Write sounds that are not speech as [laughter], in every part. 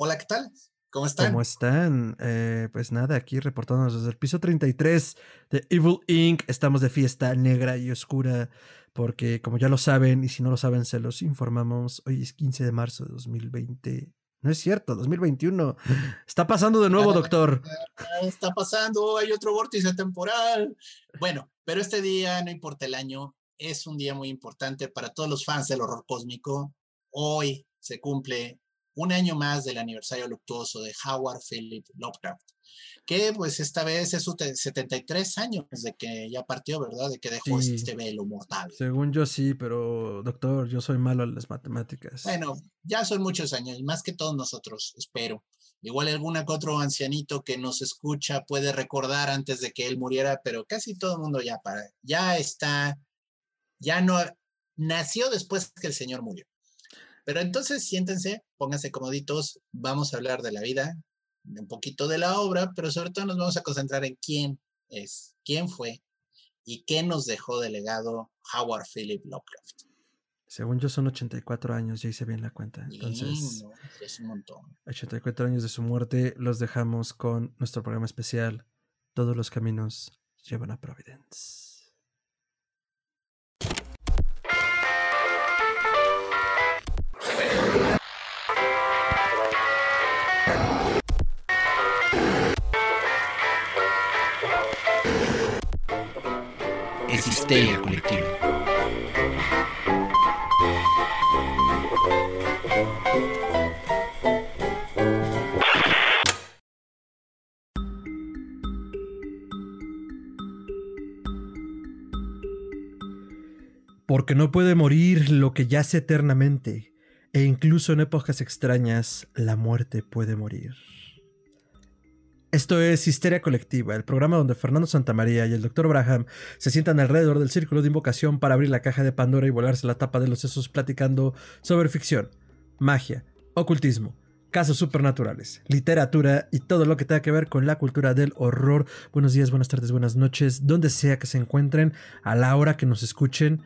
Hola, ¿qué tal? ¿Cómo están? ¿Cómo están? Eh, pues nada, aquí reportándonos desde el piso 33 de Evil Inc. Estamos de fiesta negra y oscura porque como ya lo saben y si no lo saben se los informamos, hoy es 15 de marzo de 2020. No es cierto, 2021. Está pasando de nuevo, doctor. [laughs] Está pasando, hay otro vórtice temporal. Bueno, pero este día, no importa el año, es un día muy importante para todos los fans del horror cósmico. Hoy se cumple un año más del aniversario luctuoso de Howard Philip Lovecraft, que pues esta vez es su 73 años de que ya partió, ¿verdad? De que dejó este velo mortal. Según yo sí, pero doctor, yo soy malo en las matemáticas. Bueno, ya son muchos años, más que todos nosotros, espero. Igual algún otro ancianito que nos escucha puede recordar antes de que él muriera, pero casi todo el mundo ya para, ya está, ya no nació después que el Señor murió. Pero entonces siéntense, pónganse comoditos, vamos a hablar de la vida, un poquito de la obra, pero sobre todo nos vamos a concentrar en quién es, quién fue y qué nos dejó de legado Howard Philip Lovecraft. Según yo son 84 años, ya hice bien la cuenta. Entonces, es un montón. 84 años de su muerte los dejamos con nuestro programa especial. Todos los caminos llevan a Providence. Porque no puede morir lo que yace eternamente, e incluso en épocas extrañas la muerte puede morir. Esto es Histeria Colectiva, el programa donde Fernando Santamaría y el Dr. Braham se sientan alrededor del círculo de invocación para abrir la caja de Pandora y volarse la tapa de los sesos platicando sobre ficción, magia, ocultismo, casos supernaturales, literatura y todo lo que tenga que ver con la cultura del horror. Buenos días, buenas tardes, buenas noches, donde sea que se encuentren, a la hora que nos escuchen.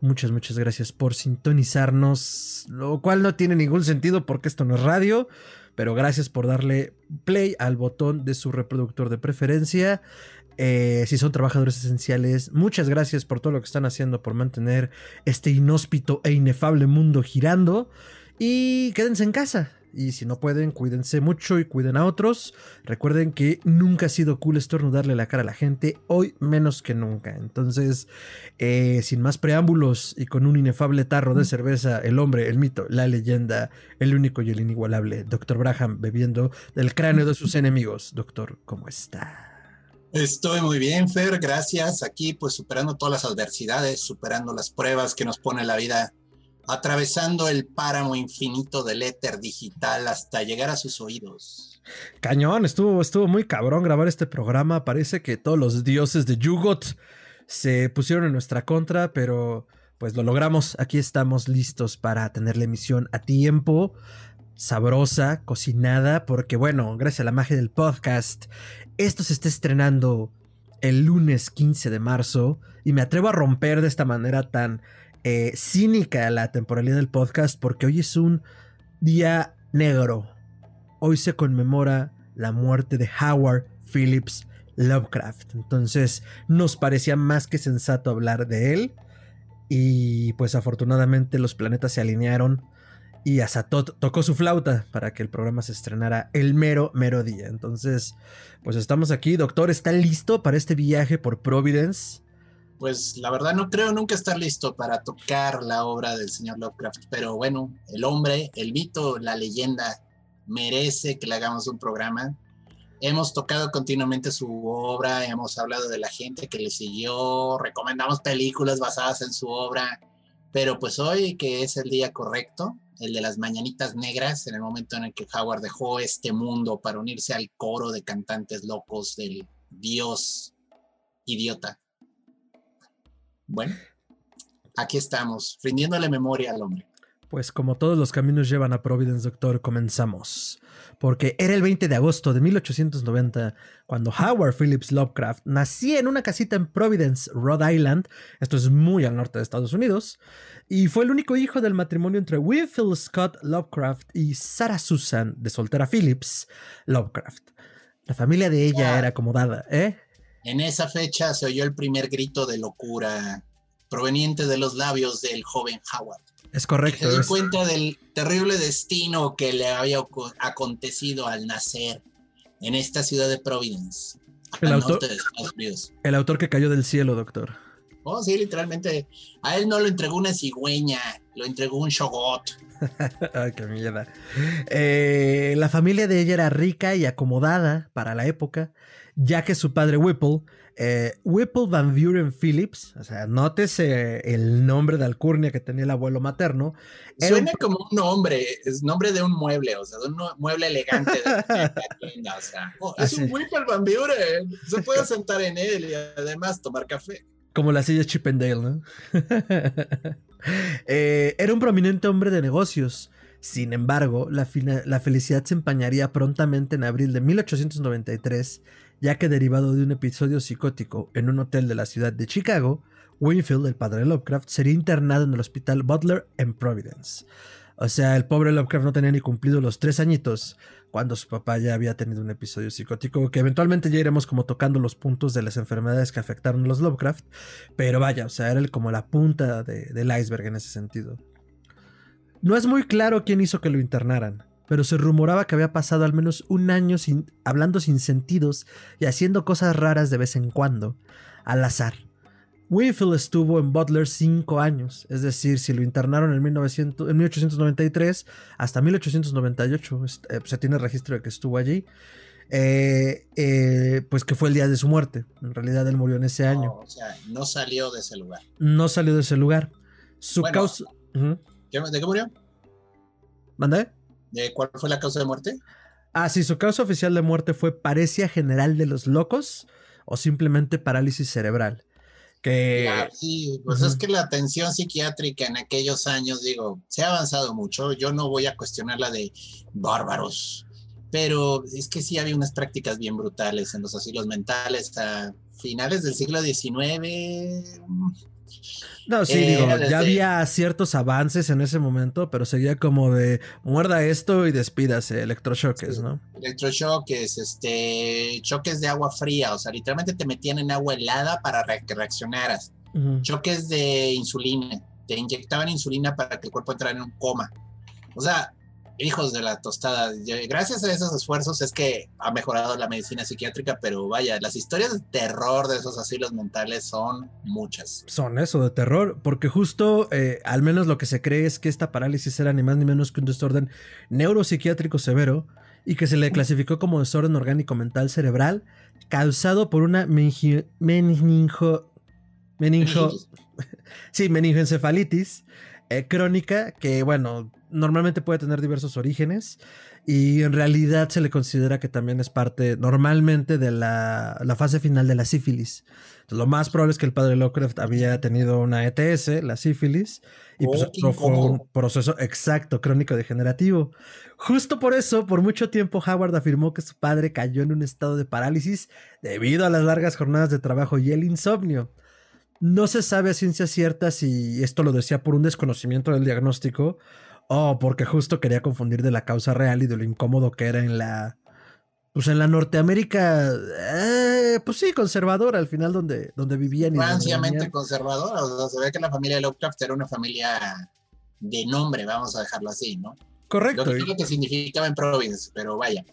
Muchas, muchas gracias por sintonizarnos, lo cual no tiene ningún sentido porque esto no es radio pero gracias por darle play al botón de su reproductor de preferencia. Eh, si son trabajadores esenciales, muchas gracias por todo lo que están haciendo por mantener este inhóspito e inefable mundo girando. Y quédense en casa. Y si no pueden, cuídense mucho y cuiden a otros. Recuerden que nunca ha sido cool estornudarle la cara a la gente, hoy menos que nunca. Entonces, eh, sin más preámbulos y con un inefable tarro de cerveza, el hombre, el mito, la leyenda, el único y el inigualable, Dr. Braham bebiendo del cráneo de sus [laughs] enemigos. Doctor, ¿cómo está? Estoy muy bien, Fer, gracias. Aquí pues superando todas las adversidades, superando las pruebas que nos pone la vida atravesando el páramo infinito del éter digital hasta llegar a sus oídos. Cañón, estuvo, estuvo muy cabrón grabar este programa. Parece que todos los dioses de Yugot se pusieron en nuestra contra, pero pues lo logramos. Aquí estamos listos para tener la emisión a tiempo, sabrosa, cocinada, porque bueno, gracias a la magia del podcast, esto se está estrenando el lunes 15 de marzo y me atrevo a romper de esta manera tan eh, cínica la temporalidad del podcast porque hoy es un día negro. Hoy se conmemora la muerte de Howard Phillips Lovecraft. Entonces nos parecía más que sensato hablar de él. Y pues afortunadamente los planetas se alinearon y Asatot tocó su flauta para que el programa se estrenara el mero, mero día. Entonces, pues estamos aquí. Doctor, ¿está listo para este viaje por Providence? Pues la verdad no creo nunca estar listo para tocar la obra del señor Lovecraft, pero bueno, el hombre, el mito, la leyenda merece que le hagamos un programa. Hemos tocado continuamente su obra, hemos hablado de la gente que le siguió, recomendamos películas basadas en su obra, pero pues hoy que es el día correcto, el de las mañanitas negras, en el momento en el que Howard dejó este mundo para unirse al coro de cantantes locos del dios idiota bueno, aquí estamos, rindiéndole memoria al hombre. Pues como todos los caminos llevan a Providence, doctor, comenzamos. Porque era el 20 de agosto de 1890 cuando Howard Phillips Lovecraft nacía en una casita en Providence, Rhode Island, esto es muy al norte de Estados Unidos, y fue el único hijo del matrimonio entre Winfield Scott Lovecraft y Sarah Susan, de soltera Phillips Lovecraft. La familia de ella era acomodada, ¿eh? En esa fecha se oyó el primer grito de locura proveniente de los labios del joven Howard. Es correcto. Se dio cuenta del terrible destino que le había acontecido al nacer en esta ciudad de Providence. El autor, el autor que cayó del cielo, doctor. Oh, sí, literalmente. A él no lo entregó una cigüeña, lo entregó un shogot. [laughs] Ay, qué mierda. Eh, la familia de ella era rica y acomodada para la época, ya que su padre Whipple eh, Whipple Van Buren Phillips, o sea, nótese el nombre de alcurnia que tenía el abuelo materno. Suena como un nombre, es nombre de un mueble, o sea, de un mueble elegante de la [laughs] tienda, o sea, oh, es un Whipple Van Buren, se puede sentar en él y además tomar café. Como la silla Chippendale, ¿no? [laughs] Eh, era un prominente hombre de negocios. Sin embargo, la, la felicidad se empañaría prontamente en abril de 1893 ya que derivado de un episodio psicótico en un hotel de la ciudad de Chicago, Winfield, el padre de Lovecraft, sería internado en el hospital Butler en Providence. O sea, el pobre Lovecraft no tenía ni cumplido los tres añitos cuando su papá ya había tenido un episodio psicótico, que eventualmente ya iremos como tocando los puntos de las enfermedades que afectaron a los Lovecraft, pero vaya, o sea, era como la punta del iceberg en ese sentido. No es muy claro quién hizo que lo internaran, pero se rumoraba que había pasado al menos un año sin, hablando sin sentidos y haciendo cosas raras de vez en cuando, al azar. Winfield estuvo en Butler cinco años, es decir, si lo internaron en, 1900, en 1893 hasta 1898, eh, se tiene registro de que estuvo allí, eh, eh, pues que fue el día de su muerte. En realidad él murió en ese año. o sea, no salió de ese lugar. No salió de ese lugar. Su causa... ¿De qué murió? ¿Mandé? Cuál fue la causa de muerte? Ah, sí, su causa oficial de muerte fue parecia general de los locos o simplemente parálisis cerebral. Que... sí, pues es que la atención psiquiátrica en aquellos años, digo, se ha avanzado mucho. Yo no voy a cuestionar la de bárbaros, pero es que sí había unas prácticas bien brutales en los asilos mentales a finales del siglo XIX. No, sí, digo, ya había ciertos avances en ese momento, pero seguía como de muerda esto y despídase, electrochoques, ¿no? Electrochoques, este, choques de agua fría, o sea, literalmente te metían en agua helada para que reaccionaras. Choques de insulina, te inyectaban insulina para que el cuerpo entrara en un coma. O sea, hijos de la tostada. Gracias a esos esfuerzos es que ha mejorado la medicina psiquiátrica, pero vaya, las historias de terror de esos asilos mentales son muchas. Son eso, de terror, porque justo, eh, al menos lo que se cree es que esta parálisis era ni más ni menos que un desorden neuropsiquiátrico severo y que se le clasificó como desorden orgánico mental cerebral causado por una meningo... meningo... [laughs] sí, meningoencefalitis eh, crónica que, bueno, normalmente puede tener diversos orígenes y en realidad se le considera que también es parte normalmente de la, fase final de la sífilis. lo más probable es que el padre Lovecraft había tenido una ETS, la sífilis, y pues oh, fue un proceso exacto, crónico degenerativo. Justo por eso, por mucho tiempo, Howard afirmó que su padre cayó en un estado de parálisis debido a las largas jornadas de trabajo y el insomnio. No se sabe a ciencia cierta si esto lo decía por un desconocimiento del diagnóstico o porque justo quería confundir de la causa real y de lo incómodo que era en la. Pues en la Norteamérica, eh, pues sí, conservadora, al final donde, donde vivían. Franciamente conservadora, o sea, se ve que la familia de Lovecraft era una familia de nombre, vamos a dejarlo así, ¿no? Correcto. Lo que, que significaba en Providence, pero vaya,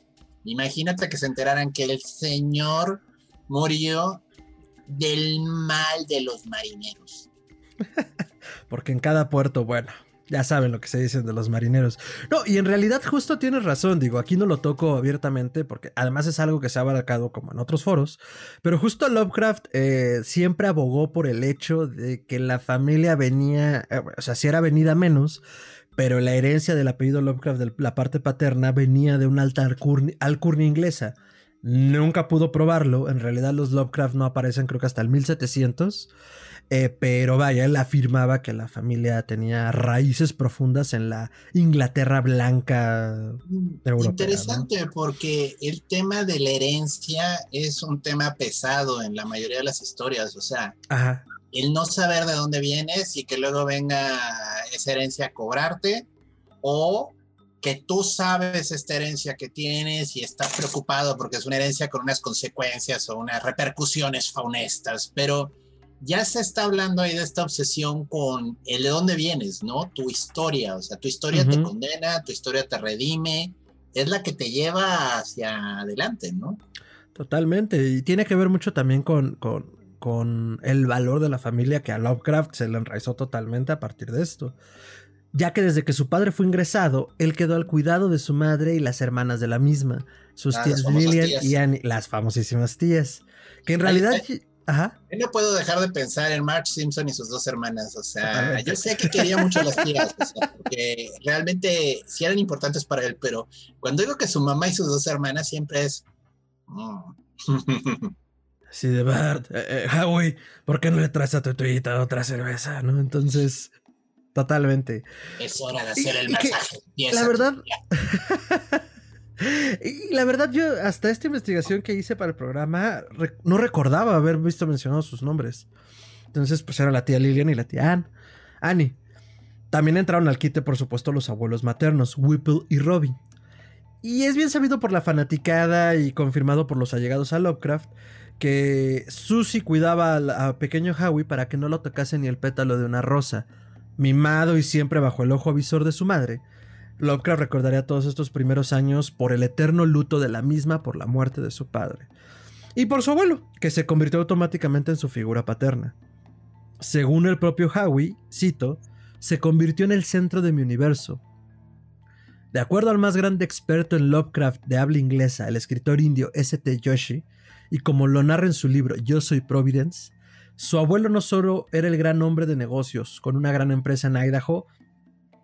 imagínate que se enteraran que el señor murió del mal de los marineros. [laughs] Porque en cada puerto, bueno, ya saben lo que se dicen de los marineros. No, y en realidad justo tienes razón, digo, aquí no lo toco abiertamente porque además es algo que se ha abarcado como en otros foros, pero justo Lovecraft eh, siempre abogó por el hecho de que la familia venía, eh, o sea, si era venida menos, pero la herencia del apellido Lovecraft de la parte paterna venía de una alta alcurnia inglesa. Nunca pudo probarlo, en realidad los Lovecraft no aparecen creo que hasta el 1700. Eh, pero vaya, él afirmaba que la familia tenía raíces profundas en la Inglaterra blanca mm, europea. Interesante, porque el tema de la herencia es un tema pesado en la mayoría de las historias. O sea, el no saber de dónde vienes y que luego venga esa herencia a cobrarte, o que tú sabes esta herencia que tienes y estás preocupado porque es una herencia con unas consecuencias o unas repercusiones faunestas, pero ya se está hablando ahí de esta obsesión con el de dónde vienes, ¿no? Tu historia, o sea, tu historia te condena, tu historia te redime, es la que te lleva hacia adelante, ¿no? Totalmente, y tiene que ver mucho también con, con, con el valor de la familia que a Lovecraft se le enraizó totalmente a partir de esto ya que desde que su padre fue ingresado, él quedó al cuidado de su madre y las hermanas de la misma, sus ah, tías Lillian y Annie, las famosísimas tías, que en realidad... Ajá. Yo no puedo dejar de pensar en Marge Simpson y sus dos hermanas. O sea, yo sé que quería mucho a las tías, porque realmente sí eran importantes para él, pero cuando digo que su mamá y sus dos hermanas siempre es. Mm. [laughs] Sí, de verdad, eh, eh, Howie, ¿por qué no le traes a tu tuyita otra cerveza? ¿No? Entonces, totalmente. Es hora de hacer el masaje. la verdad. [laughs] Y la verdad, yo hasta esta investigación que hice para el programa no recordaba haber visto mencionados sus nombres. Entonces, pues era la tía Lilian y la tía Anne. Annie. También entraron al quite, por supuesto, los abuelos maternos, Whipple y Robin. Y es bien sabido por la fanaticada y confirmado por los allegados a Lovecraft que Susie cuidaba a pequeño Howie para que no lo tocase ni el pétalo de una rosa, mimado y siempre bajo el ojo avisor de su madre Lovecraft recordaría todos estos primeros años por el eterno luto de la misma por la muerte de su padre. Y por su abuelo, que se convirtió automáticamente en su figura paterna. Según el propio Howie, cito, se convirtió en el centro de mi universo. De acuerdo al más grande experto en Lovecraft de habla inglesa, el escritor indio S.T. Joshi, y como lo narra en su libro Yo soy Providence, su abuelo no solo era el gran hombre de negocios, con una gran empresa en Idaho,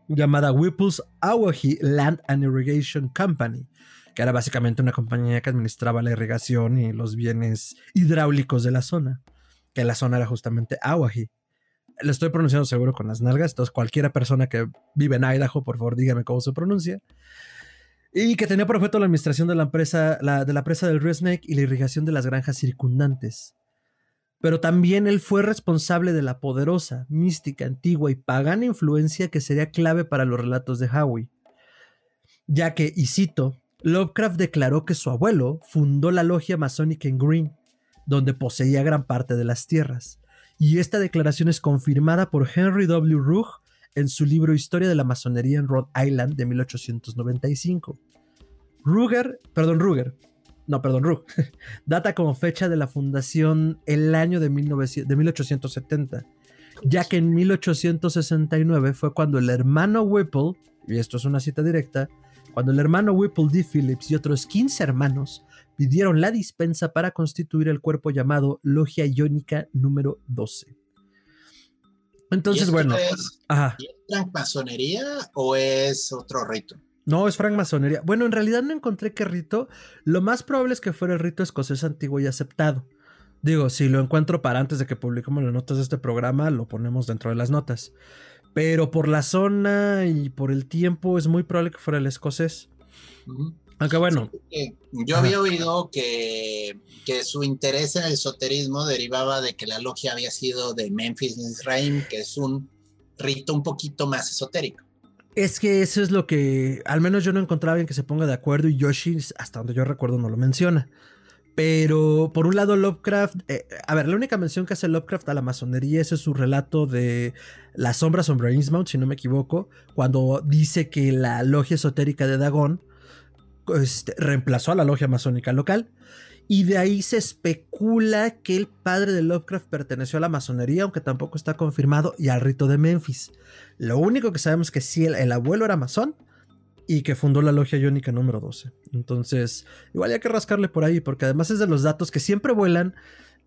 llamada Whipple's Awahi Land and Irrigation Company, que era básicamente una compañía que administraba la irrigación y los bienes hidráulicos de la zona, que la zona era justamente Awahi. Lo estoy pronunciando seguro con las nalgas, entonces cualquiera persona que vive en Idaho, por favor, dígame cómo se pronuncia. Y que tenía por objeto la administración de la, empresa, de la presa del Red Snake y la irrigación de las granjas circundantes pero también él fue responsable de la poderosa, mística, antigua y pagana influencia que sería clave para los relatos de Howie. Ya que, y cito, Lovecraft declaró que su abuelo fundó la logia masónica en Green, donde poseía gran parte de las tierras, y esta declaración es confirmada por Henry W. Rugg en su libro Historia de la Masonería en Rhode Island de 1895. Ruger, perdón, Ruger, no, perdón, Rugg, [laughs] data como fecha de la fundación el año de, 1870, ya que en 1869 fue cuando el hermano Whipple, y esto es una cita directa, cuando el hermano Whipple D. Phillips y otros 15 hermanos pidieron la dispensa para constituir el cuerpo llamado Logia Iónica número 12. Entonces, bueno. Es, ajá. ¿Es o es otro rito? No, es francmasonería. Bueno, en realidad no encontré qué rito. Lo más probable es que fuera el rito escocés antiguo y aceptado. Digo, si lo encuentro para antes de que publiquemos las notas de este programa, lo ponemos dentro de las notas. Pero por la zona y por el tiempo es muy probable que fuera el escocés. Aunque bueno. yo había oído que, que, su interés en el esoterismo derivaba de que la logia había sido de Memphis Mizraim, que es un rito un poquito más esotérico. Es que eso es lo que, al menos yo no encontraba en que se ponga de acuerdo y Yoshi, hasta donde yo recuerdo, no lo menciona. Pero por un lado Lovecraft, eh, a ver, la única mención que hace Lovecraft a la masonería es su relato de las sombras sobre Innsmouth, si no me equivoco, cuando dice que la logia esotérica de Dagon este, reemplazó a la logia masónica local. Y de ahí se especula que el padre de Lovecraft perteneció a la masonería, aunque tampoco está confirmado, y al rito de Memphis. Lo único que sabemos es que sí, el, abuelo era masón y que fundó la logia iónica número 12. Entonces, igual hay que rascarle por ahí, porque además es de los datos que siempre vuelan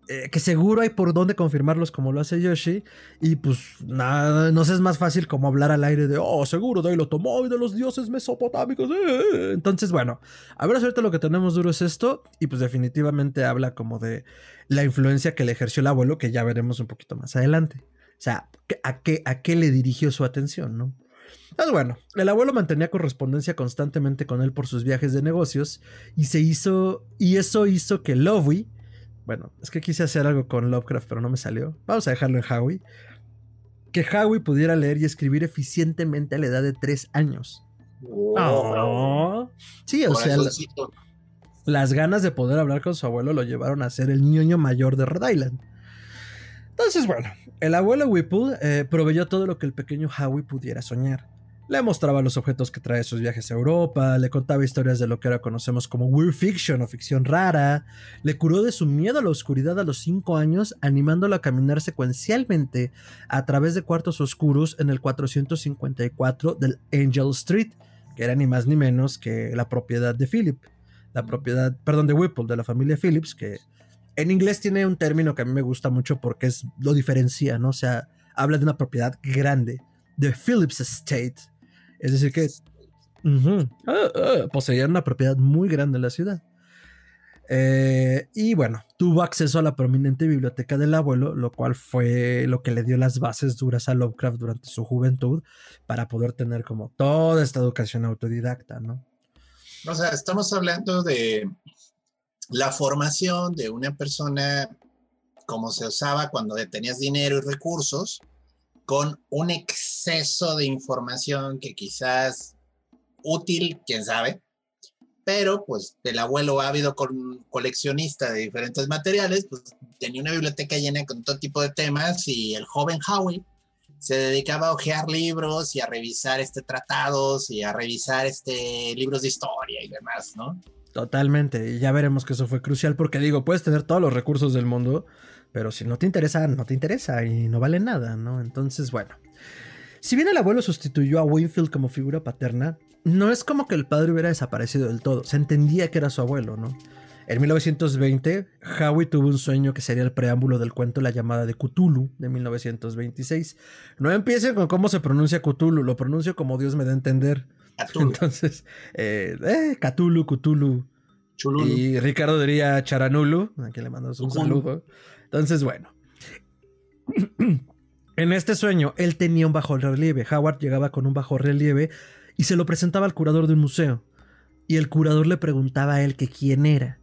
eh, que seguro hay por dónde confirmarlos como lo hace Yoshi. Y pues nada, no sé, es más fácil como hablar al aire de, oh, seguro de ahí lo tomó y de los dioses mesopotámicos. Eh". Entonces, bueno, a ver, ahorita lo que tenemos duro es esto. Y pues definitivamente habla como de la influencia que le ejerció el abuelo, que ya veremos un poquito más adelante. O sea, ¿a qué, a qué le dirigió su atención, no? Pues bueno, el abuelo mantenía correspondencia constantemente con él por sus viajes de negocios y se hizo, y eso hizo que Lovey, bueno, es que quise hacer algo con Lovecraft, pero no me salió. Vamos a dejarlo en Howie. Que Howie pudiera leer y escribir eficientemente a la edad de tres años. Oh. Sí, o sea, las ganas de poder hablar con su abuelo lo llevaron a ser el ñoño mayor de Rhode Island. Entonces, bueno, el abuelo Whipple eh, proveyó todo lo que el pequeño Howie pudiera soñar. Le mostraba los objetos que trae sus viajes a Europa, le contaba historias de lo que ahora conocemos como weird fiction o ficción rara, le curó de su miedo a la oscuridad a los 5 años, animándolo a caminar secuencialmente a través de cuartos oscuros en el 454 del Angel Street, que era ni más ni menos que la propiedad de Philip, la propiedad, perdón, de Whipple, de la familia Phillips, que en inglés tiene un término que a mí me gusta mucho porque es, lo diferencia, ¿no? O sea, habla de una propiedad grande, de Phillips Estate es decir, que ah, poseían una propiedad muy grande en la ciudad. Eh, y bueno, tuvo acceso a la prominente biblioteca del abuelo, lo cual fue lo que le dio las bases duras a Lovecraft durante su juventud para poder tener como toda esta educación autodidacta, ¿no? O sea, estamos hablando de la formación de una persona como se usaba cuando tenías dinero y recursos, con un exceso de información que quizás útil, quién sabe, pero pues el abuelo ávido con coleccionista de diferentes materiales, pues tenía una biblioteca llena con todo tipo de temas y el joven Howie se dedicaba a hojear libros y a revisar este tratados y a revisar este libros de historia y demás, ¿no? Totalmente, y ya veremos que eso fue crucial porque digo, puedes tener todos los recursos del mundo, pero si no te interesa, no te interesa y no vale nada, ¿no? Entonces, bueno. Si bien el abuelo sustituyó a Winfield como figura paterna, no es como que el padre hubiera desaparecido del todo. Se entendía que era su abuelo, ¿no? En 1920, Howie tuvo un sueño que sería el preámbulo del cuento La llamada de Cthulhu de 1926. No empiecen con cómo se pronuncia Cthulhu, lo pronuncio como Dios me da a entender. Entonces, eh, eh, Cthulhu, Cthulhu. Y Ricardo diría Charanulu, a quien le mandamos un saludo. Entonces, bueno. en este sueño, él tenía un bajo relieve. Howard llegaba con un bajo relieve y se lo presentaba al curador de un museo. Y el curador le preguntaba a él que quién era.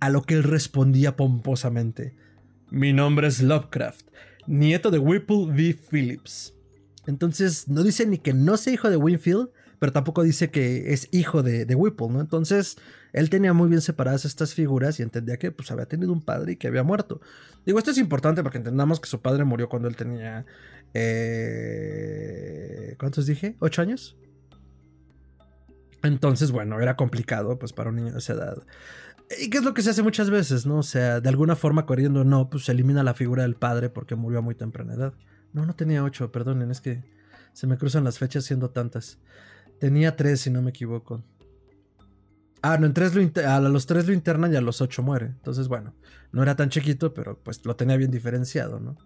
A lo que él respondía pomposamente: Mi nombre es Lovecraft, nieto de Whipple V. Phillips. Entonces, no dice ni que no sea hijo de Winfield, pero tampoco dice que es hijo de, de, Whipple, ¿no? Entonces, él tenía muy bien separadas estas figuras y entendía que pues había tenido un padre y que había muerto. Digo, esto es importante para que entendamos que su padre murió cuando él tenía... Eh, ¿Cuántos dije? ¿Ocho años? Entonces, bueno, era complicado pues para un niño de esa edad. ¿Y qué es lo que se hace muchas veces, no? O sea, de alguna forma, corriendo no, pues se elimina la figura del padre porque murió a muy temprana edad. No, no tenía ocho, perdonen, es que se me cruzan las fechas siendo tantas. Tenía tres, si no me equivoco. Ah, no, en tres a los tres lo internan y a los ocho muere. Entonces, bueno, no era tan chiquito, pero pues lo tenía bien diferenciado, ¿no?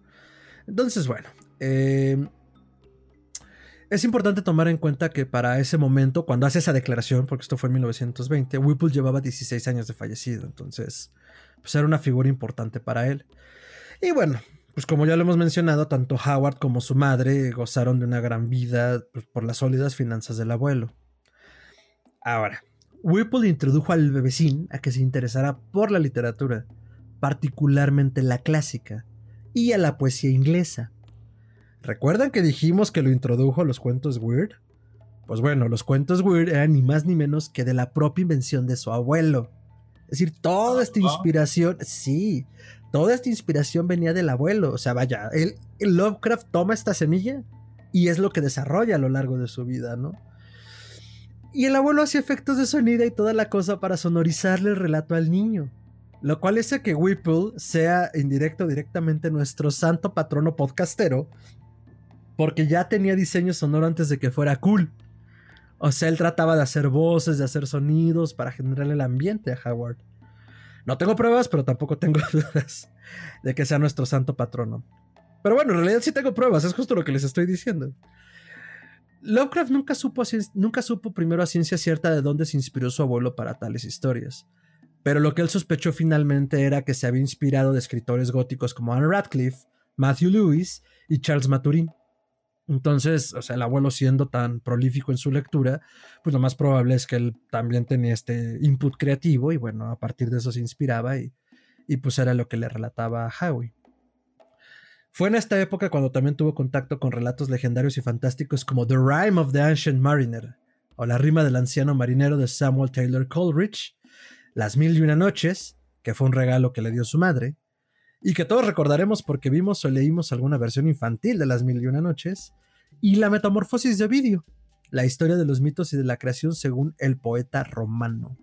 Entonces, bueno, eh, es importante tomar en cuenta que para ese momento, cuando hace esa declaración, porque esto fue en 1920, Whipple llevaba 16 años de fallecido, entonces, pues era una figura importante para él. Y bueno, pues como ya lo hemos mencionado, tanto Howard como su madre gozaron de una gran vida pues, por las sólidas finanzas del abuelo. Ahora, Whipple introdujo al bebecín a que se interesara por la literatura, particularmente la clásica, y a la poesía inglesa. ¿Recuerdan que dijimos que lo introdujo a los cuentos weird? Pues bueno, los cuentos weird eran ni más ni menos que de la propia invención de su abuelo. Es decir, toda esta inspiración, sí, toda esta inspiración venía del abuelo. O sea, vaya, el, Lovecraft toma esta semilla y es lo que desarrolla a lo largo de su vida, ¿no? Y el abuelo hacía efectos de sonido y toda la cosa para sonorizarle el relato al niño. Lo cual hace que Whipple sea indirecto directamente nuestro santo patrono podcastero. Porque ya tenía diseño sonoro antes de que fuera cool. O sea, él trataba de hacer voces, de hacer sonidos para generar el ambiente a Howard. No tengo pruebas, pero tampoco tengo [laughs] dudas de que sea nuestro santo patrono. Pero bueno, en realidad sí tengo pruebas, es justo lo que les estoy diciendo. Lovecraft nunca supo, nunca supo primero a ciencia cierta de dónde se inspiró su abuelo para tales historias. Pero lo que él sospechó finalmente era que se había inspirado de escritores góticos como Anne Radcliffe, Matthew Lewis y Charles Maturin. Entonces, o sea, el abuelo siendo tan prolífico en su lectura, pues lo más probable es que él también tenía este input creativo y bueno, a partir de eso se inspiraba y, y pues era lo que le relataba a Howie. Fue en esta época cuando también tuvo contacto con relatos legendarios y fantásticos como The Rime of the Ancient Mariner, o La rima del anciano marinero de Samuel Taylor Coleridge, Las Mil y Una Noches, que fue un regalo que le dio su madre, y que todos recordaremos porque vimos o leímos alguna versión infantil de Las Mil y Una Noches, y La Metamorfosis de Ovidio, la historia de los mitos y de la creación según el poeta romano.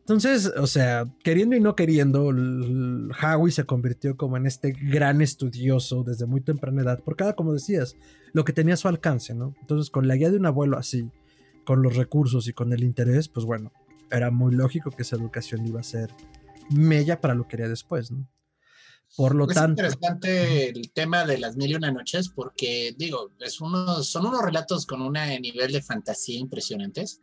Entonces, o sea, queriendo y no queriendo, Howie se convirtió como en este gran estudioso desde muy temprana edad, por cada, como decías, lo que tenía a su alcance, ¿no? Entonces, con la guía de un abuelo así, con los recursos y con el interés, pues bueno, era muy lógico que esa educación iba a ser mella para lo que haría después, ¿no? Por lo tanto. Es interesante el tema de las mil y una noches, porque, digo, es uno, son unos relatos con un nivel de fantasía impresionantes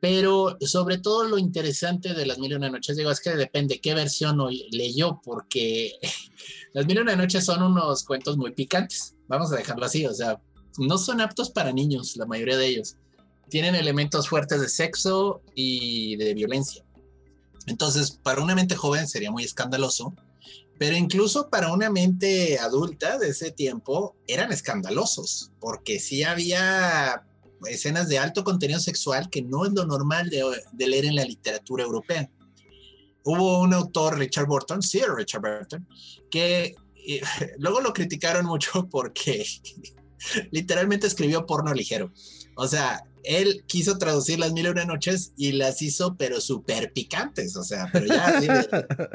pero sobre todo lo interesante de Las Mil y Una Noches, digo, es que depende qué versión leyó, porque [laughs] Las Mil y Una Noches son unos cuentos muy picantes, vamos a dejarlo así, o sea, no son aptos para niños, la mayoría de ellos. Tienen elementos fuertes de sexo y de violencia. Entonces, para una mente joven sería muy escandaloso, pero incluso para una mente adulta de ese tiempo eran escandalosos, porque sí había escenas de alto contenido sexual que no es lo normal de, leer en la literatura europea. Hubo un autor, Richard Burton, sí, Richard Burton, que eh, [laughs] luego lo criticaron mucho [laughs] porque [laughs] literalmente escribió porno ligero. O sea, él quiso traducir las mil y una noches y las hizo, pero súper picantes. O sea, pero ya,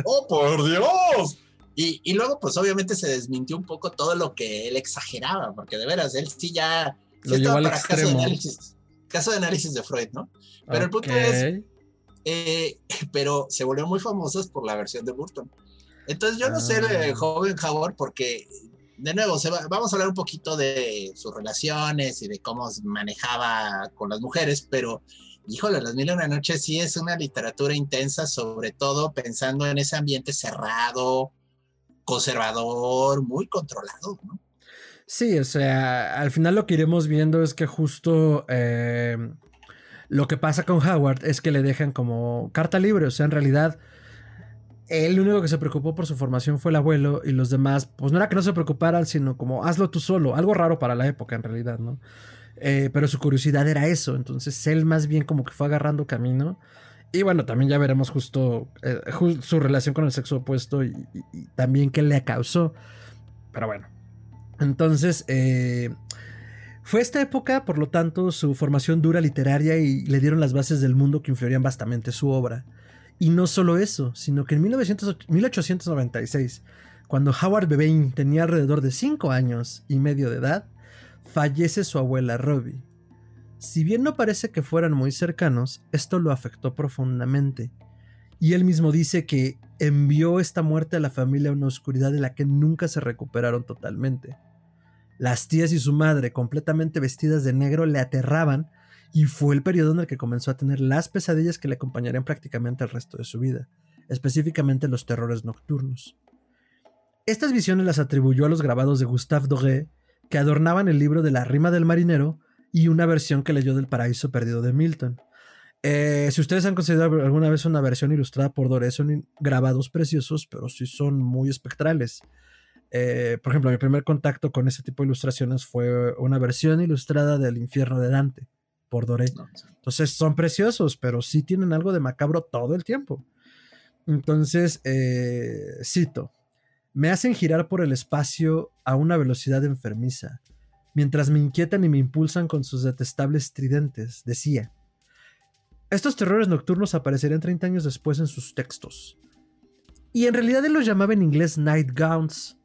¡oh, por Dios! Y, y, luego, pues obviamente se desmintió un poco todo lo que él exageraba, porque de veras, él sí ya lo llevó al extremo. Caso de, análisis, caso de análisis de Freud, ¿no? Pero el punto es, eh, [laughs] pero se volvió muy famosos por la versión de Burton. Entonces yo no sé, de ah. joven Howard, porque de nuevo, se vamos a hablar un poquito de sus relaciones y de cómo manejaba con las mujeres, pero híjole, Las Mil y una Noches sí es una literatura intensa, sobre todo pensando en ese ambiente cerrado, conservador, muy controlado, ¿no? Sí, o sea, al final lo que iremos viendo es que justo eh, lo que pasa con Howard es que le dejan como carta libre, o sea, en realidad el único que se preocupó por su formación fue el abuelo y los demás, pues no era que no se preocuparan, sino como hazlo tú solo, algo raro para la época en realidad, ¿no? Eh, pero su curiosidad era eso, entonces él más bien como que fue agarrando camino. Y bueno, también ya veremos justo eh, su relación con el sexo opuesto y también qué le causó. Pero bueno, entonces, eh, fue esta época, por lo tanto, su formación dura literaria y le dieron las bases del mundo que influirían bastante su obra. Y no solo eso, sino que en 1896, cuando Howard Bebain tenía alrededor de 5 años y medio de edad, fallece su abuela Robbie. Si bien no parece que fueran muy cercanos, esto lo afectó profundamente. Y él mismo dice que envió esta muerte a la familia a una oscuridad de la que nunca se recuperaron totalmente. Las tías y su madre, completamente vestidas de negro, le aterraban y fue el periodo en el que comenzó a tener las pesadillas que le acompañarían prácticamente el resto de su vida, específicamente los terrores nocturnos. Estas visiones las atribuyó a los grabados de Gustave Doré, que adornaban el libro de la rima del marinero y una versión que leyó del paraíso perdido de Milton. Eh, si ustedes han considerado alguna vez una versión ilustrada por Doré, son grabados preciosos, pero sí son muy espectrales. Eh, por ejemplo, mi primer contacto con ese tipo de ilustraciones fue una versión ilustrada del infierno de Dante por Doré. Entonces son preciosos, pero sí tienen algo de macabro todo el tiempo. Entonces, eh, cito, me hacen girar por el espacio a una velocidad enfermiza, mientras me inquietan y me impulsan con sus detestables tridentes, decía. Estos terrores nocturnos aparecerían 30 años después en sus textos. Y en realidad él los llamaba en inglés Nightgowns,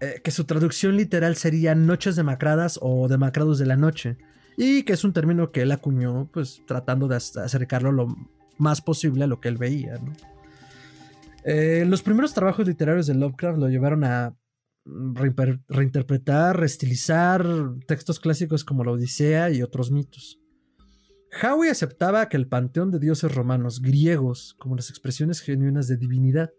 eh, que su traducción literal sería noches demacradas o demacrados de la noche, y que es un término que él acuñó, pues tratando de acercarlo lo más posible a lo que él veía. Eh, los primeros trabajos literarios de Lovecraft lo llevaron a reinterpretar, reestilizar textos clásicos como la Odisea y otros mitos. Howie aceptaba que el panteón de dioses romanos griegos como las expresiones genuinas de divinidad.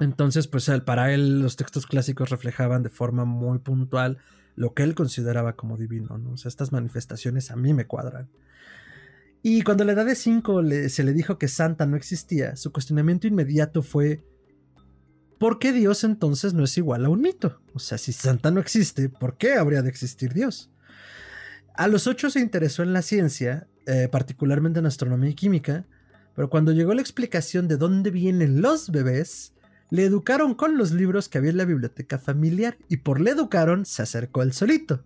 Entonces, pues para él los textos clásicos reflejaban de forma muy puntual lo que él consideraba como divino. ¿no? O sea, estas manifestaciones a mí me cuadran. Y cuando a la edad de 5 se le dijo que Santa no existía, su cuestionamiento inmediato fue, ¿por qué Dios entonces no es igual a un mito? O sea, si Santa no existe, ¿por qué habría de existir Dios? A los 8 se interesó en la ciencia, eh, particularmente en astronomía y química, pero cuando llegó la explicación de dónde vienen los bebés, le educaron con los libros que había en la biblioteca familiar y por le educaron se acercó él solito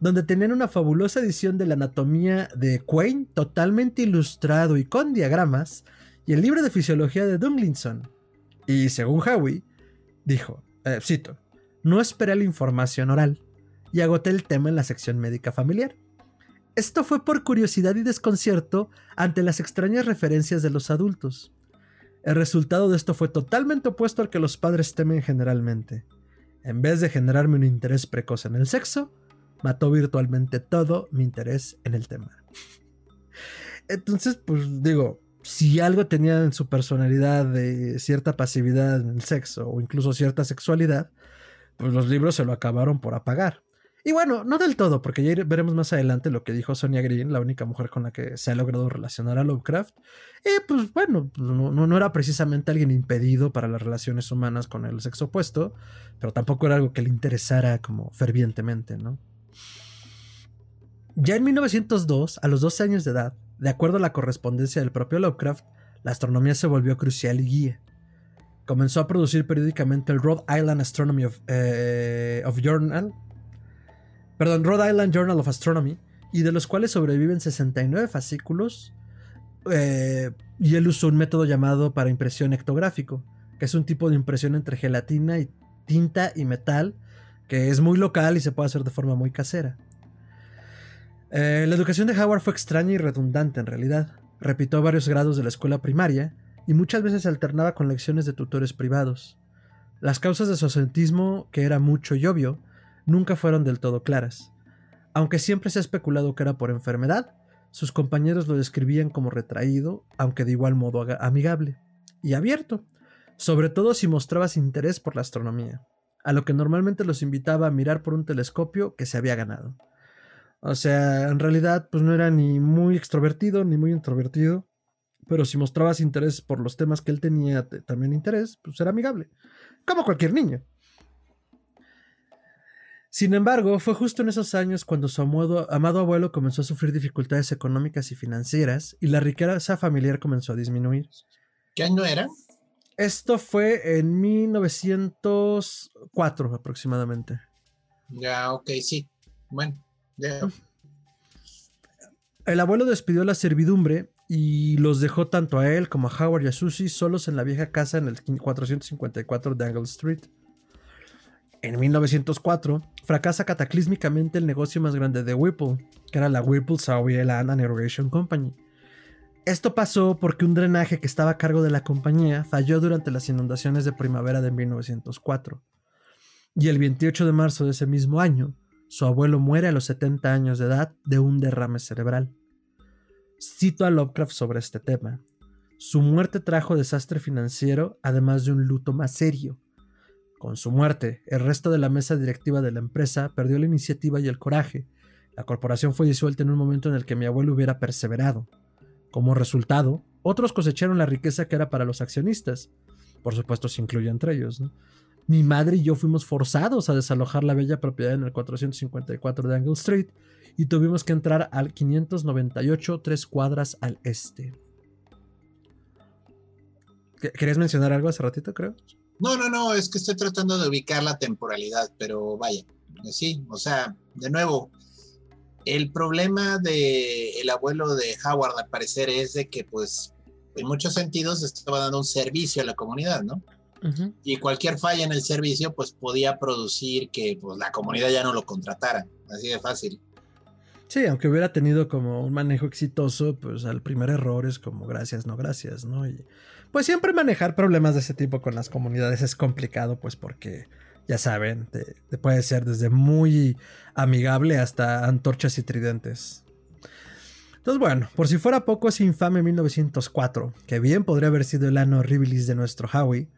donde tenían una fabulosa edición de la anatomía de Quain, totalmente ilustrado y con diagramas, y el libro de fisiología de Dunglinson. Y según Howie, dijo, eh, cito, no esperé la información oral y agoté el tema en la sección médica familiar. Esto fue por curiosidad y desconcierto ante las extrañas referencias de los adultos. El resultado de esto fue totalmente opuesto al que los padres temen generalmente. En vez de generarme un interés precoz en el sexo, mató virtualmente todo mi interés en el tema. [laughs] Entonces, pues digo, si algo tenía en su personalidad de cierta pasividad en el sexo o incluso cierta sexualidad, pues los libros se lo acabaron por apagar. Y bueno, no del todo, porque ya veremos más adelante lo que dijo Sonia Green, la única mujer con la que se ha logrado relacionar a Lovecraft. Y pues bueno, pues, no, no, era precisamente alguien impedido para las relaciones humanas con el sexo opuesto, pero tampoco era algo que le interesara como fervientemente, ¿no? Ya en 1902, a los 12 años de edad, de acuerdo a la correspondencia del propio Lovecraft, la astronomía se volvió crucial y guía. Comenzó a producir periódicamente el Rhode Island Astronomy of, eh, Journal, perdón, Rhode Island Journal of Astronomy, y de los cuales sobreviven 69 fascículos, eh, y él usó un método llamado para impresión ectográfico, que es un tipo de impresión entre gelatina y tinta y metal, que es muy local y se puede hacer de forma muy casera. Eh, la educación de Howard fue extraña y redundante en realidad. Repitió varios grados de la escuela primaria y muchas veces alternaba con lecciones de tutores privados. Las causas de su asentismo, que era mucho y obvio, nunca fueron del todo claras. Aunque siempre se ha especulado que era por enfermedad, sus compañeros lo describían como retraído, aunque de igual modo amigable y abierto, sobre todo si mostrabas interés por la astronomía, a lo que normalmente los invitaba a mirar por un telescopio que se había ganado. O sea, en realidad, pues no era ni muy extrovertido ni muy introvertido. Pero si mostrabas interés por los temas que él tenía también interés, pues era amigable. Como cualquier niño. Sin embargo, fue justo en esos años cuando su amado, amado, abuelo comenzó a sufrir dificultades económicas y financieras y la riqueza familiar comenzó a disminuir. ¿Qué año era? Esto fue en 1904 aproximadamente. Ya, ok, sí. Bueno. El abuelo despidió la servidumbre y los dejó tanto a él como a Howard y a Susie solos en la vieja casa en el 454 Dangle Street. En 1904 fracasa cataclísmicamente el negocio más grande de Whipple, que era la Whipple Land and Irrigation Company. Esto pasó porque un drenaje que estaba a cargo de la compañía falló durante las inundaciones de primavera de 1904. Y el 28 de marzo de ese mismo año, su abuelo muere a los 70 años de edad de un derrame cerebral. Cito a Lovecraft sobre este tema. Su muerte trajo desastre financiero, además de un luto más serio. Con su muerte, el resto de la mesa directiva de la empresa perdió la iniciativa y el coraje. La corporación fue disuelta en un momento en el que mi abuelo hubiera perseverado. Como resultado, otros cosecharon la riqueza que era para los accionistas. Por supuesto, se incluye entre ellos. ¿no? Mi madre y yo fuimos forzados a desalojar la bella propiedad en el 454 de Angle Street y tuvimos que entrar al 598, tres cuadras al este. ¿Querías mencionar algo hace ratito, creo? No, no, no, es que estoy tratando de ubicar la temporalidad, pero vaya, sí, o sea, de nuevo, el problema de el abuelo de Howard al parecer es de que pues en muchos sentidos estaba dando un servicio a la comunidad, ¿no? Y cualquier falla en el servicio, pues podía producir que pues, la comunidad ya no lo contratara. Así de fácil. Sí, aunque hubiera tenido como un manejo exitoso, pues al primer error es como gracias, no gracias, ¿no? Y pues siempre manejar problemas de ese tipo con las comunidades es complicado, pues porque ya saben, te, puede ser desde muy amigable hasta antorchas y tridentes. Entonces, bueno, por si fuera poco, ese infame 1904, que bien podría haber sido el año horribilis de nuestro Howie,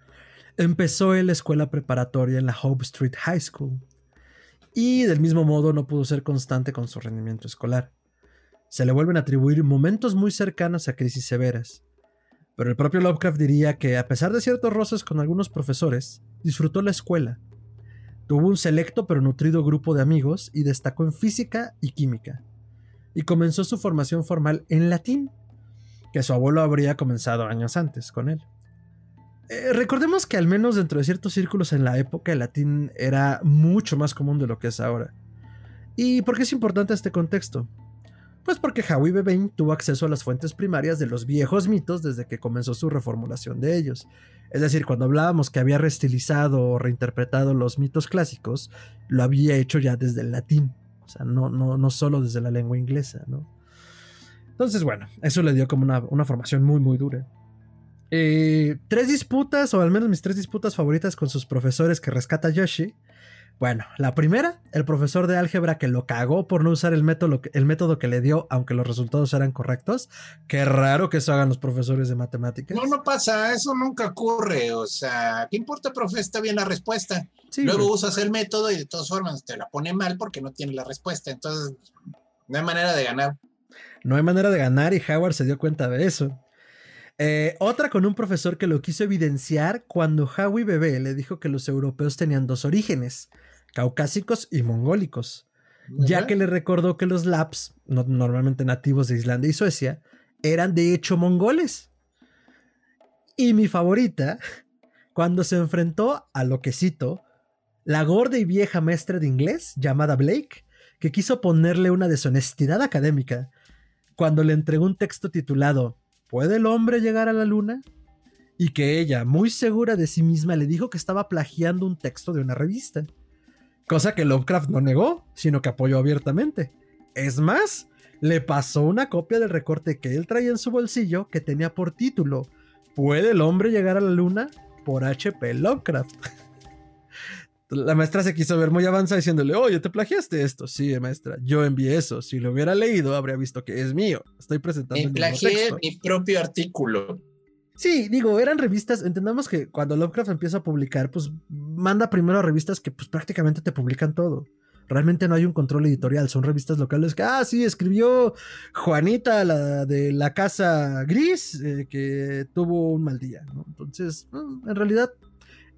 empezó en la escuela preparatoria en la Hope Street High School. Y del mismo modo no pudo ser constante con su rendimiento escolar. Se le vuelven a atribuir momentos muy cercanos a crisis severas. Pero el propio Lovecraft diría que, a pesar de ciertos roces con algunos profesores, disfrutó la escuela. Tuvo un selecto pero nutrido grupo de amigos y destacó en física y química y comenzó su formación formal en latín, que su abuelo habría comenzado años antes con él. Eh, recordemos que al menos dentro de ciertos círculos en la época el latín era mucho más común de lo que es ahora. ¿Y por qué es importante este contexto? Pues porque Howie Bebain tuvo acceso a las fuentes primarias de los viejos mitos desde que comenzó su reformulación de ellos. Es decir, cuando hablábamos que había reestilizado o reinterpretado los mitos clásicos, lo había hecho ya desde el latín. O sea, no, no, no solo desde la lengua inglesa, ¿no? Entonces, bueno, eso le dio como una, formación muy, muy dura. Eh, tres disputas, o al menos mis tres disputas favoritas con sus profesores que rescata Yoshi. Bueno, la primera, el profesor de álgebra que lo cagó por no usar el método, el método que le dio, aunque los resultados eran correctos. Qué raro que eso hagan los profesores de matemáticas. No, no pasa, eso nunca ocurre. O sea, ¿qué importa, profe? Está bien la respuesta. Luego usas el método y de todas formas te la pone mal porque no tiene la respuesta. Entonces, no hay manera de ganar. No hay manera de ganar y Howard se dio cuenta de eso. Eh, otra con un profesor que lo quiso evidenciar cuando Howie Bebé le dijo que los europeos tenían dos orígenes caucásicos y mongólicos, ya que le recordó que los Laps, normalmente nativos de Islandia y Suecia, eran de hecho mongoles. Y mi favorita, cuando se enfrentó a lo que cito, la gorda y vieja maestra de inglés llamada Blake, que quiso ponerle una deshonestidad académica, cuando le entregó un texto titulado ¿Puede el hombre llegar a la luna? Y que ella, muy segura de sí misma, le dijo que estaba plagiando un texto de una revista cosa que Lovecraft no negó, sino que apoyó abiertamente. Es más, le pasó una copia del recorte que él traía en su bolsillo que tenía por título ¿Puede el hombre llegar a la luna? por HP Lovecraft. [laughs] La maestra se quiso ver muy avanzada diciéndole, oye, ¿te plagiaste esto? Sí, maestra, yo envié eso. Si lo hubiera leído, habría visto que es mío. Estoy presentando. Me plagié mi propio artículo. Sí, digo, eran revistas, entendamos que cuando Lovecraft empieza a publicar, pues manda primero a revistas que pues prácticamente te publican todo. Realmente no hay un control editorial, son revistas locales que, ah, sí, escribió Juanita, la de la casa gris, eh, que tuvo un mal día, ¿no? Entonces, mm, en realidad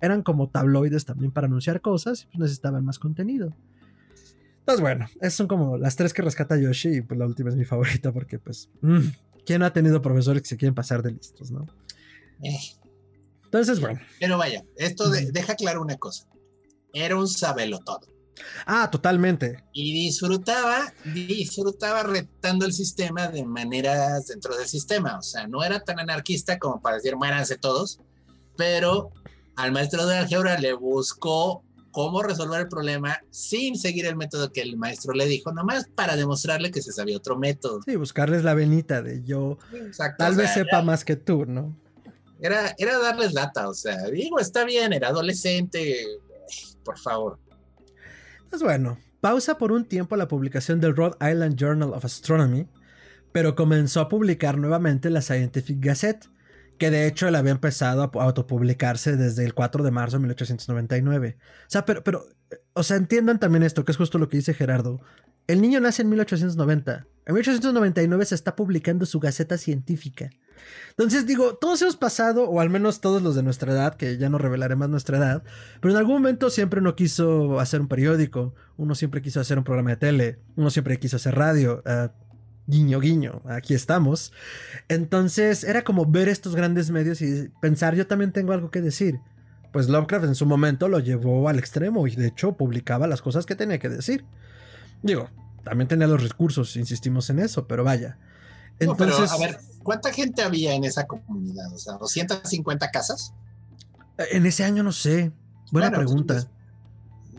eran como tabloides también para anunciar cosas y pues necesitaban más contenido. Entonces, bueno, esas son como las tres que rescata Yoshi y pues la última es mi favorita porque pues, mm, ¿quién no ha tenido profesores que se quieren pasar de listos, no? Eh. Entonces, bueno. Pero vaya, esto deja claro una cosa. Era un sabelo todo. Ah, totalmente. Y disfrutaba, disfrutaba retando el sistema de maneras dentro del sistema. O sea, no era tan anarquista como para decir muéranse todos, pero al maestro de álgebra le buscó cómo resolver el problema sin seguir el método que el maestro le dijo, nomás para demostrarle que se sabía otro método. Sí, buscarles la venita de yo. tal vez sepa más que tú, ¿no? Era, era darles lata, o sea, digo, está bien, era adolescente, por favor. Pues bueno, pausa por un tiempo la publicación del Rhode Island Journal of Astronomy, pero comenzó a publicar nuevamente la Scientific Gazette, que de hecho él había empezado a autopublicarse desde el 4 de marzo de 1899. O sea, pero, pero, o sea, entiendan también esto, que es justo lo que dice Gerardo. El niño nace en 1890. En 1899 se está publicando su Gaceta Científica. Entonces digo, todos hemos pasado, o al menos todos los de nuestra edad, que ya no revelaré más nuestra edad, pero en algún momento siempre uno quiso hacer un periódico, uno siempre quiso hacer un programa de tele, uno siempre quiso hacer radio. Uh, guiño, guiño, aquí estamos. Entonces era como ver estos grandes medios y pensar, yo también tengo algo que decir. Pues Lovecraft en su momento lo llevó al extremo y de hecho publicaba las cosas que tenía que decir. Digo, también tenía los recursos, insistimos en eso, pero vaya. Entonces, a ver, ¿cuánta gente había en esa comunidad? O sea, 250 casas. En ese año no sé. Buena pregunta.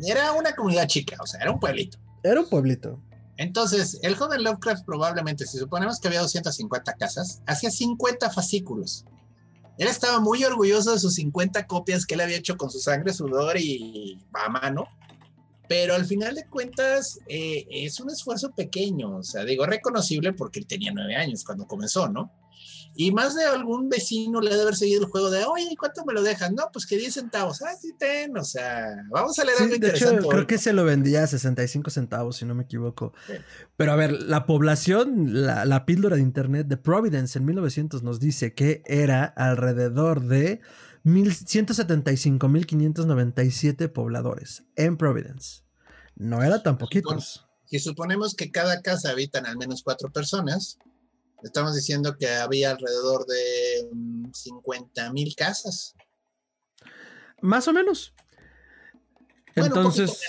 era una comunidad chica, o sea, era un pueblito. Era un pueblito. Entonces, el joven Lovecraft probablemente, si suponemos que había 250 casas, hacía 50 fascículos. Él estaba muy orgulloso de sus 50 copias que él había hecho con su sangre, sudor y a mano. Pero al final de cuentas eh, es un esfuerzo pequeño, o sea, digo reconocible porque él tenía nueve años cuando comenzó, ¿no? Y más de algún vecino le debe haber seguido el juego de, oye, ¿cuánto me lo dejan? No, pues que 10 centavos. Ah, sí, ten, o sea, vamos a leer algo de Hecho, creo que se lo vendía a 65 centavos, si no me equivoco. Pero a ver, la población, la, la píldora de internet de Providence en 1900 nos dice que era alrededor de 175.597 pobladores en Providence. No era tan poquitos. Si suponemos que cada casa habitan al menos cuatro personas, Estamos diciendo que había alrededor de 50 mm, mil casas. Más o menos. Entonces.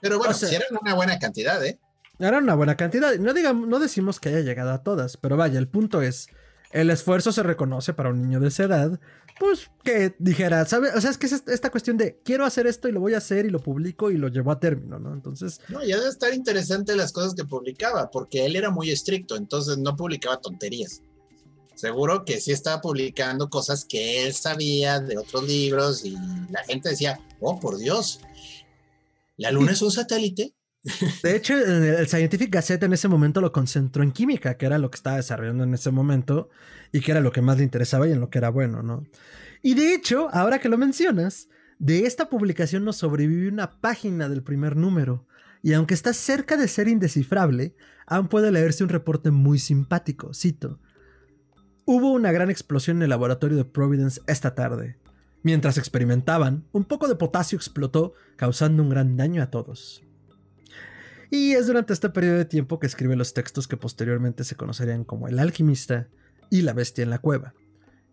pero bueno, si eran una buena cantidad, ¿eh? Era una buena cantidad. No, digamos, no decimos que haya llegado a todas, pero vaya, el punto es: el esfuerzo se reconoce para un niño de esa edad, pues que dijera, ¿sabes? O sea, es que es esta cuestión de quiero hacer esto y lo voy a hacer y lo publico y lo llevo a término, ¿no? Entonces. No, ya debe estar interesante las cosas que publicaba, porque él era muy estricto, entonces no publicaba tonterías. Seguro que sí estaba publicando cosas que él sabía de otros libros y la gente decía, oh, por Dios, la luna es un satélite. [laughs] De hecho, el Scientific Gazette en ese momento lo concentró en química, que era lo que estaba desarrollando en ese momento y que era lo que más le interesaba y en lo que era bueno, ¿no? Y de hecho, ahora que lo mencionas, de esta publicación nos sobrevive una página del primer número. Y aunque está cerca de ser indescifrable, aún puede leerse un reporte muy simpático. Cito. Hubo una gran explosión en el laboratorio de Providence esta tarde. Mientras experimentaban, un poco de potasio explotó, causando un gran daño a todos. Y es durante este periodo de tiempo que escribe los textos que posteriormente se conocerían como El alquimista y La bestia en la cueva.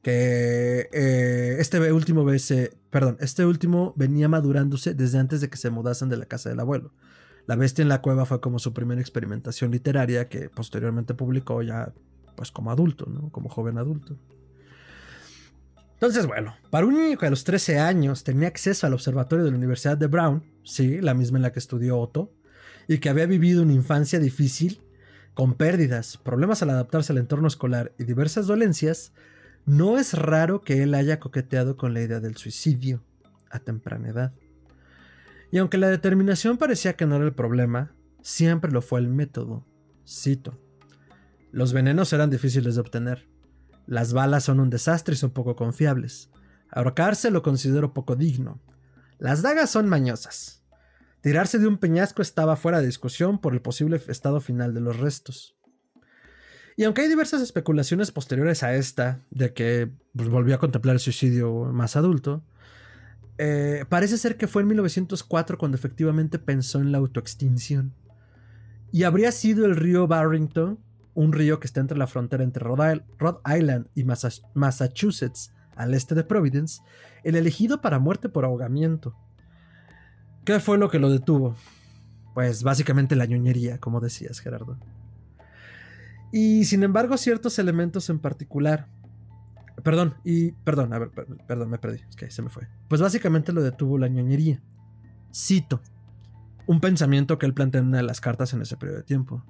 Que eh, este último perdón, este último venía madurándose desde antes de que se mudasen de la casa del abuelo. La bestia en la cueva fue como su primera experimentación literaria que posteriormente publicó ya pues como adulto, ¿no? Como joven adulto. Entonces, bueno, para un niño que a los 13 años tenía acceso al observatorio de la Universidad de Brown, sí, la misma en la que estudió Otto, y que había vivido una infancia difícil, con pérdidas, problemas al adaptarse al entorno escolar y diversas dolencias, no es raro que él haya coqueteado con la idea del suicidio a temprana edad. Y aunque la determinación parecía que no era el problema, siempre lo fue el método. Cito. Los venenos eran difíciles de obtener. Las balas son un desastre y son poco confiables. Ahorcarse lo considero poco digno. Las dagas son mañosas. Tirarse de un peñasco estaba fuera de discusión por el posible estado final de los restos. Y aunque hay diversas especulaciones posteriores a esta, de que pues, volvió a contemplar el suicidio más adulto, eh, parece ser que fue en 1904 cuando efectivamente pensó en la autoextinción. Y habría sido el río Barrington, un río que está entre la frontera entre Rhode Island y Massachusetts, al este de Providence, el elegido para muerte por ahogamiento. ¿Qué fue lo que lo detuvo? Pues básicamente la ñoñería, como decías, Gerardo. Y sin embargo, ciertos elementos en particular. Perdón, y. Perdón, a ver, perdón, me perdí. Es que se me fue. Pues básicamente lo detuvo la ñoñería. Cito. Un pensamiento que él plantea en una de las cartas en ese periodo de tiempo.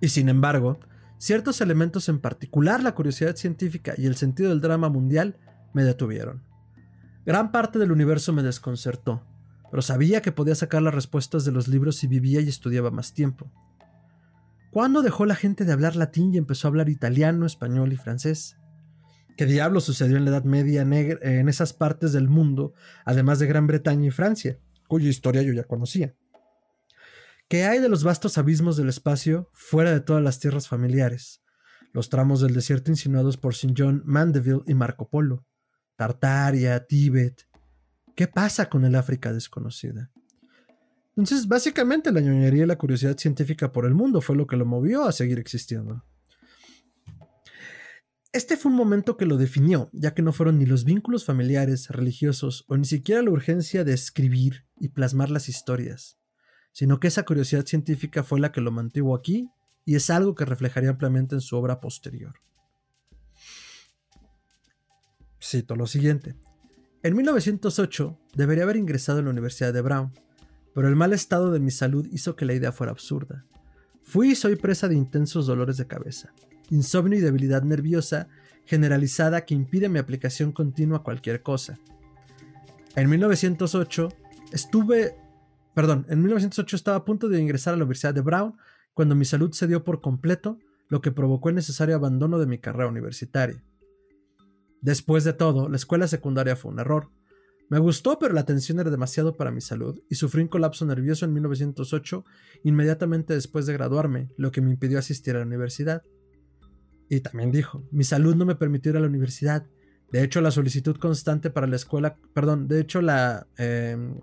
Y sin embargo, ciertos elementos en particular, la curiosidad científica y el sentido del drama mundial, me detuvieron. Gran parte del universo me desconcertó pero sabía que podía sacar las respuestas de los libros si vivía y estudiaba más tiempo. ¿Cuándo dejó la gente de hablar latín y empezó a hablar italiano, español y francés? ¿Qué diablo sucedió en la Edad Media en esas partes del mundo, además de Gran Bretaña y Francia, cuya historia yo ya conocía? ¿Qué hay de los vastos abismos del espacio fuera de todas las tierras familiares? Los tramos del desierto insinuados por St. John Mandeville y Marco Polo, Tartaria, Tíbet, ¿Qué pasa con el África desconocida? Entonces, básicamente la ñoñería y la curiosidad científica por el mundo fue lo que lo movió a seguir existiendo. Este fue un momento que lo definió, ya que no fueron ni los vínculos familiares, religiosos, o ni siquiera la urgencia de escribir y plasmar las historias, sino que esa curiosidad científica fue la que lo mantuvo aquí y es algo que reflejaría ampliamente en su obra posterior. Cito lo siguiente. En 1908 debería haber ingresado a la Universidad de Brown, pero el mal estado de mi salud hizo que la idea fuera absurda. Fui y soy presa de intensos dolores de cabeza, insomnio y debilidad nerviosa generalizada que impide mi aplicación continua a cualquier cosa. En 1908 estuve, perdón, en 1908 estaba a punto de ingresar a la Universidad de Brown cuando mi salud cedió por completo, lo que provocó el necesario abandono de mi carrera universitaria. Después de todo, la escuela secundaria fue un error. Me gustó, pero la atención era demasiado para mi salud y sufrí un colapso nervioso en 1908, inmediatamente después de graduarme, lo que me impidió asistir a la universidad. Y también dijo, mi salud no me permitió ir a la universidad. De hecho, la solicitud constante para la escuela, perdón, de hecho la, em,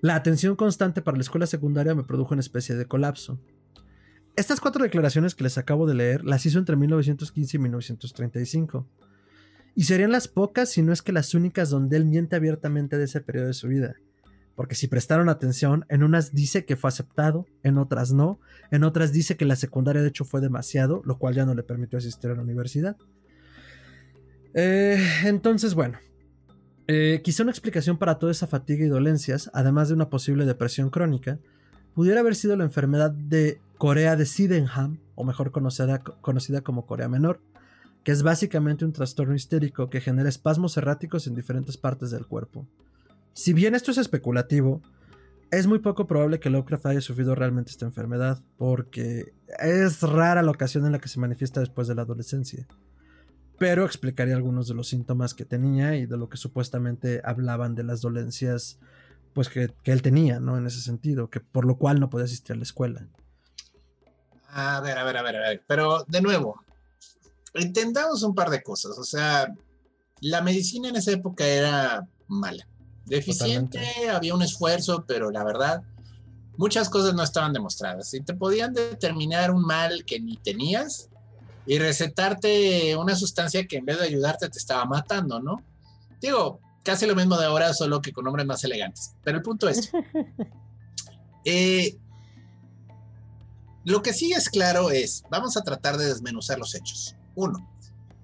la atención constante para la escuela secundaria me produjo una especie de colapso. Estas cuatro declaraciones que les acabo de leer las hizo entre 1915 y 1935. Y serían las pocas, si no es que las únicas, donde él miente abiertamente de ese periodo de su vida. Porque si prestaron atención, en unas dice que fue aceptado, en otras no, en otras dice que la secundaria de hecho fue demasiado, lo cual ya no le permitió asistir a la universidad. Eh, entonces, bueno, eh, quizá una explicación para toda esa fatiga y dolencias, además de una posible depresión crónica, pudiera haber sido la enfermedad de Corea de Sydenham, o mejor conocida, conocida como Corea Menor, que es básicamente un trastorno histérico que genera espasmos erráticos en diferentes partes del cuerpo. Si bien esto es especulativo, es muy poco probable que Lovecraft haya sufrido realmente esta enfermedad, porque es rara la ocasión en la que se manifiesta después de la adolescencia. Pero explicaría algunos de los síntomas que tenía y de lo que supuestamente hablaban de las dolencias pues que, que él tenía, ¿no? En ese sentido, que por lo cual no podía asistir a la escuela. A ver, a ver, a ver, a ver. Pero de nuevo, entendamos un par de cosas. O sea, la medicina en esa época era mala, deficiente, había un esfuerzo, pero la verdad, muchas cosas no estaban demostradas. Y te podían determinar un mal que ni tenías y recetarte una sustancia que en vez de ayudarte te estaba matando, ¿no? Digo, casi lo mismo de ahora, solo que con nombres más elegantes. Pero el punto es, [laughs] eh, lo que sí es claro es, vamos a tratar de desmenuzar los hechos. Uno,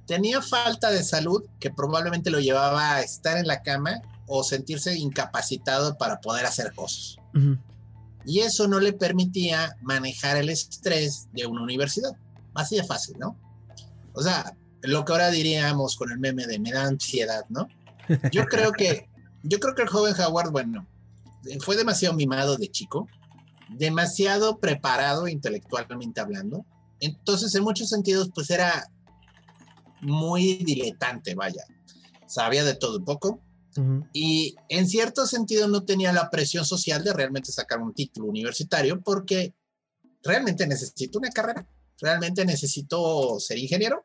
tenía falta de salud que probablemente lo llevaba a estar en la cama o sentirse incapacitado para poder hacer cosas. Y eso no le permitía manejar el estrés de una universidad. Así de fácil, ¿no? O sea, lo que ahora diríamos con el meme de me da ansiedad, ¿no? Yo [laughs] creo que, yo creo que el joven Howard, bueno, fue demasiado mimado de chico, demasiado preparado intelectualmente hablando. Entonces, en muchos sentidos, pues era muy diletante, vaya. Sabía de todo un poco. Y en cierto sentido no tenía la presión social de realmente sacar un título universitario porque realmente necesito una carrera, realmente necesito ser ingeniero.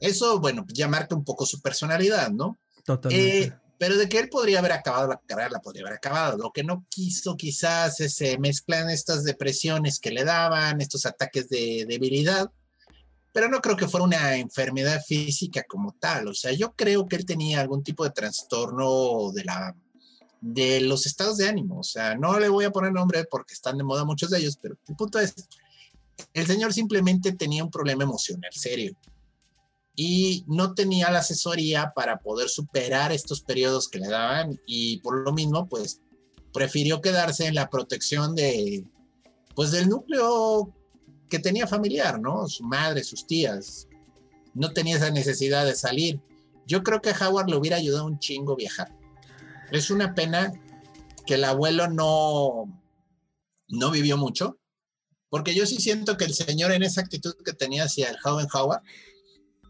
Eso, bueno, ya marca un poco su personalidad, ¿no? Totalmente. Eh, pero de que él podría haber acabado la carrera, la podría haber acabado. Lo que no quiso quizás es se mezclan estas depresiones que le daban, estos ataques de debilidad, pero no creo que fuera una enfermedad física como tal. O sea, yo creo que él tenía algún tipo de trastorno de la de los estados de ánimo. O sea, no le voy a poner nombre porque están de moda muchos de ellos, pero el punto es, el señor simplemente tenía un problema emocional serio y no tenía la asesoría para poder superar estos periodos que le daban y por lo mismo, pues prefirió quedarse en la protección de, pues del núcleo que tenía familiar, ¿no? Su madre, sus tías. No tenía esa necesidad de salir. Yo creo que Howard le hubiera ayudado un chingo viajar. Es una pena que el abuelo no, no vivió mucho, porque yo sí siento que el señor en esa actitud que tenía hacia el joven Howard,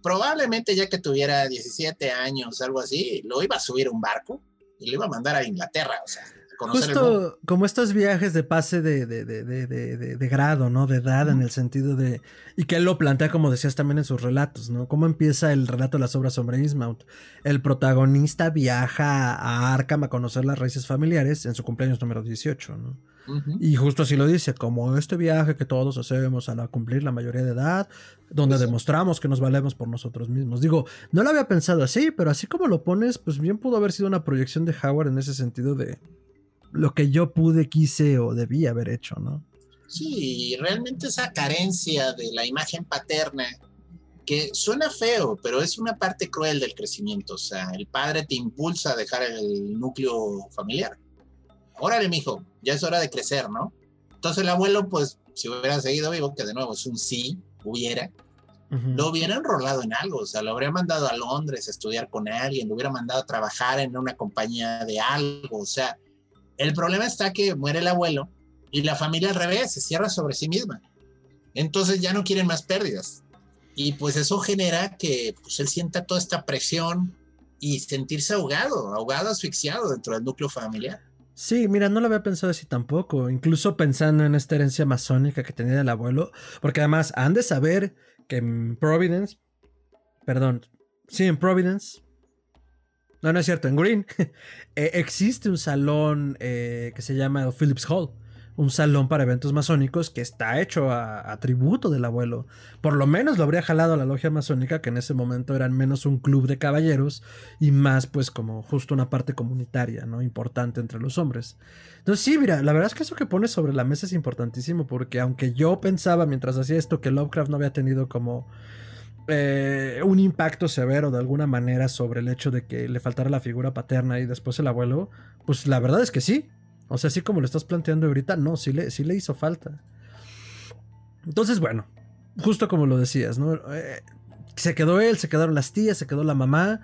probablemente ya que tuviera 17 años, algo así, lo iba a subir a un barco y lo iba a mandar a Inglaterra, o sea, Justo como estos viajes de pase de, de, de, de grado, ¿no? De edad, en el sentido de. Y que él lo plantea, como decías también en sus relatos, ¿no? ¿Cómo empieza el relato de las obras sobre Ismount? El protagonista viaja a Arkham a conocer las raíces familiares en su cumpleaños número 18, ¿no? Y justo así lo dice, como este viaje que todos hacemos a cumplir la mayoría de edad, donde demostramos que nos valemos por nosotros mismos. Digo, no lo había pensado así, pero así como lo pones, pues bien pudo haber sido una proyección de Howard en ese sentido de lo que yo pude, quise o debía haber hecho, ¿no? Sí, realmente esa carencia de la imagen paterna, que suena feo, pero es una parte cruel del crecimiento. O sea, el padre te impulsa a dejar el núcleo familiar. órale, mijo, ya es hora de crecer, ¿no? Entonces el abuelo, pues, si hubiera seguido vivo, que de nuevo es un sí, hubiera, lo hubiera enrolado en algo, o sea, lo habría mandado a Londres a estudiar con alguien, lo hubiera mandado a trabajar en una compañía de algo, o sea, el problema está que muere el abuelo y la familia al revés, se cierra sobre sí misma. Entonces ya no quieren más pérdidas. Y pues eso genera que pues, él sienta toda esta presión y sentirse ahogado, ahogado, asfixiado dentro del núcleo familiar. Sí, mira, no lo había pensado así tampoco, incluso pensando en esta herencia masónica que tenía el abuelo, porque además han de saber que en Providence, perdón, sí, en Providence, no, no es cierto, en Green, [laughs] eh, existe un salón eh, que se llama Phillips Hall, un salón para eventos masónicos que está hecho a, tributo del abuelo. Por lo menos lo habría jalado a la logia masónica, que en ese momento eran menos un club de caballeros y más pues como justo una parte comunitaria, ¿no? Importante entre los hombres. Entonces sí, mira, la verdad es que eso que pones sobre la mesa es importantísimo porque aunque yo pensaba mientras hacía esto que Lovecraft no había tenido como... Eh, un impacto severo de alguna manera sobre el hecho de que le faltara la figura paterna y después el abuelo, pues la verdad es que sí, o sea, así como lo estás planteando ahorita, no, sí le, sí le hizo falta. Entonces, bueno, justo como lo decías, ¿no? Eh, se quedó él, se quedaron las tías, se quedó la mamá.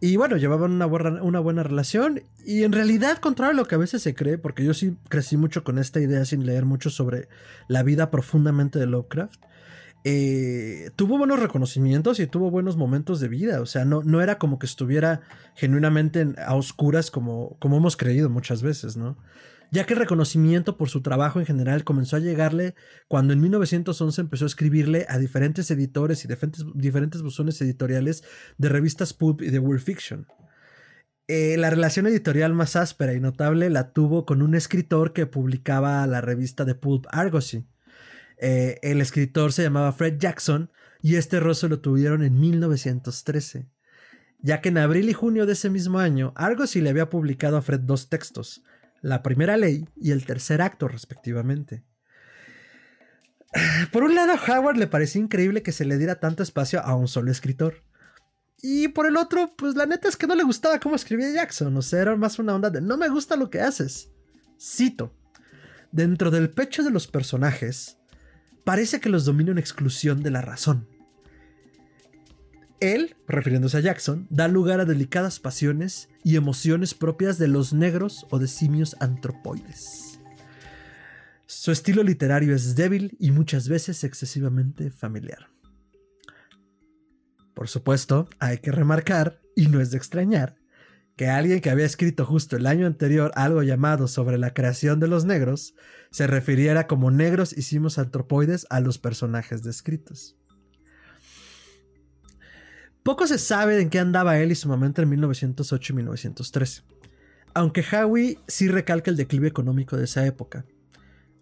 Y bueno, llevaban una buena, una buena relación. Y en realidad, contrario a lo que a veces se cree, porque yo sí crecí mucho con esta idea sin leer mucho sobre la vida profundamente de Lovecraft. Eh, tuvo buenos reconocimientos y tuvo buenos momentos de vida. O sea, no, no era como que estuviera genuinamente a oscuras como, como hemos creído muchas veces, ¿no? Ya que el reconocimiento por su trabajo en general comenzó a llegarle cuando en 1911 empezó a escribirle a diferentes editores y diferentes, diferentes buzones editoriales de revistas pulp y de World Fiction. Eh, la relación editorial más áspera y notable la tuvo con un escritor que publicaba la revista de pulp Argosy eh, el escritor se llamaba Fred Jackson y este rostro lo tuvieron en 1913, ya que en abril y junio de ese mismo año Argosy le había publicado a Fred dos textos, la primera ley y el tercer acto respectivamente. [sighs] Por un lado, a Howard le parecía increíble que se le diera tanto espacio a un solo escritor. Y por el otro, pues la neta es que no le gustaba cómo escribía Jackson, o sea, era más una onda de no me gusta lo que haces. Cito, dentro del pecho de los personajes, parece que los domina una exclusión de la razón. Él, refiriéndose a Jackson, da lugar a delicadas pasiones y emociones propias de los negros o de simios antropoides. Su estilo literario es débil y muchas veces excesivamente familiar. Por supuesto, hay que remarcar, y no es de extrañar, que alguien que había escrito justo el año anterior algo llamado sobre la creación de los negros se refiriera como negros hicimos antropoides a los personajes descritos. Poco se sabe en qué andaba él y su mamá entre 1908 y 1913, aunque Howie sí recalca el declive económico de esa época.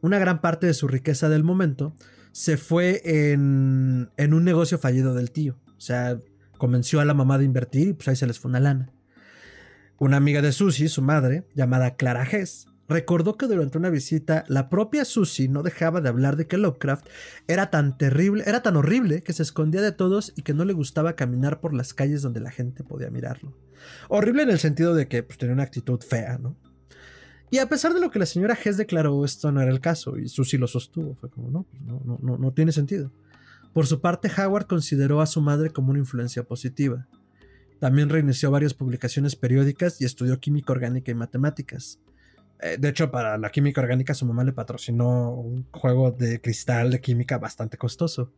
Una gran parte de su riqueza del momento se fue en, en un negocio fallido del tío, o sea, convenció a la mamá de invertir y pues ahí se les fue una lana. Una amiga de Susie, su madre, llamada Clara Hess, recordó que durante una visita la propia Susie no dejaba de hablar de que Lovecraft era tan terrible, era tan horrible que se escondía de todos y que no le gustaba caminar por las calles donde la gente podía mirarlo. Horrible en el sentido de que pues, tenía una actitud fea, ¿no? Y a pesar de lo que la señora Hess declaró, esto no era el caso, y Susie lo sostuvo. Fue como, no, pues, no, no, no, no tiene sentido. Por su parte, Howard consideró a su madre como una influencia positiva. También reinició varias publicaciones periódicas y estudió química orgánica y matemáticas. Eh, de hecho, para la química orgánica su mamá le patrocinó un juego de cristal de química bastante costoso.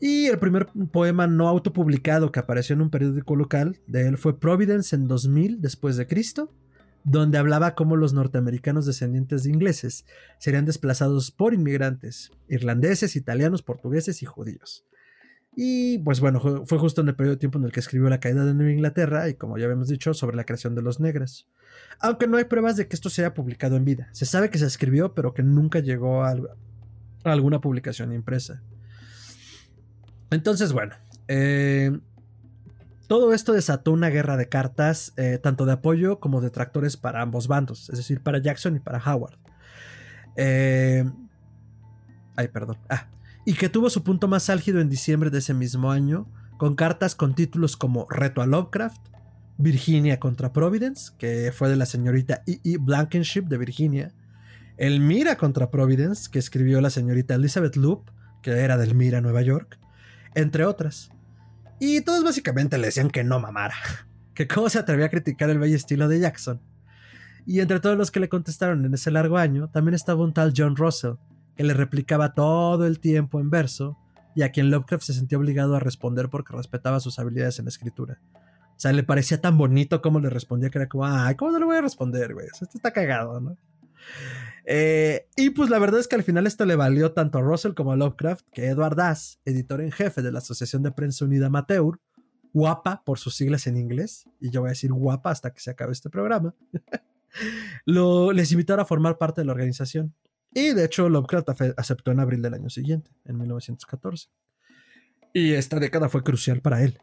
Y el primer poema no autopublicado que apareció en un periódico local de él fue Providence en 2000 después de Cristo, donde hablaba cómo los norteamericanos descendientes de ingleses serían desplazados por inmigrantes, irlandeses, italianos, portugueses y judíos. Y pues bueno, fue justo en el periodo de tiempo en el que escribió La caída de Nueva Inglaterra y como ya habíamos dicho, sobre la creación de los negros. Aunque no hay pruebas de que esto se haya publicado en vida. Se sabe que se escribió, pero que nunca llegó a, alguna publicación impresa. Entonces, bueno, eh, todo esto desató una guerra de cartas, eh, tanto de apoyo como de tractores para ambos bandos, es decir, para Jackson y para Howard. Eh, ay, perdón. Ah, y que tuvo su punto más álgido en diciembre de ese mismo año, con cartas con títulos como Reto a Lovecraft, Virginia contra Providence, que fue de la señorita E. E. Blankenship de Virginia, Elmira contra Providence, que escribió la señorita Elizabeth Loop, que era de Elmira, Nueva York, entre otras. Y todos básicamente le decían que no mamara, [laughs] que cómo se atrevía a criticar el bello estilo de Jackson. Y entre todos los que le contestaron en ese largo año, también estaba un tal John Russell, que le replicaba todo el tiempo en verso, y a quien Lovecraft se sentía obligado a responder porque respetaba sus habilidades en la escritura. O sea, le parecía tan bonito como le respondía que era como, ay, ¿cómo no le voy a responder, güey? Esto está cagado, ¿no? Eh, y pues la verdad es que al final esto le valió tanto a Russell como a Lovecraft que Edward Das, editor en jefe de la Asociación de Prensa Unida Amateur, guapa por sus siglas en inglés, y yo voy a decir guapa hasta que se acabe este programa, [laughs] lo, les invitaron a formar parte de la organización. Y de hecho Lovecraft aceptó en abril del año siguiente, en 1914. Y esta década fue crucial para él.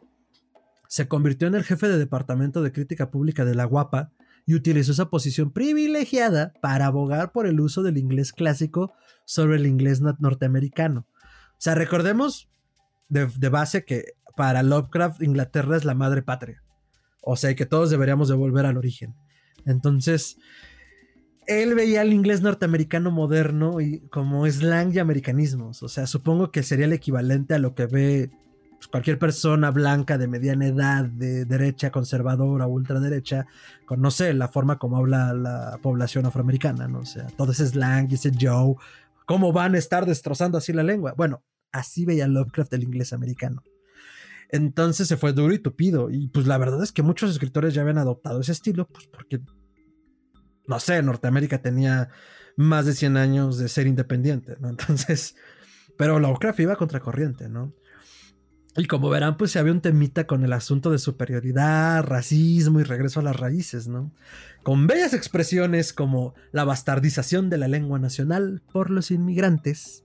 Se convirtió en el jefe de departamento de crítica pública de la Guapa y utilizó esa posición privilegiada para abogar por el uso del inglés clásico sobre el inglés norteamericano. O sea, recordemos de, base que para Lovecraft Inglaterra es la madre patria. O sea, que todos deberíamos de volver al origen. Entonces, él veía el inglés norteamericano moderno y como slang y americanismos. O sea, supongo que sería el equivalente a lo que ve pues, cualquier persona blanca de mediana edad, de derecha, conservadora, ultraderecha, con no sé, la forma como habla la población afroamericana, ¿no? O sea, todo ese slang y ese Joe, ¿cómo van a estar destrozando así la lengua? Bueno, así veía Lovecraft el inglés americano. Entonces se fue duro y tupido. Y pues la verdad es que muchos escritores ya habían adoptado ese estilo, pues porque, no sé, Norteamérica tenía más de 100 años de ser independiente, ¿no? [laughs] Entonces, pero Lovecraft iba contracorriente, ¿no? Y como verán, pues se había un temita con el asunto de superioridad, racismo y regreso a las raíces, ¿no? Con bellas expresiones como la bastardización de la lengua nacional por los inmigrantes.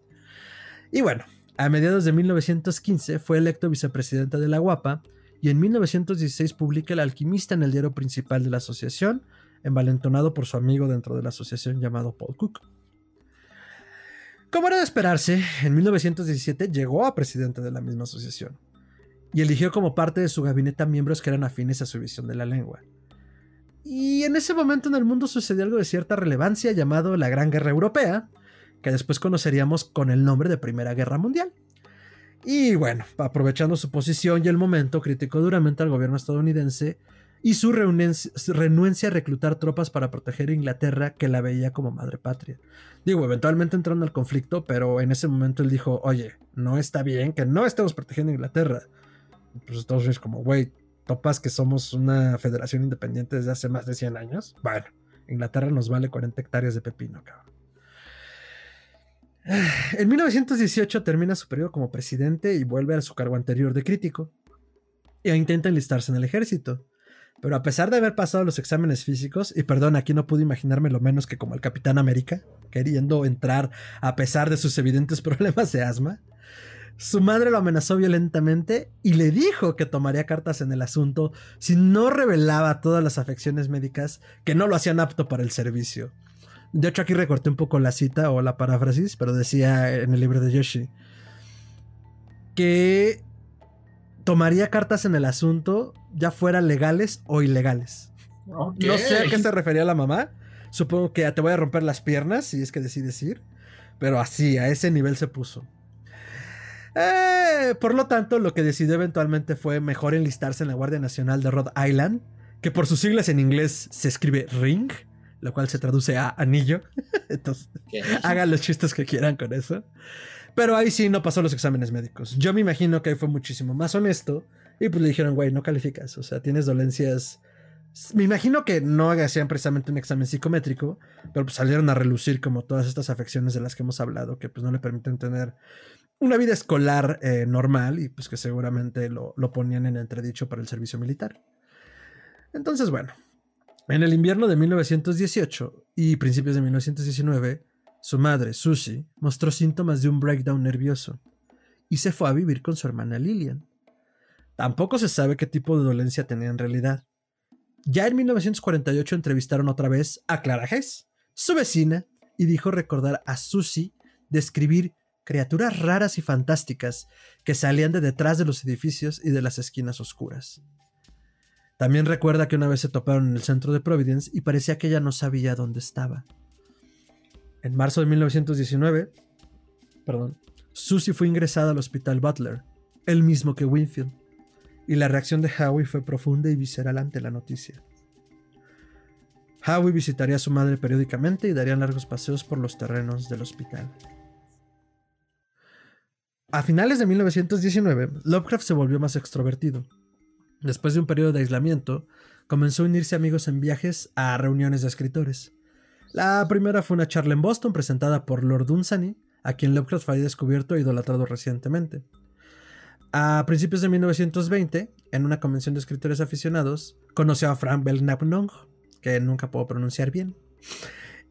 Y bueno, a mediados de 1915 fue electo vicepresidente de la Guapa y en 1916 publica El alquimista en el diario principal de la asociación, envalentonado por su amigo dentro de la asociación llamado Paul Cook. Como era de esperarse, en 1917 llegó a presidente de la misma asociación y eligió como parte de su gabinete a miembros que eran afines a su visión de la lengua. Y en ese momento en el mundo sucedió algo de cierta relevancia llamado la Gran Guerra Europea, que después conoceríamos con el nombre de Primera Guerra Mundial. Y bueno, aprovechando su posición y el momento, criticó duramente al gobierno estadounidense y su renuencia a reclutar tropas para proteger a Inglaterra que la veía como madre patria. Digo, eventualmente entraron al conflicto, pero en ese momento él dijo, oye, no está bien que no estemos protegiendo a Inglaterra. Pues Estados Unidos como, güey, topas que somos una federación independiente desde hace más de 100 años. Bueno, Inglaterra nos vale 40 hectáreas de pepino, cabrón. En 1918 termina su periodo como presidente y vuelve a su cargo anterior de crítico. E intenta enlistarse en el ejército. Pero a pesar de haber pasado los exámenes físicos, y perdón, aquí no pude imaginarme lo menos que como el Capitán América, queriendo entrar a pesar de sus evidentes [laughs] problemas de asma, su madre lo amenazó violentamente y le dijo que tomaría cartas en el asunto si no revelaba todas las afecciones médicas que no lo hacían apto para el servicio. De hecho, aquí recorté un poco la cita o la paráfrasis, pero decía en el libro de Yoshi que tomaría cartas en el asunto, ya fueran legales o ilegales. No sé a qué se refería la mamá. Supongo que te voy a romper las piernas, si es que decides ir. Pero así, a ese nivel se puso. Eh, por lo tanto, lo que decidió eventualmente fue mejor enlistarse en la Guardia Nacional de Rhode Island, que por sus siglas en inglés se escribe Ring, lo cual se traduce a anillo. [laughs] Entonces, hagan los chistes que quieran con eso. Pero ahí sí no pasó los exámenes médicos. Yo me imagino que ahí fue muchísimo más honesto. Y pues le dijeron, güey, no calificas. O sea, tienes dolencias. Me imagino que no hacían precisamente un examen psicométrico, pero pues salieron a relucir como todas estas afecciones de las que hemos hablado, que pues no le permiten tener una vida escolar eh, normal y pues que seguramente lo, lo ponían en entredicho para el servicio militar. Entonces, bueno, en el invierno de 1918 y principios de 1919, su madre, Susie, mostró síntomas de un breakdown nervioso y se fue a vivir con su hermana Lillian. Tampoco se sabe qué tipo de dolencia tenía en realidad. Ya en 1948 entrevistaron otra vez a Clara Hess, su vecina, y dijo recordar a Susie describir criaturas raras y fantásticas que salían de detrás de los edificios y de las esquinas oscuras. También recuerda que una vez se toparon en el centro de Providence y parecía que ella no sabía dónde estaba. En marzo de 1919, perdón, Susie fue ingresada al hospital Butler, el mismo que Winfield, y la reacción de Howie fue profunda y visceral ante la noticia. Howie visitaría a su madre periódicamente y darían largos paseos por los terrenos del hospital. A finales de 1919, Lovecraft se volvió más extrovertido. Después de un periodo de aislamiento, comenzó a unirse amigos en viajes a reuniones de escritores. La primera fue una charla en Boston presentada por Lord Dunsany, a quien Lovecraft había descubierto e idolatrado recientemente. A principios de 1920, en una convención de escritores aficionados, conoció a Frank Belknap que nunca puedo pronunciar bien,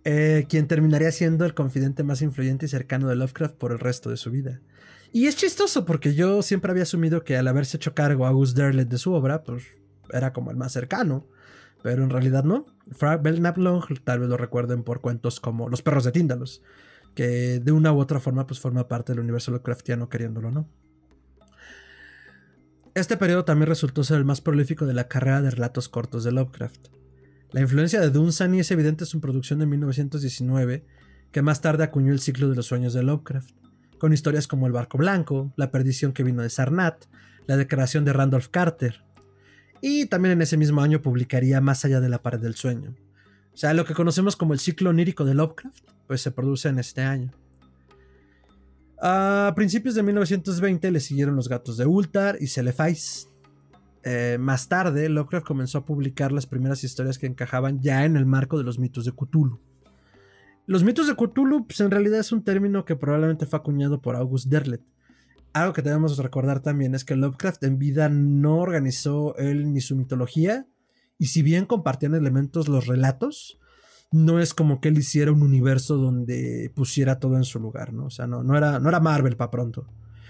eh, quien terminaría siendo el confidente más influyente y cercano de Lovecraft por el resto de su vida. Y es chistoso porque yo siempre había asumido que al haberse hecho cargo a August Derleth de su obra, pues era como el más cercano. Pero en realidad no. Frank Belknap Long tal vez lo recuerden por cuentos como Los perros de Tíndalos, que de una u otra forma pues forma parte del universo Lovecraftiano queriéndolo no. Este periodo también resultó ser el más prolífico de la carrera de relatos cortos de Lovecraft. La influencia de Dunsany es evidente en su producción de 1919, que más tarde acuñó el ciclo de los sueños de Lovecraft con historias como El Barco Blanco, La Perdición que vino de Sarnat, La Declaración de Randolph Carter. Y también en ese mismo año publicaría Más allá de la pared del sueño. O sea, lo que conocemos como el ciclo onírico de Lovecraft, pues se produce en este año. A principios de 1920 le siguieron Los Gatos de Ultar y Celefais. Eh, más tarde, Lovecraft comenzó a publicar las primeras historias que encajaban ya en el marco de los mitos de Cthulhu. Los mitos de Cthulhu, pues en realidad es un término que probablemente fue acuñado por August Derleth. Algo que debemos recordar también es que Lovecraft en vida no organizó él ni su mitología, y si bien compartían elementos los relatos, no es como que él hiciera un universo donde pusiera todo en su lugar, ¿no? O sea, no, no, era, no era Marvel para pronto.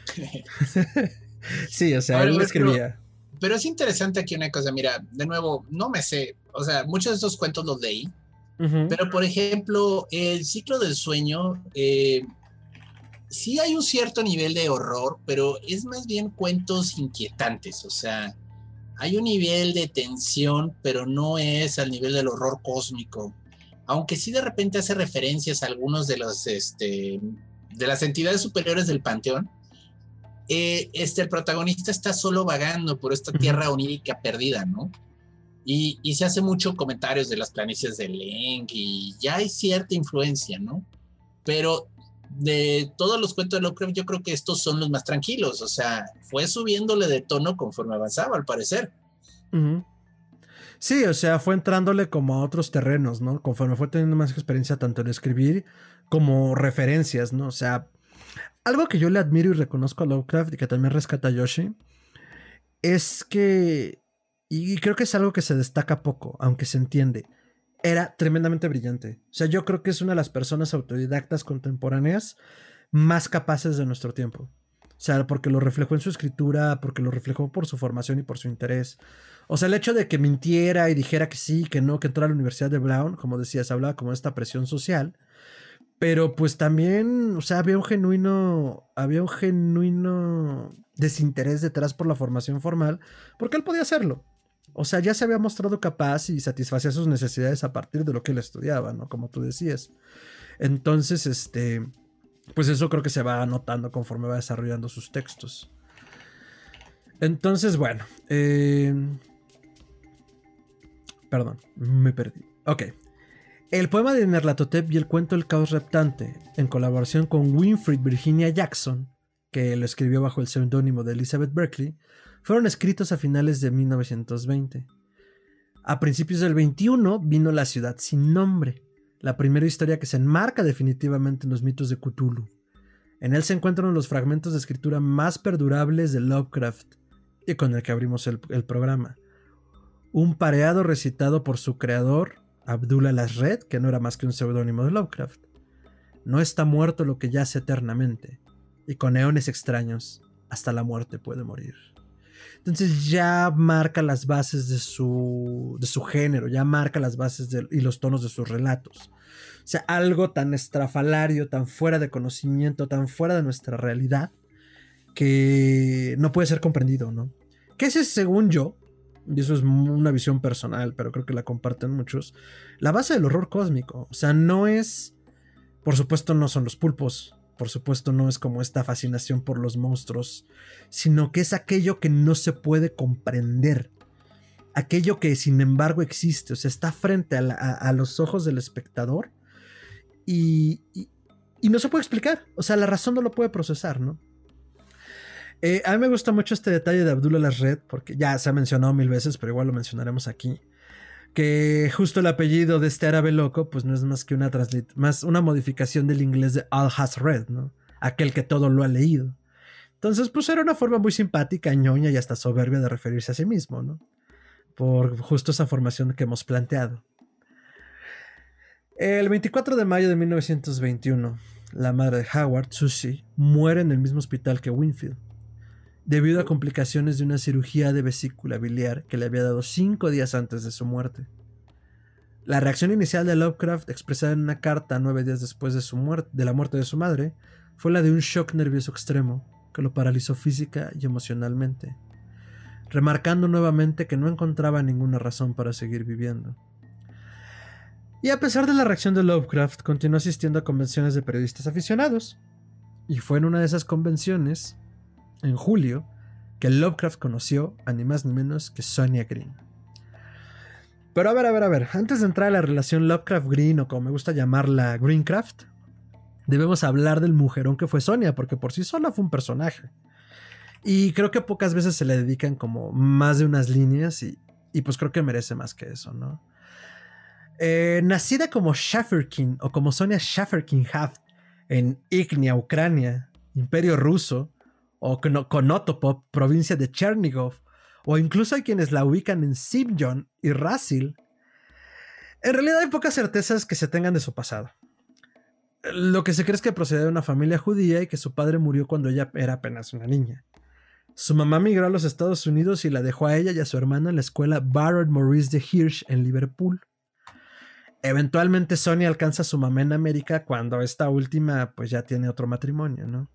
[laughs] sí, o sea, él escribía. Pero, pero, es interesante aquí una cosa, mira, de nuevo, no me sé, o sea, muchos de estos cuentos los leí, pero, por ejemplo, el ciclo del sueño, eh, sí hay un cierto nivel de horror, pero es más bien cuentos inquietantes, o sea, hay un nivel de tensión, pero no es al nivel del horror cósmico. Aunque sí de repente hace referencias a algunos de los, este, de las entidades superiores del panteón, eh, este, el protagonista está solo vagando por esta tierra onírica perdida, ¿no? Y, se hace mucho comentarios de las planicies de Leng y ya hay cierta influencia, ¿no? Pero de todos los cuentos de Lovecraft, yo creo que estos son los más tranquilos. O sea, fue subiéndole de tono conforme avanzaba, al parecer. Sí, o sea, fue entrándole como a otros terrenos, ¿no? Conforme fue teniendo más experiencia tanto en escribir como referencias, ¿no? O sea, algo que yo le admiro y reconozco a Lovecraft y que también rescata a Yoshi es que y creo que es algo que se destaca poco, aunque se entiende. Era tremendamente brillante. O sea, yo creo que es una de las personas autodidactas contemporáneas más capaces de nuestro tiempo. O sea, porque lo reflejó en su escritura, porque lo reflejó por su formación y por su interés. O sea, el hecho de que mintiera y dijera que sí, que no, que entró a la Universidad de Brown, como decías, hablaba como de esta presión social. Pero pues también, o sea, había un genuino, había un genuino desinterés detrás por la formación formal, porque él podía hacerlo. O sea, ya se había mostrado capaz y satisfacía sus necesidades a partir de lo que él estudiaba, ¿no? Como tú decías. Entonces, este, pues eso creo que se va notando conforme va desarrollando sus textos. Entonces, bueno, eh, perdón, me perdí. Ok. El poema de Nerlatotep y el cuento El caos reptante, en colaboración con Winfried Virginia Jackson, que lo escribió bajo el seudónimo de Elizabeth Berkeley, fueron escritos a finales de 1920. A principios del 21 vino La ciudad sin nombre, la primera historia que se enmarca definitivamente en los mitos de Cthulhu. En él se encuentran los fragmentos de escritura más perdurables de Lovecraft y con el que abrimos el, programa. Un pareado recitado por su creador, Abdullah Lasred, que no era más que un seudónimo de Lovecraft. No está muerto lo que yace eternamente, y con eones extraños, hasta la muerte puede morir. Entonces ya marca las bases de su, de su género, ya marca las bases y los tonos de sus relatos. O sea, algo tan estrafalario, tan fuera de conocimiento, tan fuera de nuestra realidad, que no puede ser comprendido, ¿no? Que ese, según yo, y eso es una visión personal, pero creo que la comparten muchos, la base del horror cósmico. O sea, no es, por supuesto no son los pulpos, por supuesto no es como esta fascinación por los monstruos, sino que es aquello que no se puede comprender. Aquello que sin embargo existe, o sea, está frente a, los ojos del espectador y, no se puede explicar. O sea, la razón no lo puede procesar, ¿no? Eh, a mí me gusta mucho este detalle de Abdullah Red, porque ya se ha mencionado mil veces, pero igual lo mencionaremos aquí. Que justo el apellido de este árabe loco, pues no es más que una, más una modificación del inglés de Al Has Read, ¿no? Aquel que todo lo ha leído. Entonces, pues era una forma muy simpática, ñoña y hasta soberbia de referirse a sí mismo, ¿no? Por justo esa formación que hemos planteado. El 24 de mayo de 1921, la madre de Howard, Susie, muere en el mismo hospital que Winfield debido a complicaciones de una cirugía de vesícula biliar que le había dado cinco días antes de su muerte. La reacción inicial de Lovecraft, expresada en una carta nueve días después de, la muerte de su madre, fue la de un shock nervioso extremo que lo paralizó física y emocionalmente, remarcando nuevamente que no encontraba ninguna razón para seguir viviendo. Y a pesar de la reacción de Lovecraft, continuó asistiendo a convenciones de periodistas aficionados. Y fue en una de esas convenciones en julio que Lovecraft conoció a ni más ni menos que Sonia Green. Pero a ver, a ver, a ver, antes de entrar a la relación Lovecraft-Green o como me gusta llamarla Greencraft, debemos hablar del mujerón que fue Sonia, porque por sí sola fue un personaje. Y creo que pocas veces se le dedican como más de unas líneas y, pues creo que merece más que eso, ¿no? Eh, nacida como Schafferkin o como Sonia Schafferkin-Haft en Ignia, Ucrania, Imperio Ruso, o Konotopop, provincia de Chernigov, o incluso hay quienes la ubican en Simjon y Rasil. En realidad hay pocas certezas que se tengan de su pasado. Lo que se cree es que procede de una familia judía y que su padre murió cuando ella era apenas una niña. Su mamá migró a los Estados Unidos y la dejó a ella y a su hermana en la escuela Barrett Maurice de Hirsch en Liverpool. Eventualmente Sonia alcanza a su mamá en América cuando esta última pues ya tiene otro matrimonio, ¿no?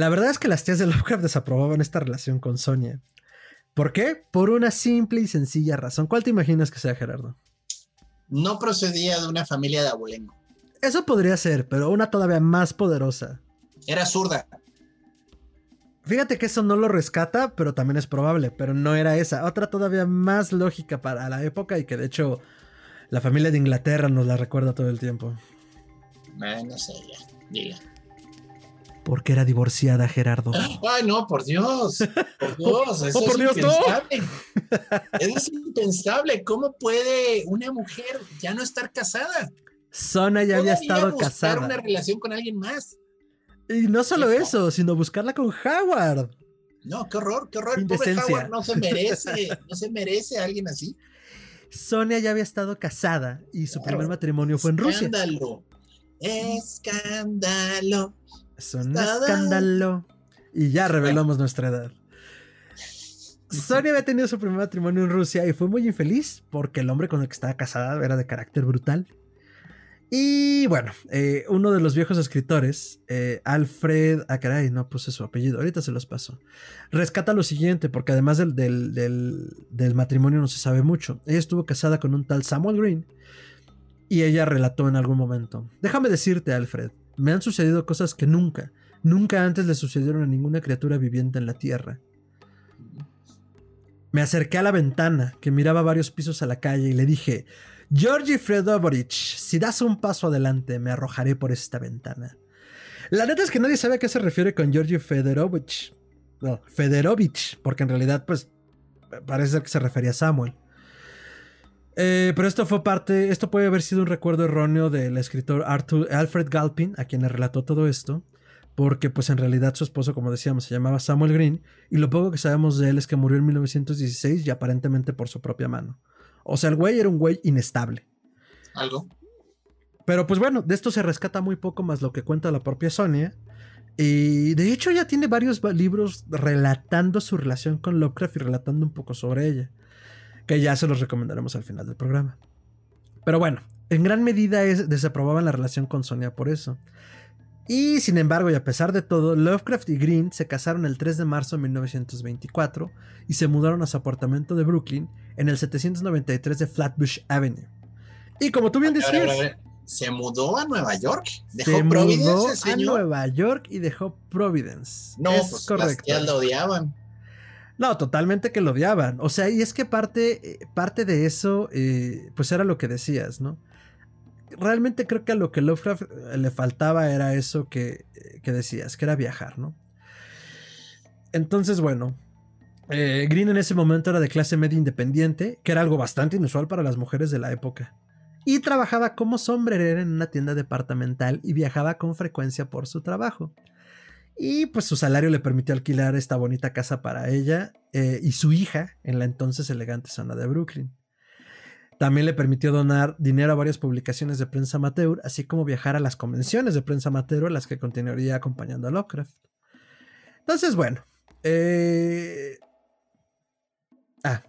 La verdad es que las tías de Lovecraft desaprobaban esta relación con Sonia. ¿Por qué? Por una simple y sencilla razón. ¿Cuál te imaginas que sea, Gerardo? No procedía de una familia de abolengo. Eso podría ser, pero una todavía más poderosa. Era zurda. Fíjate que eso no lo rescata, pero también es probable, pero no era esa. Otra todavía más lógica para la época y que de hecho la familia de Inglaterra nos la recuerda todo el tiempo. no sé, ya, diga. Porque era divorciada, Gerardo. Ay, no, por Dios. Por [laughs] Dios, eso oh, es impensable. es impensable. ¿Cómo puede una mujer ya no estar casada? Sona ya había estado buscar una relación con alguien más. Y no solo eso, sino buscarla con Howard. No, qué horror, qué horror. Pobre Howard no se merece, [laughs] no se merece a alguien así. Sonia ya había estado casada y su primer matrimonio fue en Rusia. Escándalo. Escándalo. Es un escándalo. Y ya revelamos nuestra edad. Sonia había tenido su primer matrimonio en Rusia y fue muy infeliz porque el hombre con el que estaba casada era de carácter brutal. Y bueno, eh, uno de los viejos escritores, eh, Alfred, ah caray, no puse su apellido, ahorita se los paso, rescata lo siguiente, porque además del, del, matrimonio no se sabe mucho. Ella estuvo casada con un tal Samuel Green y ella relató en algún momento, déjame decirte Alfred, me han sucedido cosas que nunca, nunca antes le sucedieron a ninguna criatura viviente en la Tierra. Me acerqué a la ventana, que miraba varios pisos a la calle, y le dije, Georgi Fredovich, si das un paso adelante, me arrojaré por esta ventana. La neta es que nadie sabe a qué se refiere con Georgi Fedorovich. No, porque en realidad, pues, parece que se refería a Samuel. Eh, pero esto fue parte, esto puede haber sido un recuerdo erróneo del escritor Arthur, Alfred Galpin, a quien le relató todo esto, porque pues en realidad su esposo, como decíamos, se llamaba Samuel Green, y lo poco que sabemos de él es que murió en 1916 y aparentemente por su propia mano. O sea, el güey era un güey inestable. Algo. Pero pues bueno, de esto se rescata muy poco más lo que cuenta la propia Sonia. Y de hecho ya tiene varios libros relatando su relación con Lovecraft y relatando un poco sobre ella que ya se los recomendaremos al final del programa. Pero bueno, en gran medida es, desaprobaban la relación con Sonia por eso. Y sin embargo, y a pesar de todo, Lovecraft y Green se casaron el 3 de marzo de 1924 y se mudaron a su apartamento de Brooklyn en el 793 de Flatbush Avenue. Y como tú bien decías, se mudó a Nueva York, dejó se Providence, a Nueva York y dejó Providence. No, es pues correcto. Las lo odiaban. No, totalmente que lo odiaban. O sea, y es que parte, eh, parte de eso, eh, pues era lo que decías, ¿no? realmente creo que a lo que Lovecraft eh, le faltaba era eso que, que decías, que era viajar, ¿no? Entonces, bueno, Green en ese momento era de clase media independiente, que era algo bastante inusual para las mujeres de la época. Y trabajaba como sombrerera en una tienda departamental y viajaba con frecuencia por su trabajo. Y pues su salario le permitió alquilar esta bonita casa para ella y su hija en la entonces elegante zona de Brooklyn. También le permitió donar dinero a varias publicaciones de prensa amateur, así como viajar a las convenciones de prensa amateur a las que continuaría acompañando a Lovecraft. Entonces, bueno. Eh, ah.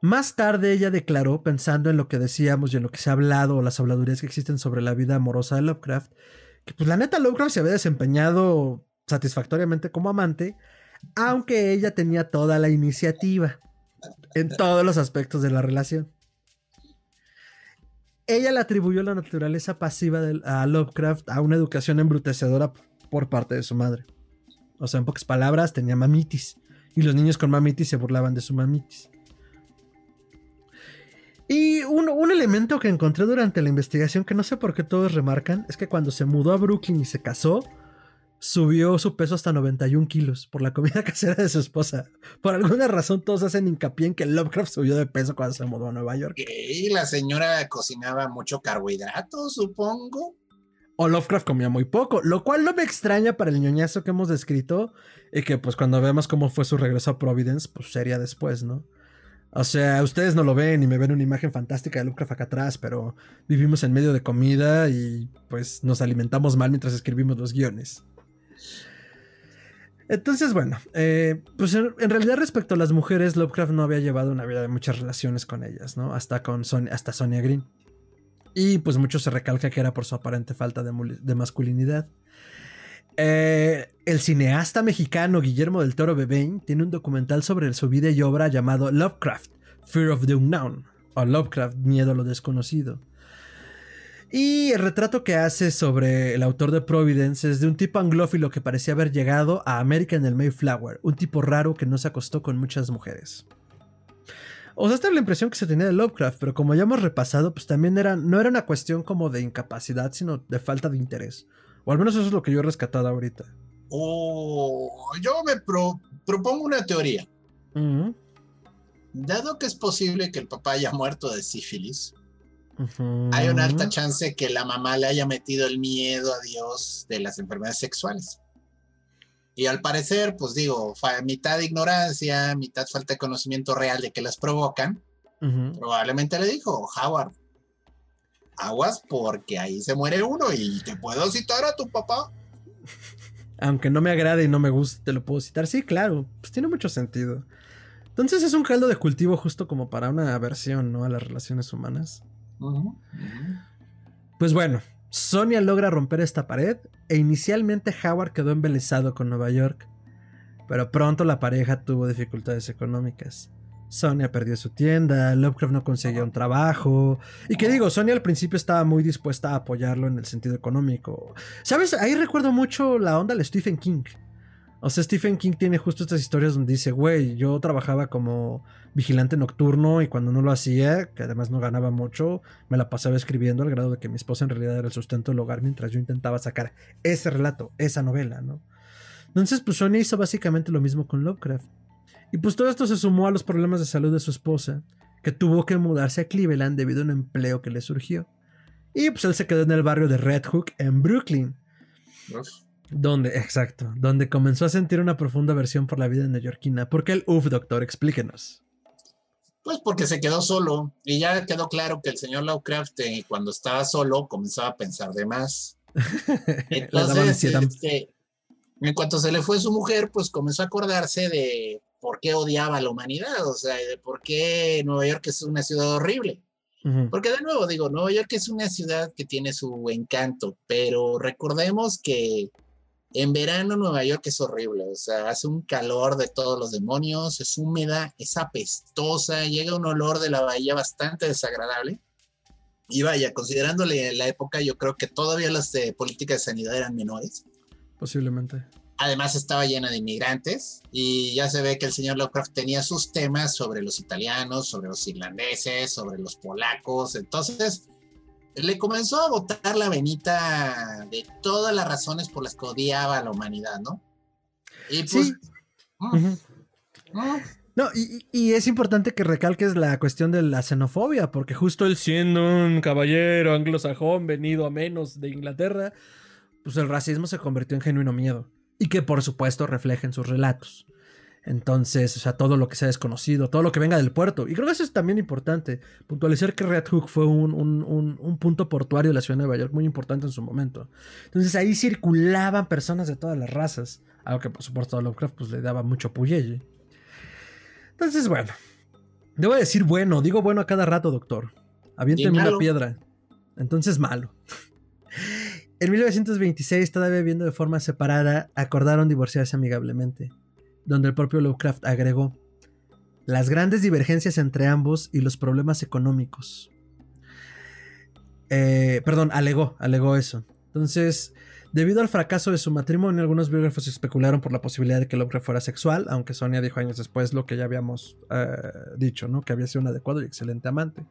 Más tarde ella declaró, pensando en lo que decíamos y en lo que se ha hablado o las habladurías que existen sobre la vida amorosa de Lovecraft, que pues la neta Lovecraft se había desempeñado satisfactoriamente como amante, aunque ella tenía toda la iniciativa en todos los aspectos de la relación. Ella le atribuyó la naturaleza pasiva de, a Lovecraft a una educación embrutecedora por parte de su madre. O sea, en pocas palabras, tenía mamitis. Y los niños con mamitis se burlaban de su mamitis. Y un, un, elemento que encontré durante la investigación que no sé por qué todos remarcan es que cuando se mudó a Brooklyn y se casó, subió su peso hasta 91 kilos por la comida [laughs] casera de su esposa. Por alguna razón todos hacen hincapié en que Lovecraft subió de peso cuando se mudó a Nueva York. Y la señora cocinaba mucho carbohidrato, supongo. O Lovecraft comía muy poco, lo cual no me extraña para el ñoñazo que hemos descrito y que pues cuando vemos cómo fue su regreso a Providence, pues sería después, ¿no? O sea, ustedes no lo ven y me ven una imagen fantástica de Lovecraft acá atrás, pero vivimos en medio de comida y pues nos alimentamos mal mientras escribimos los guiones. Entonces, bueno, eh, pues en, realidad respecto a las mujeres, Lovecraft no había llevado una vida de muchas relaciones con ellas, ¿no? Hasta con Sonia, hasta Sonia Green. Y pues mucho se recalca que era por su aparente falta de, masculinidad. Eh, el cineasta mexicano Guillermo del Toro Bebein tiene un documental sobre su vida y obra llamado Lovecraft, Fear of the Unknown, o Lovecraft, Miedo a lo Desconocido y el retrato que hace sobre el autor de Providence es de un tipo anglófilo que parecía haber llegado a América en el Mayflower, un tipo raro que no se acostó con muchas mujeres. O sea, esta es la impresión que se tenía de Lovecraft, pero como ya hemos repasado, pues también era, no era una cuestión como de incapacidad, sino de falta de interés. O al menos eso es lo que yo he rescatado ahorita. Oh, yo me propongo una teoría. Dado que es posible que el papá haya muerto de sífilis, hay una alta chance que la mamá le haya metido el miedo a Dios de las enfermedades sexuales. Y al parecer, pues digo, mitad de ignorancia, mitad falta de conocimiento real de que las provocan, probablemente le dijo, Howard, aguas porque ahí se muere uno y te puedo citar a tu papá. Aunque no me agrade y no me guste, te lo puedo citar. Sí, claro, pues tiene mucho sentido. Entonces es un caldo de cultivo justo como para una aversión, ¿no? A las relaciones humanas. Pues bueno, Sonia logra romper esta pared e inicialmente Howard quedó embelesado con Nueva York, pero pronto la pareja tuvo dificultades económicas. Sonia perdió su tienda, Lovecraft no conseguía un trabajo. Y que digo, Sonia al principio estaba muy dispuesta a apoyarlo en el sentido económico. ¿Sabes? Ahí recuerdo mucho la onda de Stephen King. O sea, Stephen King tiene justo estas historias donde dice, güey, yo trabajaba como vigilante nocturno y cuando no lo hacía, que además no ganaba mucho, me la pasaba escribiendo al grado de que mi esposa en realidad era el sustento del hogar mientras yo intentaba sacar ese relato, esa novela, ¿no? Entonces, pues Sonia hizo básicamente lo mismo con Lovecraft. Y pues todo esto se sumó a los problemas de salud de su esposa, que tuvo que mudarse a Cleveland debido a un empleo que le surgió. Y pues él se quedó en el barrio de Red Hook, en Brooklyn. Donde, exacto, donde comenzó a sentir una profunda aversión por la vida neoyorquina. ¿Por qué el UF, doctor? Explíquenos. Pues porque se quedó solo y ya quedó claro que el señor Lovecraft eh, cuando estaba solo comenzaba a pensar de más. [laughs] Entonces, este, en cuanto se le fue su mujer, pues comenzó a acordarse de por qué odiaba a la humanidad, o sea, de por qué Nueva York es una ciudad horrible. Porque de nuevo digo, Nueva York es una ciudad que tiene su encanto, pero recordemos que en verano Nueva York es horrible, o sea, hace un calor de todos los demonios, es húmeda, es apestosa, llega un olor de la bahía bastante desagradable. Y vaya, considerándole la época, yo creo que todavía las de política de sanidad eran menores. Posiblemente. Además estaba llena de inmigrantes y ya se ve que el señor Lovecraft tenía sus temas sobre los italianos, sobre los irlandeses, sobre los polacos. Entonces le comenzó a botar la venita de todas las razones por las que odiaba a la humanidad, ¿no? Y pues... Mm, mm. No, y, y, es importante que recalques la cuestión de la xenofobia, porque justo él siendo un caballero anglosajón venido a menos de Inglaterra, pues el racismo se convirtió en genuino miedo y que por supuesto refleja en sus relatos. Entonces, o sea, todo lo que sea desconocido, todo lo que venga del puerto. Y creo que eso es también importante. Puntualizar que Red Hook fue un, punto portuario de la ciudad de Nueva York muy importante en su momento. Entonces ahí circulaban personas de todas las razas. Algo que por supuesto a Lovecraft pues, le daba mucho puyelle. Entonces, bueno. Debo decir bueno, digo bueno a cada rato, doctor. Aviénteme una piedra. Entonces malo. En 1926, todavía viviendo de forma separada, acordaron divorciarse amigablemente, donde el propio Lovecraft agregó las grandes divergencias entre ambos y los problemas económicos. Eh, perdón, alegó, alegó eso. Entonces, debido al fracaso de su matrimonio, algunos biógrafos especularon por la posibilidad de que Lovecraft fuera sexual, aunque Sonia dijo años después lo que ya habíamos eh, dicho, ¿no? Que había sido un adecuado y excelente amante.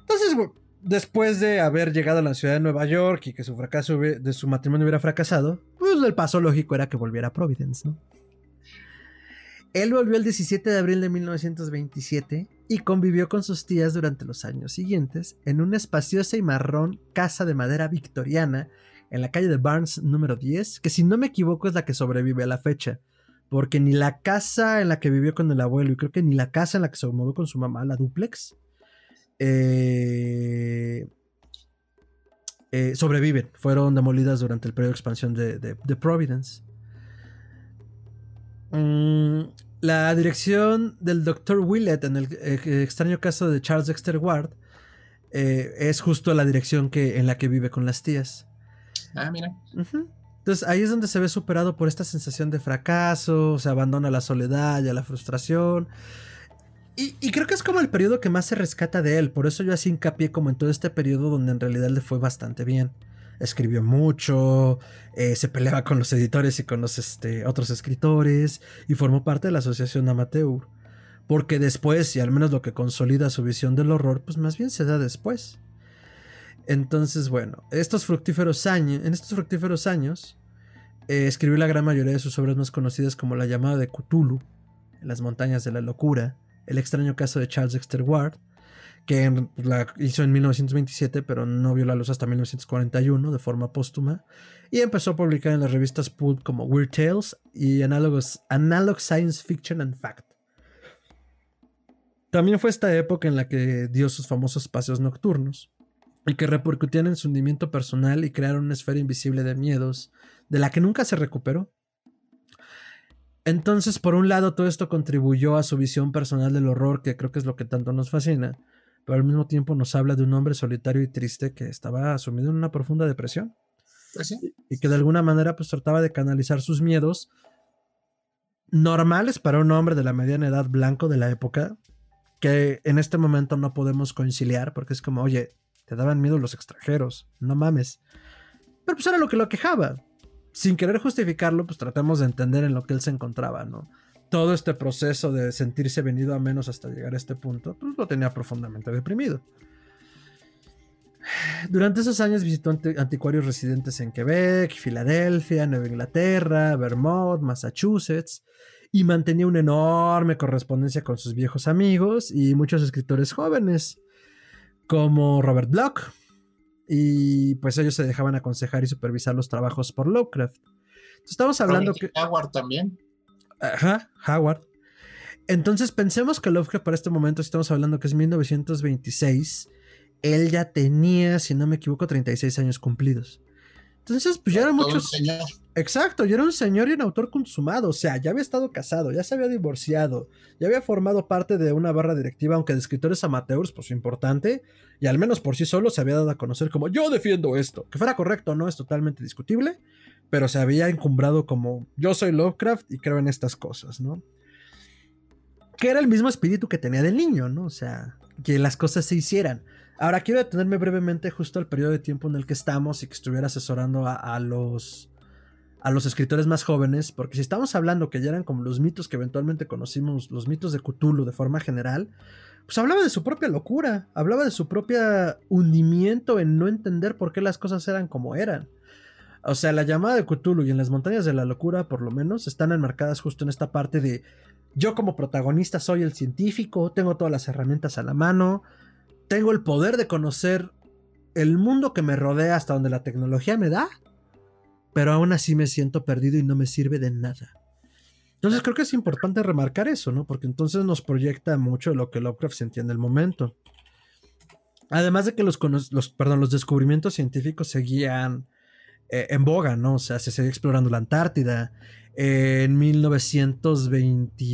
Entonces, después de haber llegado a la ciudad de Nueva York y que su fracaso de su matrimonio hubiera fracasado, pues el paso lógico era que volviera a Providence, ¿no? Él volvió el 17 de abril de 1927 y convivió con sus tías durante los años siguientes en una espaciosa y marrón casa de madera victoriana en la calle de Barnes número 10, que si no me equivoco es la que sobrevive a la fecha, porque ni la casa en la que vivió con el abuelo y creo que ni la casa en la que se mudó con su mamá, la duplex, eh, eh, sobreviven. Fueron demolidas durante el periodo de expansión de, Providence. Mm, la dirección del Dr. Willett en el eh, extraño caso de Charles Dexter Ward es justo la dirección que, en la que vive con las tías. Ah, mira. Entonces ahí es donde se ve superado por esta sensación de fracaso, se abandona la soledad y a la frustración. Y, creo que es como el periodo que más se rescata de él, por eso yo así hincapié como en todo este periodo donde en realidad le fue bastante bien. Escribió mucho, eh, se peleaba con los editores y con los este, otros escritores y formó parte de la asociación amateur. Porque después, y al menos lo que consolida su visión del horror, pues más bien se da después. Entonces, bueno, estos fructíferos años, en estos fructíferos años, eh, escribió la gran mayoría de sus obras más conocidas como La llamada de Cthulhu, las montañas de la locura, el extraño caso de Charles Dexter Ward, que la hizo en 1927, pero no vio la luz hasta 1941 de forma póstuma, y empezó a publicar en las revistas Pulp como Weird Tales y Analogous, Analog Science Fiction and Fact. También fue esta época en la que dio sus famosos paseos nocturnos, y que repercutían en su hundimiento personal y crearon una esfera invisible de miedos, de la que nunca se recuperó. Entonces, por un lado, todo esto contribuyó a su visión personal del horror, que creo que es lo que tanto nos fascina, pero al mismo tiempo nos habla de un hombre solitario y triste que estaba sumido en una profunda depresión. Pues y que de alguna manera pues trataba de canalizar sus miedos normales para un hombre de la mediana edad blanco de la época, que en este momento no podemos conciliar porque es como, oye, te daban miedo los extranjeros, no mames. Pero pues era lo que lo quejaba sin querer justificarlo, pues tratamos de entender en lo que él se encontraba, ¿no? Todo este proceso de sentirse venido a menos hasta llegar a este punto, pues lo tenía profundamente deprimido. Durante esos años visitó anticuarios residentes en Quebec, Filadelfia, Nueva Inglaterra, Vermont, Massachusetts, y mantenía una enorme correspondencia con sus viejos amigos y muchos escritores jóvenes, como Robert Bloch, y pues ellos se dejaban aconsejar y supervisar los trabajos por Lovecraft. Entonces, estamos hablando que... Howard también. Ajá, Howard. Entonces pensemos que Lovecraft para este momento, estamos hablando que es 1926, él ya tenía, si no me equivoco, 36 años cumplidos. Entonces, pues ya era mucho... Exacto, y era un señor y un autor consumado, o sea, ya había estado casado, ya se había divorciado, ya había formado parte de una barra directiva, aunque de escritores amateurs, pues importante, y al menos por sí solo se había dado a conocer como yo defiendo esto. Que fuera correcto no es totalmente discutible, pero se había encumbrado como yo soy Lovecraft y creo en estas cosas, ¿no? Que era el mismo espíritu que tenía del niño, ¿no? O sea, que las cosas se hicieran. Ahora quiero detenerme brevemente justo al periodo de tiempo en el que estamos y que estuviera asesorando a los a los escritores más jóvenes, porque si estamos hablando que ya eran como los mitos que eventualmente conocimos, los mitos de Cthulhu de forma general, pues hablaba de su propia locura, hablaba de su propio hundimiento en no entender por qué las cosas eran como eran. O sea, la llamada de Cthulhu y en las montañas de la locura, por lo menos, están enmarcadas justo en esta parte de yo como protagonista soy el científico, tengo todas las herramientas a la mano, tengo el poder de conocer el mundo que me rodea hasta donde la tecnología me da pero aún así me siento perdido y no me sirve de nada. Entonces creo que es importante remarcar eso, ¿no? Porque entonces nos proyecta mucho lo que Lovecraft sentía en el momento. Además de que los, los, perdón, los descubrimientos científicos seguían eh, en boga, ¿no? O sea, se seguía explorando la Antártida. en 1920...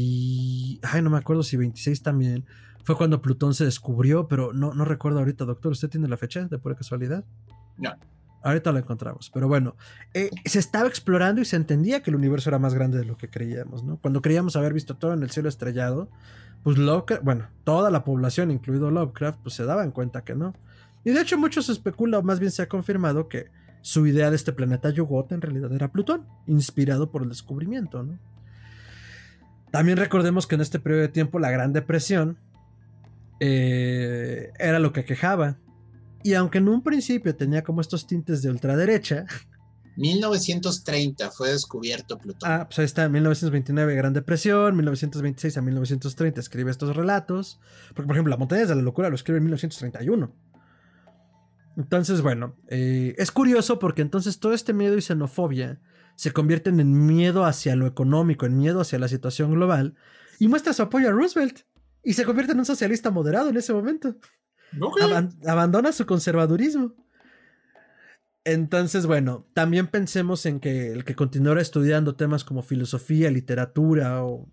Ay, no me acuerdo si 26 también. Fue cuando Plutón se descubrió, pero no, no recuerdo ahorita, doctor. ¿Usted tiene la fecha de pura casualidad? No. Ahorita lo encontramos. Pero bueno, eh, se estaba explorando y se entendía que el universo era más grande de lo que creíamos, ¿no? Cuando creíamos haber visto todo en el cielo estrellado, pues Lovecraft, bueno, toda la población, incluido Lovecraft, pues se daban cuenta que no. Y de hecho muchos especula, o más bien se ha confirmado que su idea de este planeta Yugot en realidad era Plutón, inspirado por el descubrimiento, ¿no? También recordemos que en este periodo de tiempo la Gran Depresión eh, era lo que quejaba y aunque en un principio tenía como estos tintes de ultraderecha. [laughs] 1930 fue descubierto Plutón. Ah, pues ahí está, 1929 Gran Depresión, 1926 a 1930 escribe estos relatos. Porque, por ejemplo, La Montaña de la Locura lo escribe en 1931. Entonces, bueno, eh, es curioso porque entonces todo este miedo y xenofobia se convierten en miedo hacia lo económico, en miedo hacia la situación global, y muestra su apoyo a Roosevelt. Y se convierte en un socialista moderado en ese momento abandona su conservadurismo. Entonces, bueno, también pensemos en que el que continuara estudiando temas como filosofía, literatura o,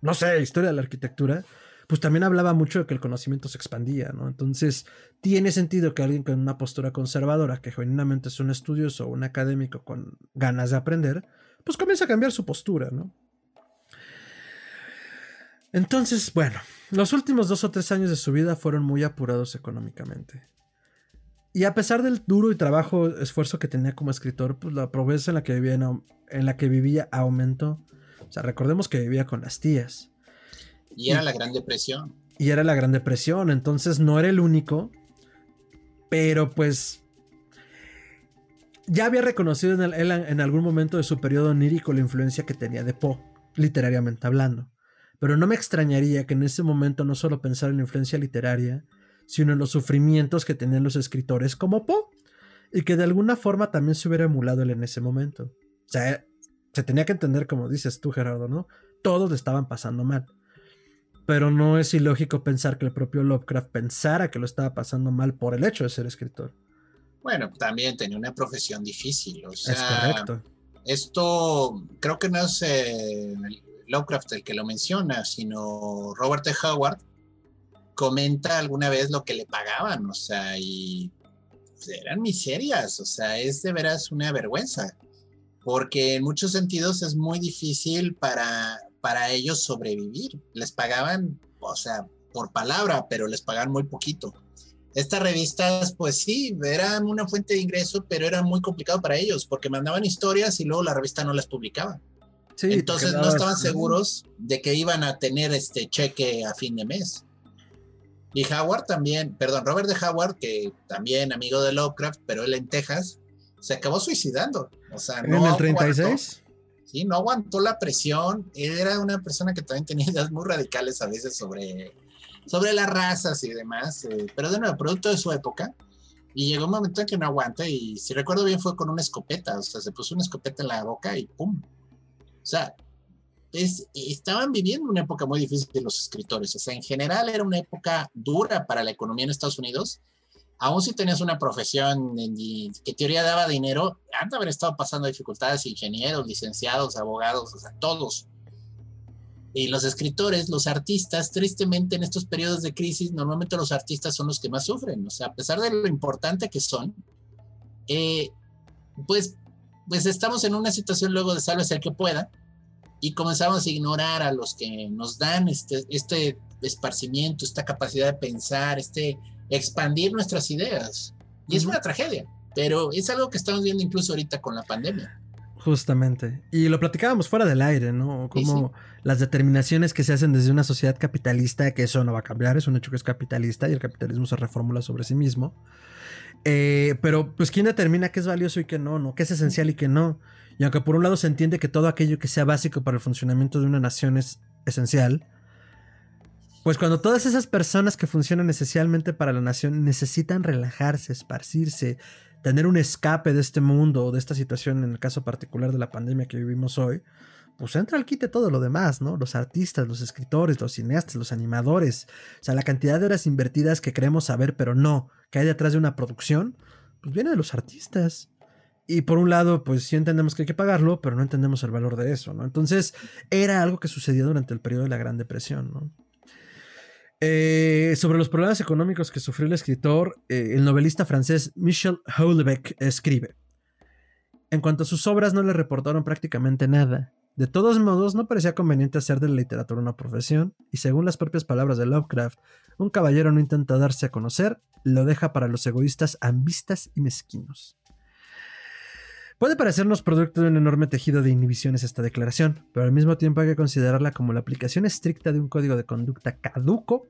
no sé, historia de la arquitectura, pues también hablaba mucho de que el conocimiento se expandía, ¿no? Entonces, tiene sentido que alguien con una postura conservadora, que genuinamente es un estudioso o un académico con ganas de aprender, pues comienza a cambiar su postura, ¿no? Entonces, bueno, los últimos dos o tres años de su vida fueron muy apurados económicamente. Y a pesar del duro y trabajo, esfuerzo que tenía como escritor, pues la pobreza en la que vivía, en, la que vivía aumentó. O sea, recordemos que vivía con las tías. Y era la Gran Depresión. Y era la Gran Depresión, entonces no era el único, pero pues ya había reconocido en, en algún momento de su periodo onírico la influencia que tenía de Poe, literariamente hablando. Pero no me extrañaría que en ese momento no solo pensara en la influencia literaria, sino en los sufrimientos que tenían los escritores como Poe, y que de alguna forma también se hubiera emulado él en ese momento. O sea, se tenía que entender, como dices tú, Gerardo, ¿no? Todos le estaban pasando mal. Pero no es ilógico pensar que el propio Lovecraft pensara que lo estaba pasando mal por el hecho de ser escritor. Bueno, también tenía una profesión difícil. O sea, es correcto. Esto creo que no es eh, Lovecraft el que lo menciona, sino Robert E. Howard, comenta alguna vez lo que le pagaban, o sea, y eran miserias, o sea, es de veras una vergüenza, porque en muchos sentidos es muy difícil para, para ellos sobrevivir. Les pagaban, o sea, por palabra, pero les pagaban muy poquito. Estas revistas, pues sí, eran una fuente de ingreso, pero era muy complicado para ellos, porque mandaban historias y luego la revista no las publicaba. Entonces no estaban seguros de que iban a tener este cheque a fin de mes. Y Howard también, perdón, Robert de Howard, que también amigo de Lovecraft, pero él en Texas, se acabó suicidando. O sea, ¿En el 36? sí, no aguantó la presión. Era una persona que también tenía ideas muy radicales a veces sobre, sobre las razas y demás, eh, pero de nuevo, producto de su época. Y llegó un momento en que no aguanta y si recuerdo bien fue con una escopeta, o sea, se puso una escopeta en la boca y ¡pum! O sea, estaban viviendo una época muy difícil de los escritores. O sea, en general era una época dura para la economía en Estados Unidos aún si tenías una profesión que teoría daba dinero, han de haber estado pasando dificultades ingenieros, licenciados, abogados, o sea, todos. Y los escritores, los artistas, tristemente en estos periodos de crisis, normalmente los artistas son los que más sufren. O sea, a pesar de lo importante que son, eh, pues, pues estamos en una situación luego de salve el que pueda y comenzamos a ignorar a los que nos dan este, este esparcimiento, esta capacidad de pensar, este expandir nuestras ideas. Y es una tragedia, pero es algo que estamos viendo incluso ahorita con la pandemia. Justamente. Y lo platicábamos fuera del aire, ¿no? Como las determinaciones que se hacen desde una sociedad capitalista, que eso no va a cambiar, es un hecho que es capitalista y el capitalismo se reformula sobre sí mismo. Eh, pero, pues, ¿quién determina qué es valioso y qué no, no? ¿Qué es esencial y qué no? Y aunque por un lado se entiende que todo aquello que sea básico para el funcionamiento de una nación es esencial, pues cuando todas esas personas que funcionan esencialmente para la nación necesitan relajarse, esparcirse, tener un escape de este mundo o de esta situación, en el caso particular de la pandemia que vivimos hoy, pues entra al quite todo lo demás, ¿no? Los artistas, los escritores, los cineastas, los animadores, o sea, la cantidad de horas invertidas que creemos saber, pero no, que hay detrás de una producción, pues viene de los artistas. Y por un lado, pues sí entendemos que hay que pagarlo, pero no entendemos el valor de eso, ¿no? Entonces, era algo que sucedió durante el periodo de la Gran Depresión, ¿no? Eh, sobre los problemas económicos que sufrió el escritor, eh, el novelista francés Michel Houellebecq escribe: En cuanto a sus obras, no le reportaron prácticamente nada. De todos modos, no parecía conveniente hacer de la literatura una profesión, y según las propias palabras de Lovecraft, un caballero no intenta darse a conocer, lo deja para los egoístas ambistas y mezquinos. Puede parecernos producto de un enorme tejido de inhibiciones esta declaración, pero al mismo tiempo hay que considerarla como la aplicación estricta de un código de conducta caduco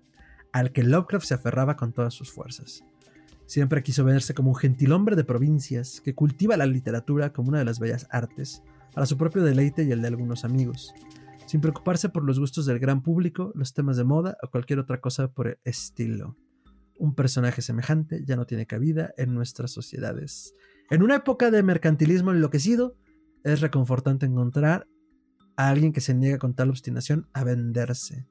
al que Lovecraft se aferraba con todas sus fuerzas. Siempre quiso verse como un gentilhombre de provincias que cultiva la literatura como una de las bellas artes, para su propio deleite y el de algunos amigos, sin preocuparse por los gustos del gran público, los temas de moda o cualquier otra cosa por el estilo. Un personaje semejante ya no tiene cabida en nuestras sociedades en una época de mercantilismo enloquecido, es reconfortante encontrar a alguien que se niega con tal obstinación a venderse.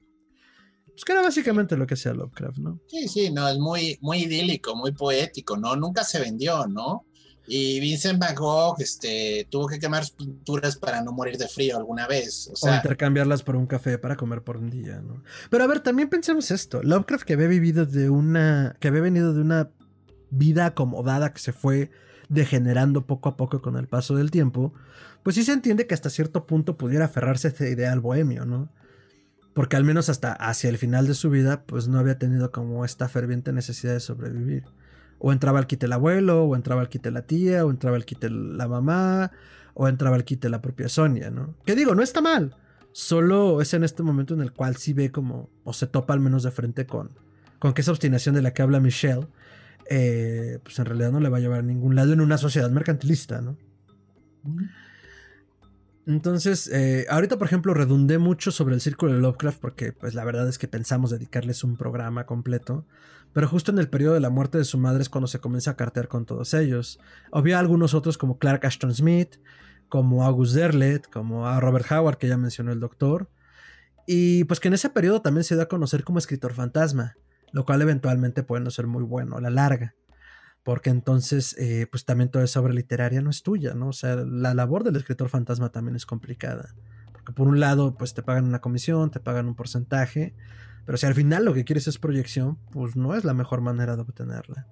Pues que era básicamente lo que hacía Lovecraft, ¿no? Sí, sí, no, es muy, muy idílico, muy poético, ¿no? Nunca se vendió, ¿no? Y Vincent Van Gogh este, tuvo que quemar pinturas para no morir de frío alguna vez. O, intercambiarlas por un café para comer por un día, ¿no? Pero a ver, también pensemos esto. Lovecraft que había vivido de una. que había venido de una vida acomodada que se fue degenerando poco a poco con el paso del tiempo, pues sí se entiende que hasta cierto punto pudiera aferrarse a este ideal bohemio, ¿no? Porque al menos hasta hacia el final de su vida, pues no había tenido como esta ferviente necesidad de sobrevivir. O entraba al quite el abuelo, o entraba al quite la tía, o entraba al quite la mamá, o entraba al quite la propia Sonia, ¿no? Que digo, no está mal. Solo es en este momento en el cual sí ve como, o se topa al menos de frente con, con que esa obstinación de la que habla Michelle, eh, pues en realidad no le va a llevar a ningún lado en una sociedad mercantilista, ¿no? Entonces, eh, ahorita por ejemplo redundé mucho sobre el círculo de Lovecraft porque pues la verdad es que pensamos dedicarles un programa completo, pero justo en el periodo de la muerte de su madre es cuando se comienza a cartear con todos ellos. Había algunos otros como Clark Ashton Smith, como August Derlet, como a Robert Howard que ya mencionó el doctor, y pues que en ese periodo también se dio a conocer como escritor fantasma lo cual eventualmente puede no ser muy bueno a la larga, porque entonces eh, pues también toda esa obra literaria no es tuya, ¿no? O sea, la labor del escritor fantasma también es complicada, porque por un lado pues te pagan una comisión, te pagan un porcentaje, pero si al final lo que quieres es proyección, pues no es la mejor manera de obtenerla.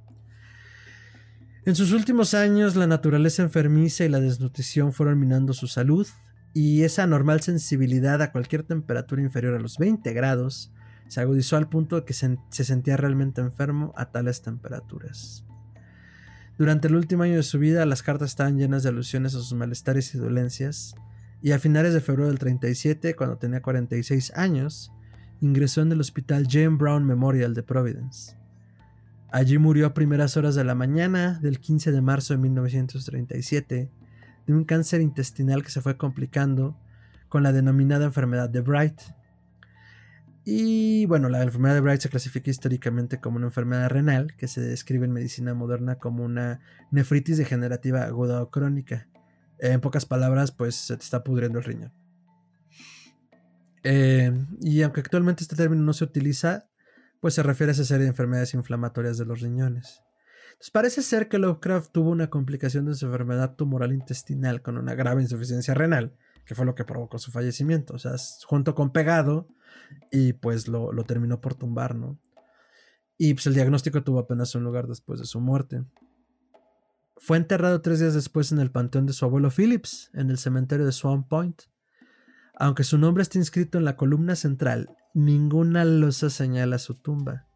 En sus últimos años, la naturaleza enfermiza y la desnutrición fueron minando su salud, y esa anormal sensibilidad a cualquier temperatura inferior a los 20 grados se agudizó al punto de que se, sentía realmente enfermo a tales temperaturas. Durante el último año de su vida, las cartas estaban llenas de alusiones a sus malestares y dolencias, y a finales de febrero del 37, cuando tenía 46 años, ingresó en el hospital Jane Brown Memorial de Providence. Allí murió a primeras horas de la mañana del 15 de marzo de 1937 de un cáncer intestinal que se fue complicando con la denominada enfermedad de Bright, y bueno, la enfermedad de Bright se clasifica históricamente como una enfermedad renal que se describe en medicina moderna como una nefritis degenerativa aguda o crónica. En pocas palabras, pues se te está pudriendo el riñón. Eh, y aunque actualmente este término no se utiliza, pues se refiere a esa serie de enfermedades inflamatorias de los riñones. parece ser que Lovecraft tuvo una complicación de su enfermedad tumoral intestinal con una grave insuficiencia renal, que fue lo que provocó su fallecimiento. O sea, junto con pegado y pues lo, lo terminó por tumbar, ¿no? Y pues el diagnóstico tuvo apenas un lugar después de su muerte. Fue enterrado tres días después en el panteón de su abuelo Phillips, en el cementerio de Swan Point. Aunque su nombre está inscrito en la columna central, ninguna losa señala su tumba.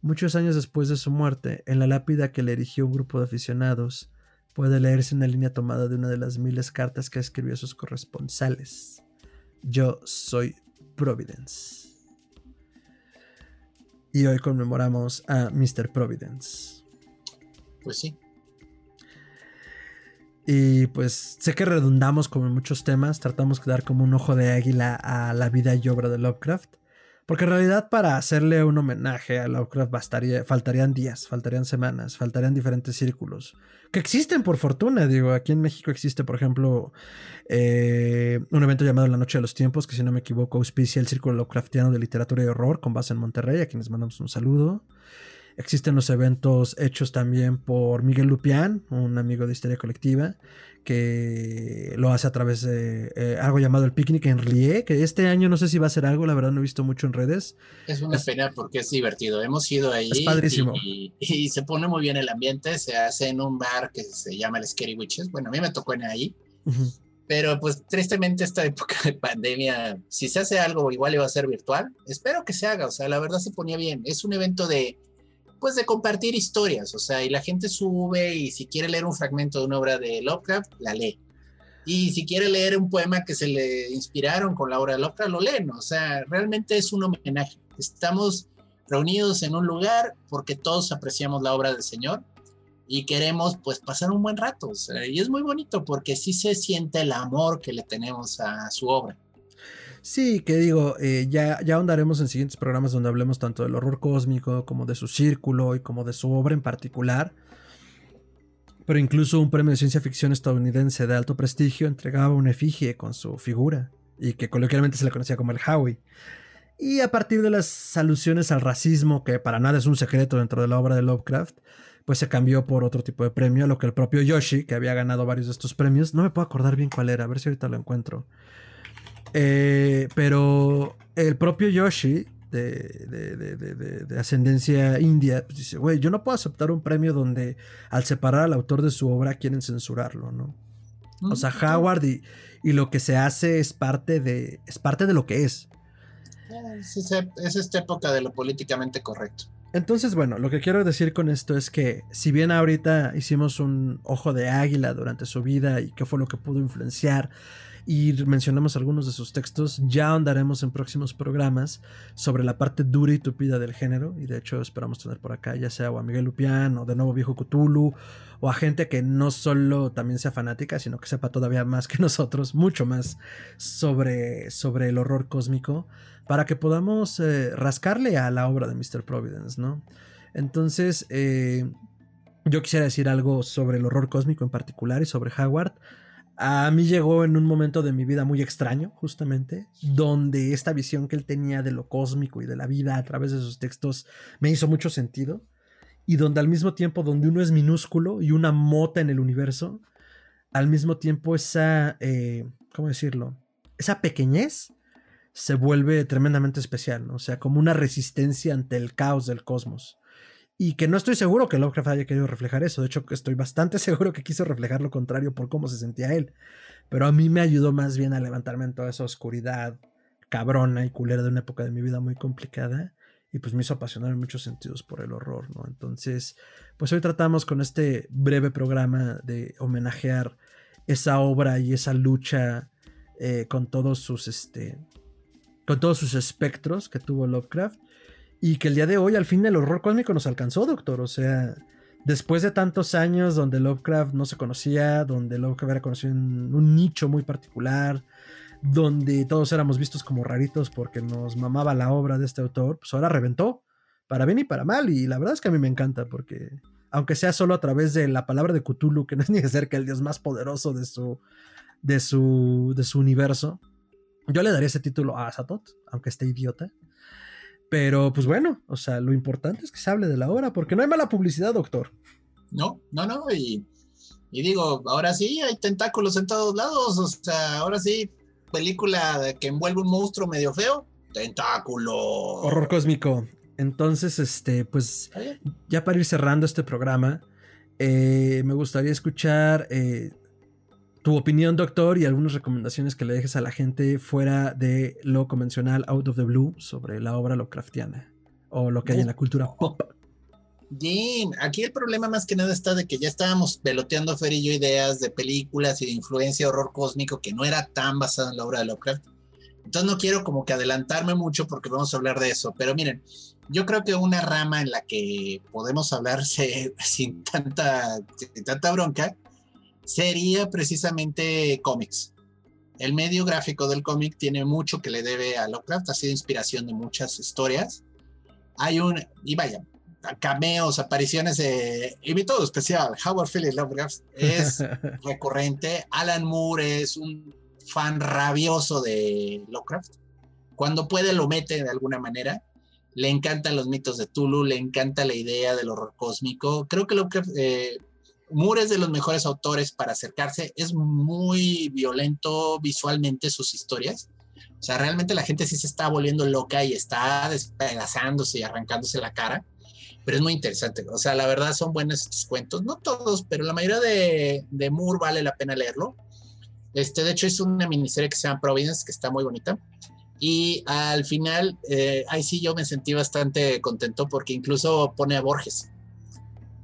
Muchos años después de su muerte, en la lápida que le erigió un grupo de aficionados, puede leerse una línea tomada de una de las miles cartas que escribió a sus corresponsales. Yo soy Providence. Y hoy conmemoramos a Mr. Providence. Pues sí. Y pues sé que redundamos como en muchos temas, tratamos de dar como un ojo de águila a la vida y obra de Lovecraft. Porque en realidad para hacerle un homenaje a Lovecraft bastaría, faltarían días, faltarían semanas, faltarían diferentes círculos. Que existen por fortuna, digo, aquí en México existe por ejemplo eh, un evento llamado La Noche de los Tiempos, que si no me equivoco auspicia el Círculo Lovecraftiano de Literatura y Horror con base en Monterrey, a quienes mandamos un saludo. Existen los eventos hechos también por Miguel Lupián, un amigo de Historia Colectiva, que lo hace a través de eh, algo llamado el Picnic en Rie, que este año no sé si va a ser algo, la verdad no he visto mucho en redes. Es una pena porque es divertido. Hemos ido ahí. Es padrísimo. Y, se pone muy bien el ambiente. Se hace en un bar que se llama el Scary Witches. Bueno, a mí me tocó en ahí. Pero pues tristemente esta [laughs] época de pandemia, si se hace algo igual iba a ser virtual. Espero que se haga. O sea, la verdad se ponía bien. Es un evento de pues de compartir historias, o sea, y la gente sube y si quiere leer un fragmento de una obra de Lovecraft, la lee. Y si quiere leer un poema que se le inspiraron con la obra de Lovecraft, lo leen, o sea, realmente es un homenaje. Estamos reunidos en un lugar porque todos apreciamos la obra del Señor y queremos pues pasar un buen rato, y es muy bonito porque sí se siente el amor que le tenemos a su obra. Sí, que digo, eh, ya, ya ahondaremos en siguientes programas donde hablemos tanto del horror cósmico como de su círculo y como de su obra en particular. Pero incluso un premio de ciencia ficción estadounidense de alto prestigio entregaba una efigie con su figura y que coloquialmente se le conocía como el Howie. Y a partir de las alusiones al racismo, que para nada es un secreto dentro de la obra de Lovecraft, pues se cambió por otro tipo de premio, lo que el propio Yoshi, que había ganado varios de estos premios, no me puedo acordar bien cuál era, a ver si ahorita lo encuentro. Eh, pero el propio Yoshi, de, ascendencia india, pues dice, güey, yo no puedo aceptar un premio donde al separar al autor de su obra quieren censurarlo, ¿no? O sea, Howard y, y, lo que se hace es parte de, es parte de lo que es. Es, es esta época de lo políticamente correcto. Entonces, bueno, lo que quiero decir con esto es que si bien ahorita hicimos un ojo de águila durante su vida y qué fue lo que pudo influenciar y mencionamos algunos de sus textos. Ya andaremos en próximos programas sobre la parte dura y tupida del género. Y de hecho esperamos tener por acá ya sea o a Miguel Lupián o de nuevo Viejo Cthulhu o a gente que no solo también sea fanática, sino que sepa todavía más que [laughs] nosotros, mucho más sobre, sobre el horror cósmico, para que podamos eh, rascarle a la obra de Mr. Providence, ¿no? Entonces, eh, yo quisiera decir algo sobre el horror cósmico en particular y sobre Howard a mí llegó en un momento de mi vida muy extraño, justamente, donde esta visión que él tenía de lo cósmico y de la vida a través de sus textos me hizo mucho sentido, y donde al mismo tiempo, donde uno es minúsculo y una mota en el universo, al mismo tiempo esa, eh, ¿cómo decirlo? Esa pequeñez se vuelve tremendamente especial, o sea, como una resistencia ante el caos del cosmos y que no estoy seguro que Lovecraft haya querido reflejar eso. De hecho, estoy bastante [laughs] seguro que quiso reflejar lo contrario por cómo se sentía él. Pero a mí me ayudó más bien a levantarme en toda esa oscuridad cabrona y culera de una época de mi vida muy complicada. Y pues me hizo apasionar en muchos sentidos por el horror, ¿no? Entonces, pues hoy tratamos con este breve programa de homenajear esa obra y esa lucha eh, con todos sus, este, con todos sus espectros que tuvo Lovecraft y que el día de hoy al fin el horror cósmico nos alcanzó, doctor. O sea, después de tantos años donde Lovecraft no se conocía, donde Lovecraft era conocido en un nicho muy particular, donde todos éramos vistos como raritos porque nos mamaba la obra de este autor, pues ahora reventó, para bien y para mal. Y la verdad es que a mí me encanta porque, aunque sea solo a través de la palabra de Cthulhu, que no es ni de cerca el dios más poderoso de su, de su, de su universo, yo le daría ese título a Azatot, aunque esté idiota. Pero pues bueno, o sea, lo importante es que se hable de la obra, porque no hay mala publicidad, doctor. No, no, no, y, y digo, ahora sí hay tentáculos en todos lados, o sea, ahora sí, película que envuelve un monstruo medio feo, tentáculo. Horror cósmico. Entonces, este, pues, ya para ir cerrando este programa, eh, me gustaría escuchar eh, tu opinión, doctor, y algunas recomendaciones que le dejes a la gente fuera de lo convencional, out of the blue, sobre la obra Lovecraftiana o lo que hay en la cultura pop. Bien, aquí el problema más que nada está de que ya estábamos peloteando Fer y yo ideas de películas y de influencia horror cósmico que no era tan basada en la obra de Lovecraft. Entonces no quiero como que adelantarme mucho porque vamos a hablar de eso, pero miren, yo creo que una rama en la que podemos hablar [laughs] sin tanta, sin tanta bronca sería precisamente cómics. El medio gráfico del cómic tiene mucho que le debe a Lovecraft, ha sido inspiración de muchas historias. Hay un, y vaya, cameos, apariciones de invitado especial, Howard Phillips Lovecraft es [laughs] recurrente. Alan Moore es un fan rabioso de Lovecraft. Cuando puede lo mete de alguna manera. Le encantan los mitos de Tulu, le encanta la idea del horror cósmico. Creo que Lovecraft eh, Moore es de los mejores autores para acercarse. Es muy violento visualmente sus historias. O sea, realmente la gente sí se está volviendo loca y está despedazándose y arrancándose la cara. Pero es muy interesante. O sea, la verdad son buenos estos cuentos. No todos, pero la mayoría de, de Moore vale la pena leerlo. Este, de hecho, es una miniserie que se llama Providence, que está muy bonita. Y al final, eh, ahí sí yo me sentí bastante contento porque incluso pone a Borges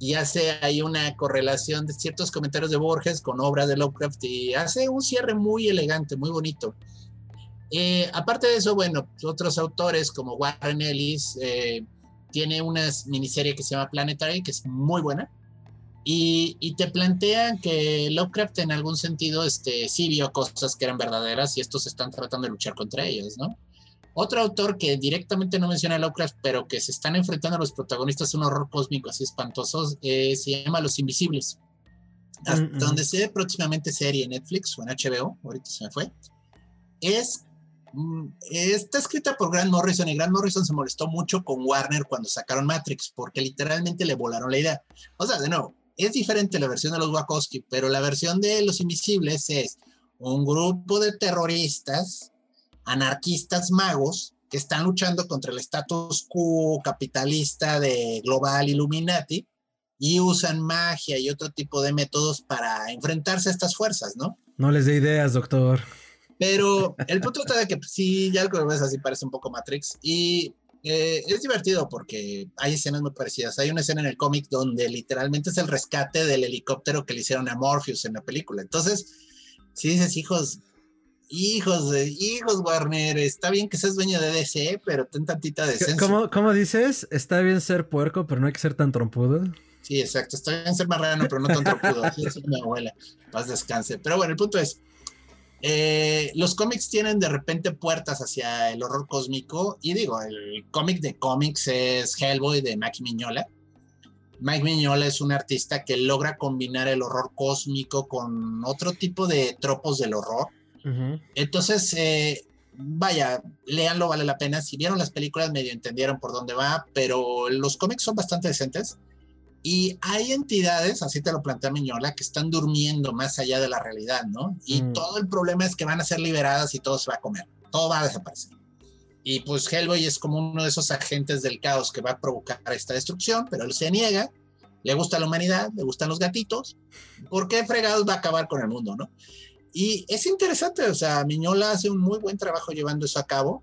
y hace ahí una correlación de ciertos comentarios de Borges con obras de Lovecraft y hace un cierre muy elegante, muy bonito. Eh, aparte de eso, bueno, otros autores como Warren Ellis eh, tiene una miniserie que se llama Planetary, que es muy buena, y, y, te plantean que Lovecraft en algún sentido este, sí vio cosas que eran verdaderas y estos están tratando de luchar contra ellas, ¿no? Otro autor que directamente no menciona a Lovecraft, pero que se están enfrentando a los protagonistas un horror cósmico así espantoso, eh, se llama Los Invisibles. Hasta mm, mm. donde se ve próximamente serie en Netflix o en HBO, ahorita se me fue, es mm, está escrita por Grant Morrison y Grant Morrison se molestó mucho con Warner cuando sacaron Matrix porque literalmente le volaron la idea. O sea, de nuevo, es diferente la versión de los Wachowski, pero la versión de Los Invisibles es un grupo de terroristas anarquistas magos que están luchando contra el status quo capitalista de Global Illuminati y usan magia y otro tipo de métodos para enfrentarse a estas fuerzas, ¿no? No les dé ideas, doctor. Pero el punto está de que pues, sí, ya lo ves así parece un poco Matrix y eh, es divertido porque hay escenas muy parecidas. Hay una escena en el cómic donde literalmente es el rescate del helicóptero que le hicieron a Morpheus en la película. Entonces, si dices, hijos, Hijos de hijos, Warner. Está bien que seas dueño de DC, pero ten tantita decencia. ¿Cómo, ¿Cómo dices? Está bien ser puerco, pero no hay que ser tan trompudo. Sí, exacto. Está bien ser marrano, pero no tan trompudo. [laughs] Así es mi abuela. Paz descanse. Pero bueno, el punto es. Eh, los cómics tienen de repente puertas hacia el horror cósmico. Y digo, el cómic de cómics es Hellboy de Mike Miñola. Mike Miñola es un artista que logra combinar el horror cósmico con otro tipo de tropos del horror entonces, eh, vaya, leanlo, vale la pena. Si vieron las películas, medio entendieron por dónde va, pero los cómics son bastante decentes. Y hay entidades, así te lo plantea Miñola, que están durmiendo más allá de la realidad, ¿no? Y mm. todo el problema es que van a ser liberadas y todo se va a comer, todo va a desaparecer. Y pues Hellboy es como uno de esos agentes del caos que va a provocar esta destrucción, pero él se niega, le gusta la humanidad, le gustan los gatitos, ¿por qué fregados va a acabar con el mundo, no? Y es interesante, o sea, Miñola hace un muy buen trabajo llevando eso a cabo.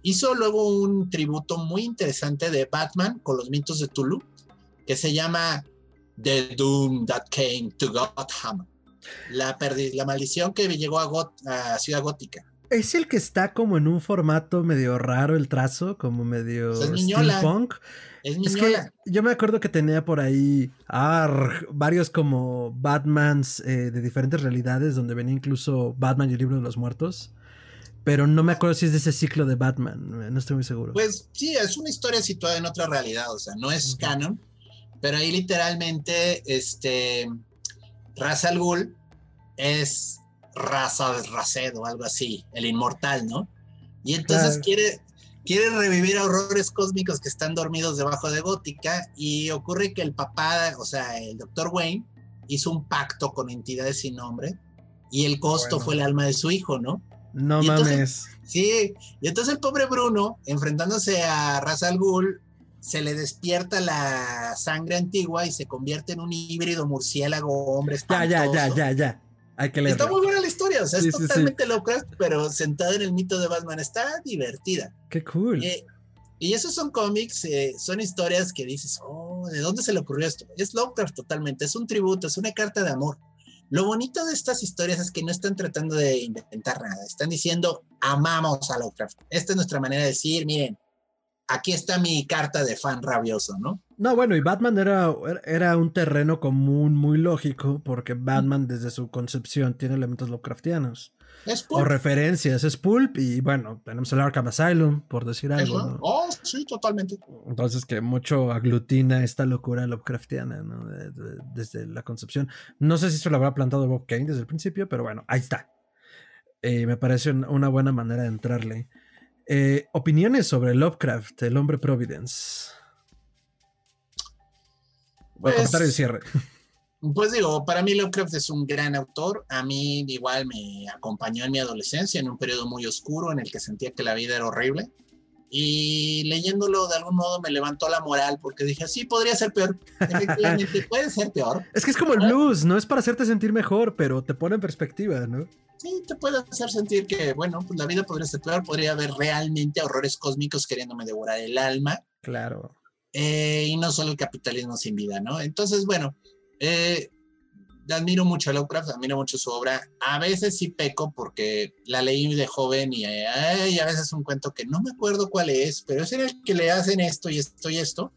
Hizo luego un tributo muy interesante de Batman con los mitos de Tulu, que se llama The Doom That Came to Gotham. La, la maldición que llegó a, a Ciudad Gótica. Es el que está como en un formato medio raro el trazo, como medio pues steampunk. Es, que yo me acuerdo que tenía por ahí varios como Batmans eh, de diferentes realidades, donde venía incluso Batman y el libro de los muertos. Pero no me acuerdo si es de ese ciclo de Batman, no estoy muy seguro. Pues sí, es una historia situada en otra realidad, o sea, no es canon, pero ahí literalmente, este, Ra's al Ghul es raza de Raced o algo así, el inmortal, ¿no? Y entonces quiere, quiere revivir horrores cósmicos que están dormidos debajo de Gótica y ocurre que el papá, o sea, el doctor Wayne, hizo un pacto con entidades sin nombre y el costo fue el alma de su hijo, ¿no? No mames. sí, y entonces el pobre Bruno, enfrentándose a Ra's al Ghul, se le despierta la sangre antigua y se convierte en un híbrido murciélago hombre. Ya, ya, ya, ya, ya. Hay que Está muy buena la historia, o sea, es totalmente Lovecraft, pero sentada en el mito de Batman. Está divertida. Qué cool. Eh, y esos son cómics, eh, son historias que dices, oh, ¿de dónde se le ocurrió esto? Es Lovecraft totalmente, es un tributo, es una carta de amor. Lo bonito de estas historias es que no están tratando de inventar nada, están diciendo, amamos a Lovecraft. Esta es nuestra manera de decir, miren, aquí está mi carta de fan rabioso, ¿no? No, bueno, y Batman era, era un terreno común muy lógico, porque Batman desde su concepción tiene elementos Lovecraftianos. Es pulp. O referencias, es pulp, y bueno, tenemos el Arkham Asylum, por decir algo. Oh, sí, totalmente. Entonces, que mucho aglutina esta locura Lovecraftiana, ¿no? desde la concepción. No sé si se lo habrá plantado Bob Kane desde el principio, pero bueno, ahí está. Eh, me parece una buena manera de entrarle. Eh, opiniones sobre Lovecraft, el hombre Providence. Voy a contar el cierre. Pues digo, para mí Lovecraft es un gran autor. A mí igual me acompañó en mi adolescencia, en un periodo muy oscuro en el que sentía que la vida era horrible. Y leyéndolo de algún modo me levantó la moral porque dije, sí, podría ser peor. Efectivamente, [laughs] puede ser peor. Es que es como el blues, no es para hacerte sentir mejor, pero te pone en perspectiva, ¿no? sí, te puede hacer sentir que, bueno, pues la vida podría ser peor, podría haber realmente horrores cósmicos queriéndome devorar el alma. Claro. Eh, y no solo el capitalismo sin vida, ¿no? Entonces, bueno, eh, admiro mucho a Lovecraft, admiro mucho su obra. A veces sí peco porque la leí de joven y, a veces un cuento que no me acuerdo cuál es, pero es el que le hacen esto y esto y esto.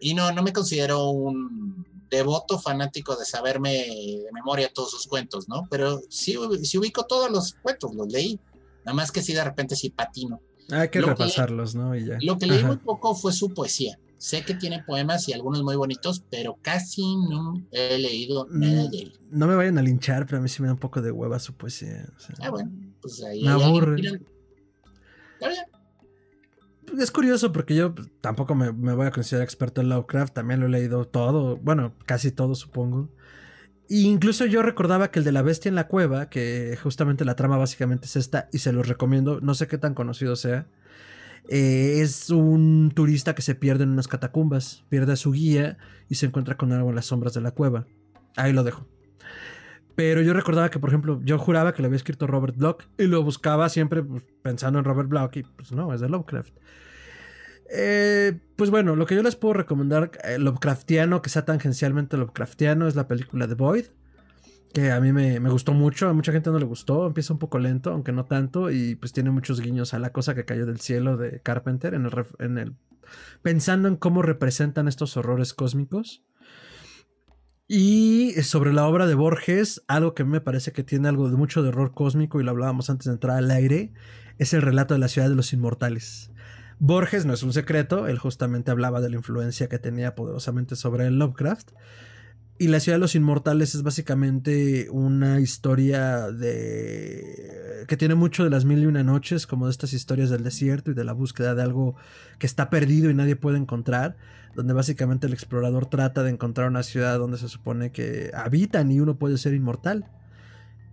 Y no, no me considero un devoto fanático de saberme de memoria todos sus cuentos, ¿no? Pero sí, sí ubico todos los cuentos, los leí. Nada más que sí de repente sí patino. Hay que repasarlos, ¿no? Y ya. Lo que leí muy poco fue su poesía. Sé que tiene poemas y algunos muy bonitos, pero casi no he leído mm, nada de él. No me vayan a linchar, pero a mí sí me da un poco de hueva su poesía. ah, bueno, pues ahí. Me aburre. Está bien es curioso porque yo tampoco me, voy a considerar experto en Lovecraft, también lo he leído todo, bueno, casi todo supongo. E incluso yo recordaba que el de la bestia en la cueva, que justamente la trama básicamente es esta, y se los recomiendo, no sé qué tan conocido sea, eh, es un turista que se pierde en unas catacumbas, pierde a su guía y se encuentra con algo en las sombras de la cueva. Ahí lo dejo. Pero yo recordaba que, por ejemplo, yo juraba que lo había escrito Robert Bloch y lo buscaba siempre pues, pensando en Robert Bloch y pues no, es de Lovecraft. Eh, pues bueno, lo que yo les puedo recomendar, eh, Lovecraftiano, que sea tangencialmente Lovecraftiano, es la película The Void. Que a mí me, gustó mucho, a mucha gente no le gustó, empieza un poco lento, aunque no tanto, y pues tiene muchos guiños a la cosa que cayó del cielo de Carpenter, en el, en el pensando en cómo representan estos horrores cósmicos. Y sobre la obra de Borges, algo que me parece que tiene algo de mucho de horror cósmico, y lo hablábamos antes de entrar al aire, es el relato de la ciudad de los inmortales. Borges no es un secreto, él justamente hablaba de la influencia que tenía poderosamente sobre el Lovecraft. Y la ciudad de los inmortales es básicamente una historia de que tiene mucho de las mil y una noches, como de estas historias del desierto y de la búsqueda de algo que está perdido y nadie puede encontrar, donde básicamente el explorador trata de encontrar una ciudad donde se supone que habitan y uno puede ser inmortal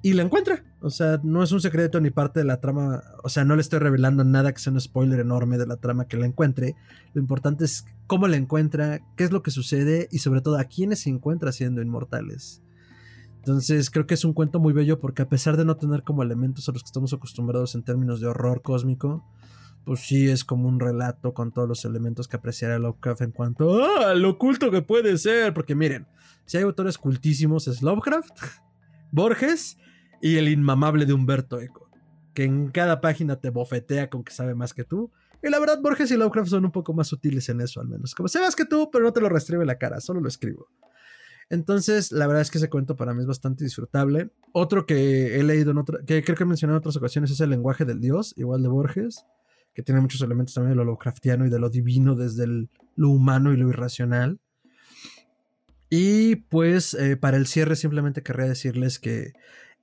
y la encuentra. O sea, no es un secreto ni parte de la trama. O sea, no le estoy revelando nada que sea un spoiler enorme de la trama que la encuentre. Lo importante es cómo la encuentra, qué es lo que sucede y sobre todo a quiénes se encuentra siendo inmortales. Entonces creo que es un cuento muy bello porque a pesar de no tener como elementos a los que estamos acostumbrados en términos de horror cósmico, pues sí es como un relato con todos los elementos que apreciará Lovecraft en cuanto a lo oculto que puede ser. Porque miren, si hay autores cultísimos es Lovecraft, [laughs] Borges y el inmamable de Humberto Eco, que en cada página te bofetea con que sabe más que tú. Y la verdad, Borges y Lovecraft son un poco más sutiles en eso, al menos. Como sé más que tú, pero no te lo restribe la cara, solo lo escribo. Entonces, la verdad es que ese cuento para mí es bastante disfrutable. Otro que he leído en otra, que creo que he mencionado en otras ocasiones es El lenguaje del Dios, igual de Borges, que tiene muchos elementos también de lo Lovecraftiano y de lo divino desde lo humano y lo irracional. Y pues eh, para el cierre simplemente querría decirles que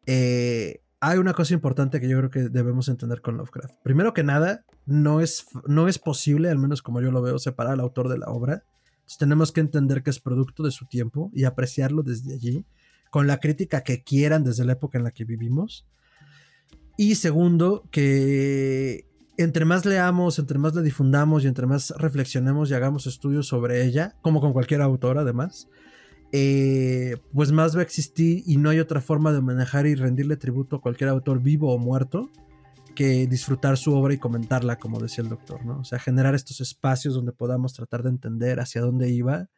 eh, hay una cosa importante que yo creo que debemos entender con Lovecraft. Primero que nada, no es, no es posible, al menos como yo lo veo, separar al autor de la obra. tenemos que entender que es producto de su tiempo y apreciarlo desde allí, con la crítica que quieran desde la época en la que vivimos. Y segundo, que entre más leamos, entre más la difundamos y entre más reflexionemos y hagamos estudios sobre ella, como con cualquier autor además, eh, pues más va a existir y no hay otra forma de manejar y rendirle tributo a cualquier autor vivo o muerto que disfrutar su obra y comentarla, como decía el doctor, ¿no? O sea, generar estos espacios donde podamos tratar de entender hacia dónde iba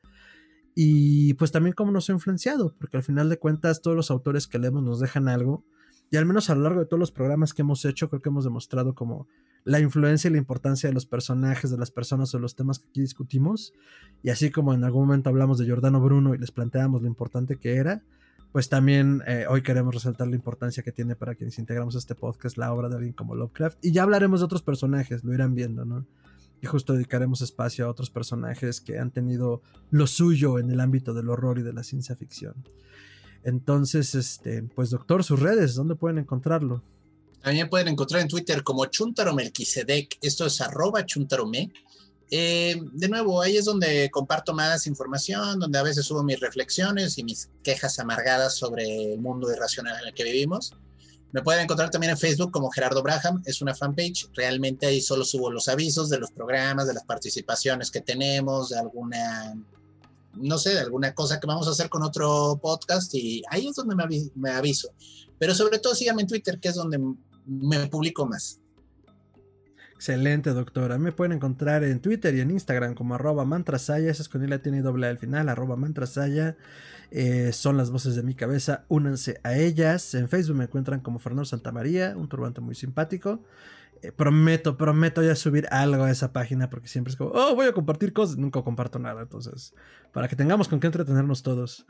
y pues también cómo nos ha influenciado, porque al final de cuentas todos los autores que leemos nos dejan algo y al menos a lo largo de todos los programas que hemos hecho creo que hemos demostrado como la influencia y la importancia de los personajes, de las personas o los temas que aquí discutimos y así como en algún momento hablamos de Giordano Bruno y les planteamos lo importante que era, pues también eh, hoy queremos resaltar la importancia que tiene para quienes integramos este podcast la obra de alguien como Lovecraft. Y ya hablaremos de otros personajes, lo irán viendo, ¿no? Y justo dedicaremos espacio a otros personajes que han tenido lo suyo en el ámbito del horror y de la ciencia ficción. Entonces, este, pues doctor, sus redes, ¿dónde pueden encontrarlo? También pueden encontrar en Twitter como Chuntaro esto es arroba chuntarome. Eh, de nuevo, ahí es donde comparto más información, donde a veces subo mis reflexiones y mis quejas amargadas sobre el mundo irracional en el que vivimos. Me pueden encontrar también en Facebook como Gerardo Braham, es una fanpage. Realmente ahí solo subo los avisos de los programas, de las participaciones que tenemos, de alguna, no sé, de alguna cosa que vamos a hacer con otro podcast y ahí es donde me, aviso. Pero sobre todo síganme en Twitter, que es donde me publico más. Excelente, doctora. Me pueden encontrar en Twitter y en Instagram como arroba mantrasaya. Esa es con doble al final, arroba mantrasaya. Eh, son las voces de mi cabeza. Únanse a ellas. En Facebook me encuentran como Fernando Santamaría, un turbante muy simpático. Eh, prometo, prometo ya subir algo a esa página porque siempre es como, oh, voy a compartir cosas. Nunca comparto nada. Entonces, para que tengamos con qué entretenernos todos.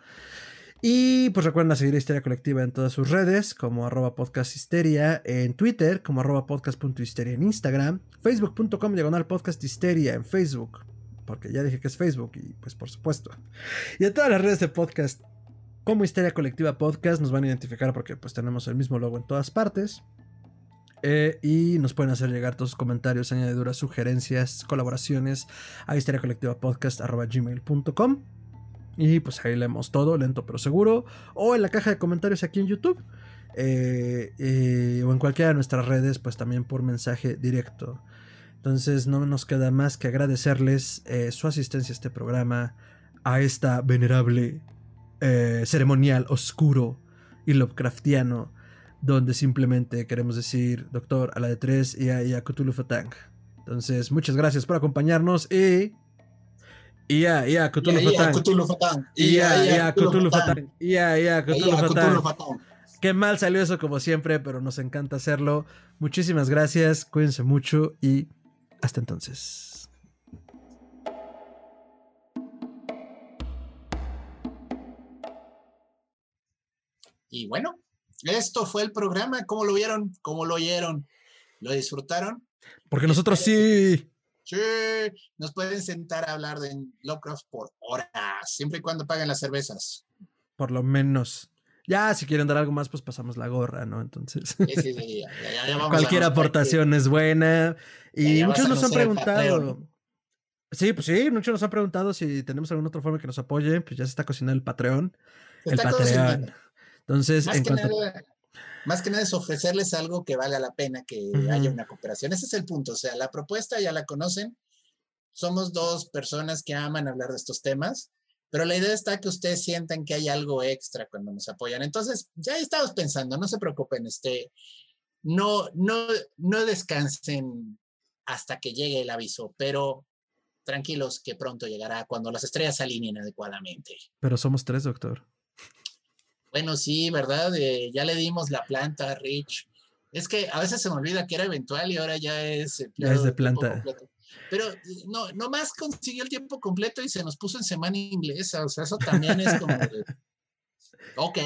Y pues recuerden seguir Histeria Colectiva en todas sus redes, como arroba podcasthisteria, en Twitter, como arroba podcast.histeria en Instagram, facebook.com diagonal podcasthisteria en Facebook, porque ya dije que es Facebook y pues por supuesto. Y en todas las redes de podcast, como Histeria Colectiva Podcast, nos van a identificar porque pues tenemos el mismo logo en todas partes. Eh, y nos pueden hacer llegar todos sus comentarios, añadiduras, sugerencias, colaboraciones a gmail.com y pues ahí leemos todo, lento pero seguro. O en la caja de comentarios aquí en YouTube. Eh, eh, o en cualquiera de nuestras redes, pues también por mensaje directo. Entonces no nos queda más que agradecerles eh, su asistencia a este programa, a esta venerable ceremonial oscuro y Lovecraftiano, donde simplemente queremos decir, doctor, a la de tres y a, y Fatang. Entonces, muchas gracias por acompañarnos y Ia, ia, Cthulhu Fatang. Cthulhu Fatang. Ia, ia, Cthulhu Fatang. Ia, ia, Cthulhu Fatang. Qué mal salió eso como siempre, pero nos encanta hacerlo. Muchísimas gracias, cuídense mucho y hasta entonces. Y bueno, esto fue el programa. ¿Cómo lo vieron? ¿Cómo lo oyeron? ¿Lo disfrutaron? Porque nosotros sí. Sí, nos pueden sentar a hablar de Lovecraft por horas, siempre y cuando paguen las cervezas. Por lo menos. Ya, si quieren dar algo más, pues pasamos la gorra, ¿no? Entonces. Sí, sí, sí, Cualquier aportación es buena. Y muchos nos han preguntado. Sí, pues sí, muchos nos han preguntado si tenemos alguna otra forma que nos apoye. Pues ya se está cocinando el Patreon. el Patreon. Entonces, en cuanto más que nada es ofrecerles algo que valga la pena que haya una cooperación. Ese es el punto. O sea, la propuesta ya la conocen. Somos dos personas que aman hablar de estos temas, pero la idea está que ustedes sientan que hay algo extra cuando nos apoyan. Entonces, ya estamos pensando, no se preocupen, este, no, no, no descansen hasta que llegue el aviso, pero tranquilos que pronto llegará cuando las estrellas se alineen adecuadamente. Pero somos tres, doctor. Bueno, sí, ¿verdad? Eh, ya le dimos la planta a Rich. Es que a veces se me olvida que era eventual y ahora ya es. Ya es de planta. Pero no, nomás consiguió el tiempo completo y se nos puso en semana inglesa. O sea, eso también es como. [laughs] ok.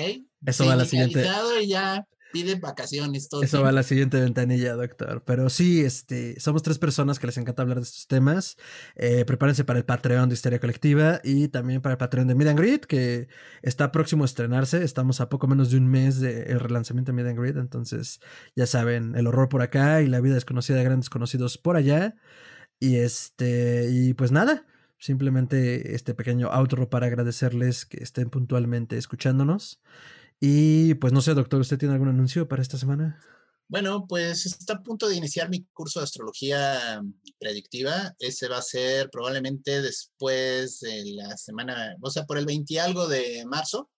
Eso va a la siguiente. Y ya pide vacaciones. Todo Eso va a la siguiente ventanilla, doctor. Pero sí, este, somos tres personas que les encanta hablar de estos temas. Eh, prepárense para el Patreon de Historia Colectiva y también para el Patreon de Mid and Greet, que está próximo a estrenarse. Estamos a poco menos de un mes del relanzamiento de Mid and Greet. Entonces, ya saben, el horror por acá y la vida desconocida de grandes conocidos por allá. Y este, y pues nada, simplemente este pequeño outro para agradecerles que estén puntualmente escuchándonos. Y pues no sé, doctor, ¿usted tiene algún anuncio para esta semana? Bueno, pues está a punto de iniciar mi curso de astrología predictiva. Ese va a ser probablemente después de la semana, o sea, por el 20 y algo de marzo.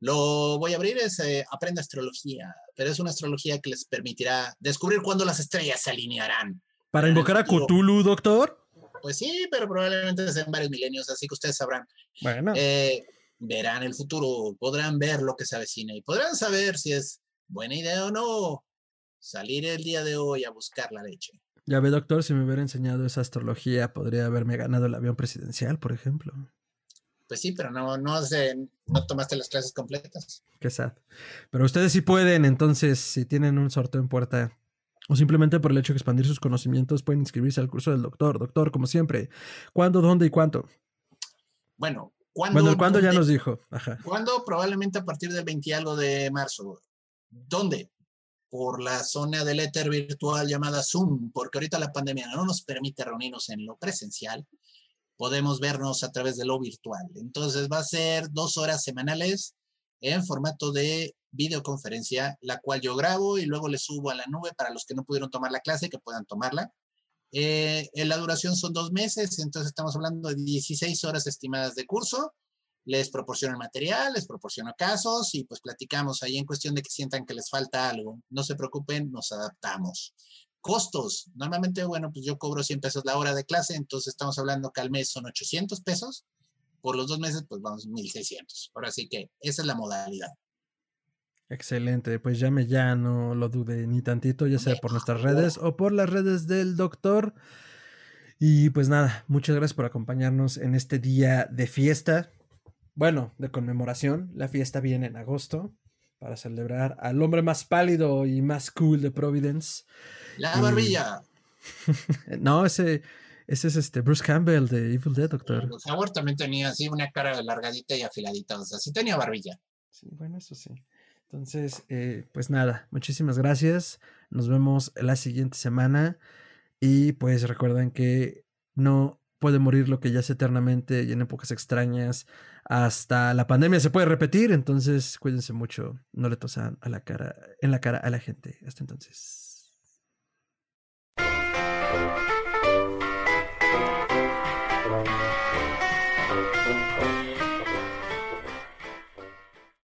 Lo voy a abrir, es eh, Aprende Astrología, pero es una astrología que les permitirá descubrir cuándo las estrellas se alinearán. ¿Para invocar a Cthulhu, doctor? Pues sí, pero probablemente sean varios milenios, así que ustedes sabrán. Bueno. Eh, verán el futuro, podrán ver lo que se avecina y podrán saber si es buena idea o no salir el día de hoy a buscar la leche. Ya ve, doctor, si me hubiera enseñado esa astrología, podría haberme ganado el avión presidencial, por ejemplo. Pues sí, pero no, no, sé, no tomaste las clases completas. Qué sad. Pero ustedes sí pueden, entonces, si tienen un sorteo en puerta, o simplemente por el hecho de expandir sus conocimientos, pueden inscribirse al curso del doctor. Doctor, como siempre, ¿cuándo, dónde y cuánto? Bueno, ¿Cuándo, bueno, ¿cuándo ya nos dijo? Ajá. ¿Cuándo? Probablemente a partir del 20 algo de marzo. ¿Dónde? Por la zona del éter virtual llamada Zoom, porque ahorita la pandemia no nos permite reunirnos en lo presencial. Podemos vernos a través de lo virtual. Entonces va a ser dos horas semanales en formato de videoconferencia, la cual yo grabo y luego le subo a la nube para los que no pudieron tomar la clase que puedan tomarla. Eh, la duración son dos meses, entonces estamos hablando de 16 horas estimadas de curso. Les proporciono material, les proporciono casos y pues platicamos ahí en cuestión de que sientan que les falta algo. No se preocupen, nos adaptamos. Costos. Normalmente, bueno, pues yo cobro 100 pesos la hora de clase, entonces estamos hablando que al mes son 800 pesos. Por los dos meses, pues vamos 1600. Ahora sí que esa es la modalidad. Excelente, pues llame ya, no lo dude ni tantito, ya sea por nuestras redes o por las redes del doctor. Y pues nada, muchas gracias por acompañarnos en este día de fiesta. Bueno, de conmemoración. La fiesta viene en agosto para celebrar al hombre más pálido y más cool de Providence. La barbilla. [laughs] no, ese, ese es este Bruce Campbell de Evil Dead, doctor. Howard también tenía así una cara alargadita y afiladita, o sea, sí tenía barbilla. Sí, bueno, eso sí. Entonces, eh, pues nada, muchísimas gracias. Nos vemos la siguiente semana. Y pues recuerden que no puede morir lo que ya es eternamente y en épocas extrañas. Hasta la pandemia se puede repetir. Entonces, cuídense mucho. No le tosan a la cara, en la cara a la gente. Hasta entonces.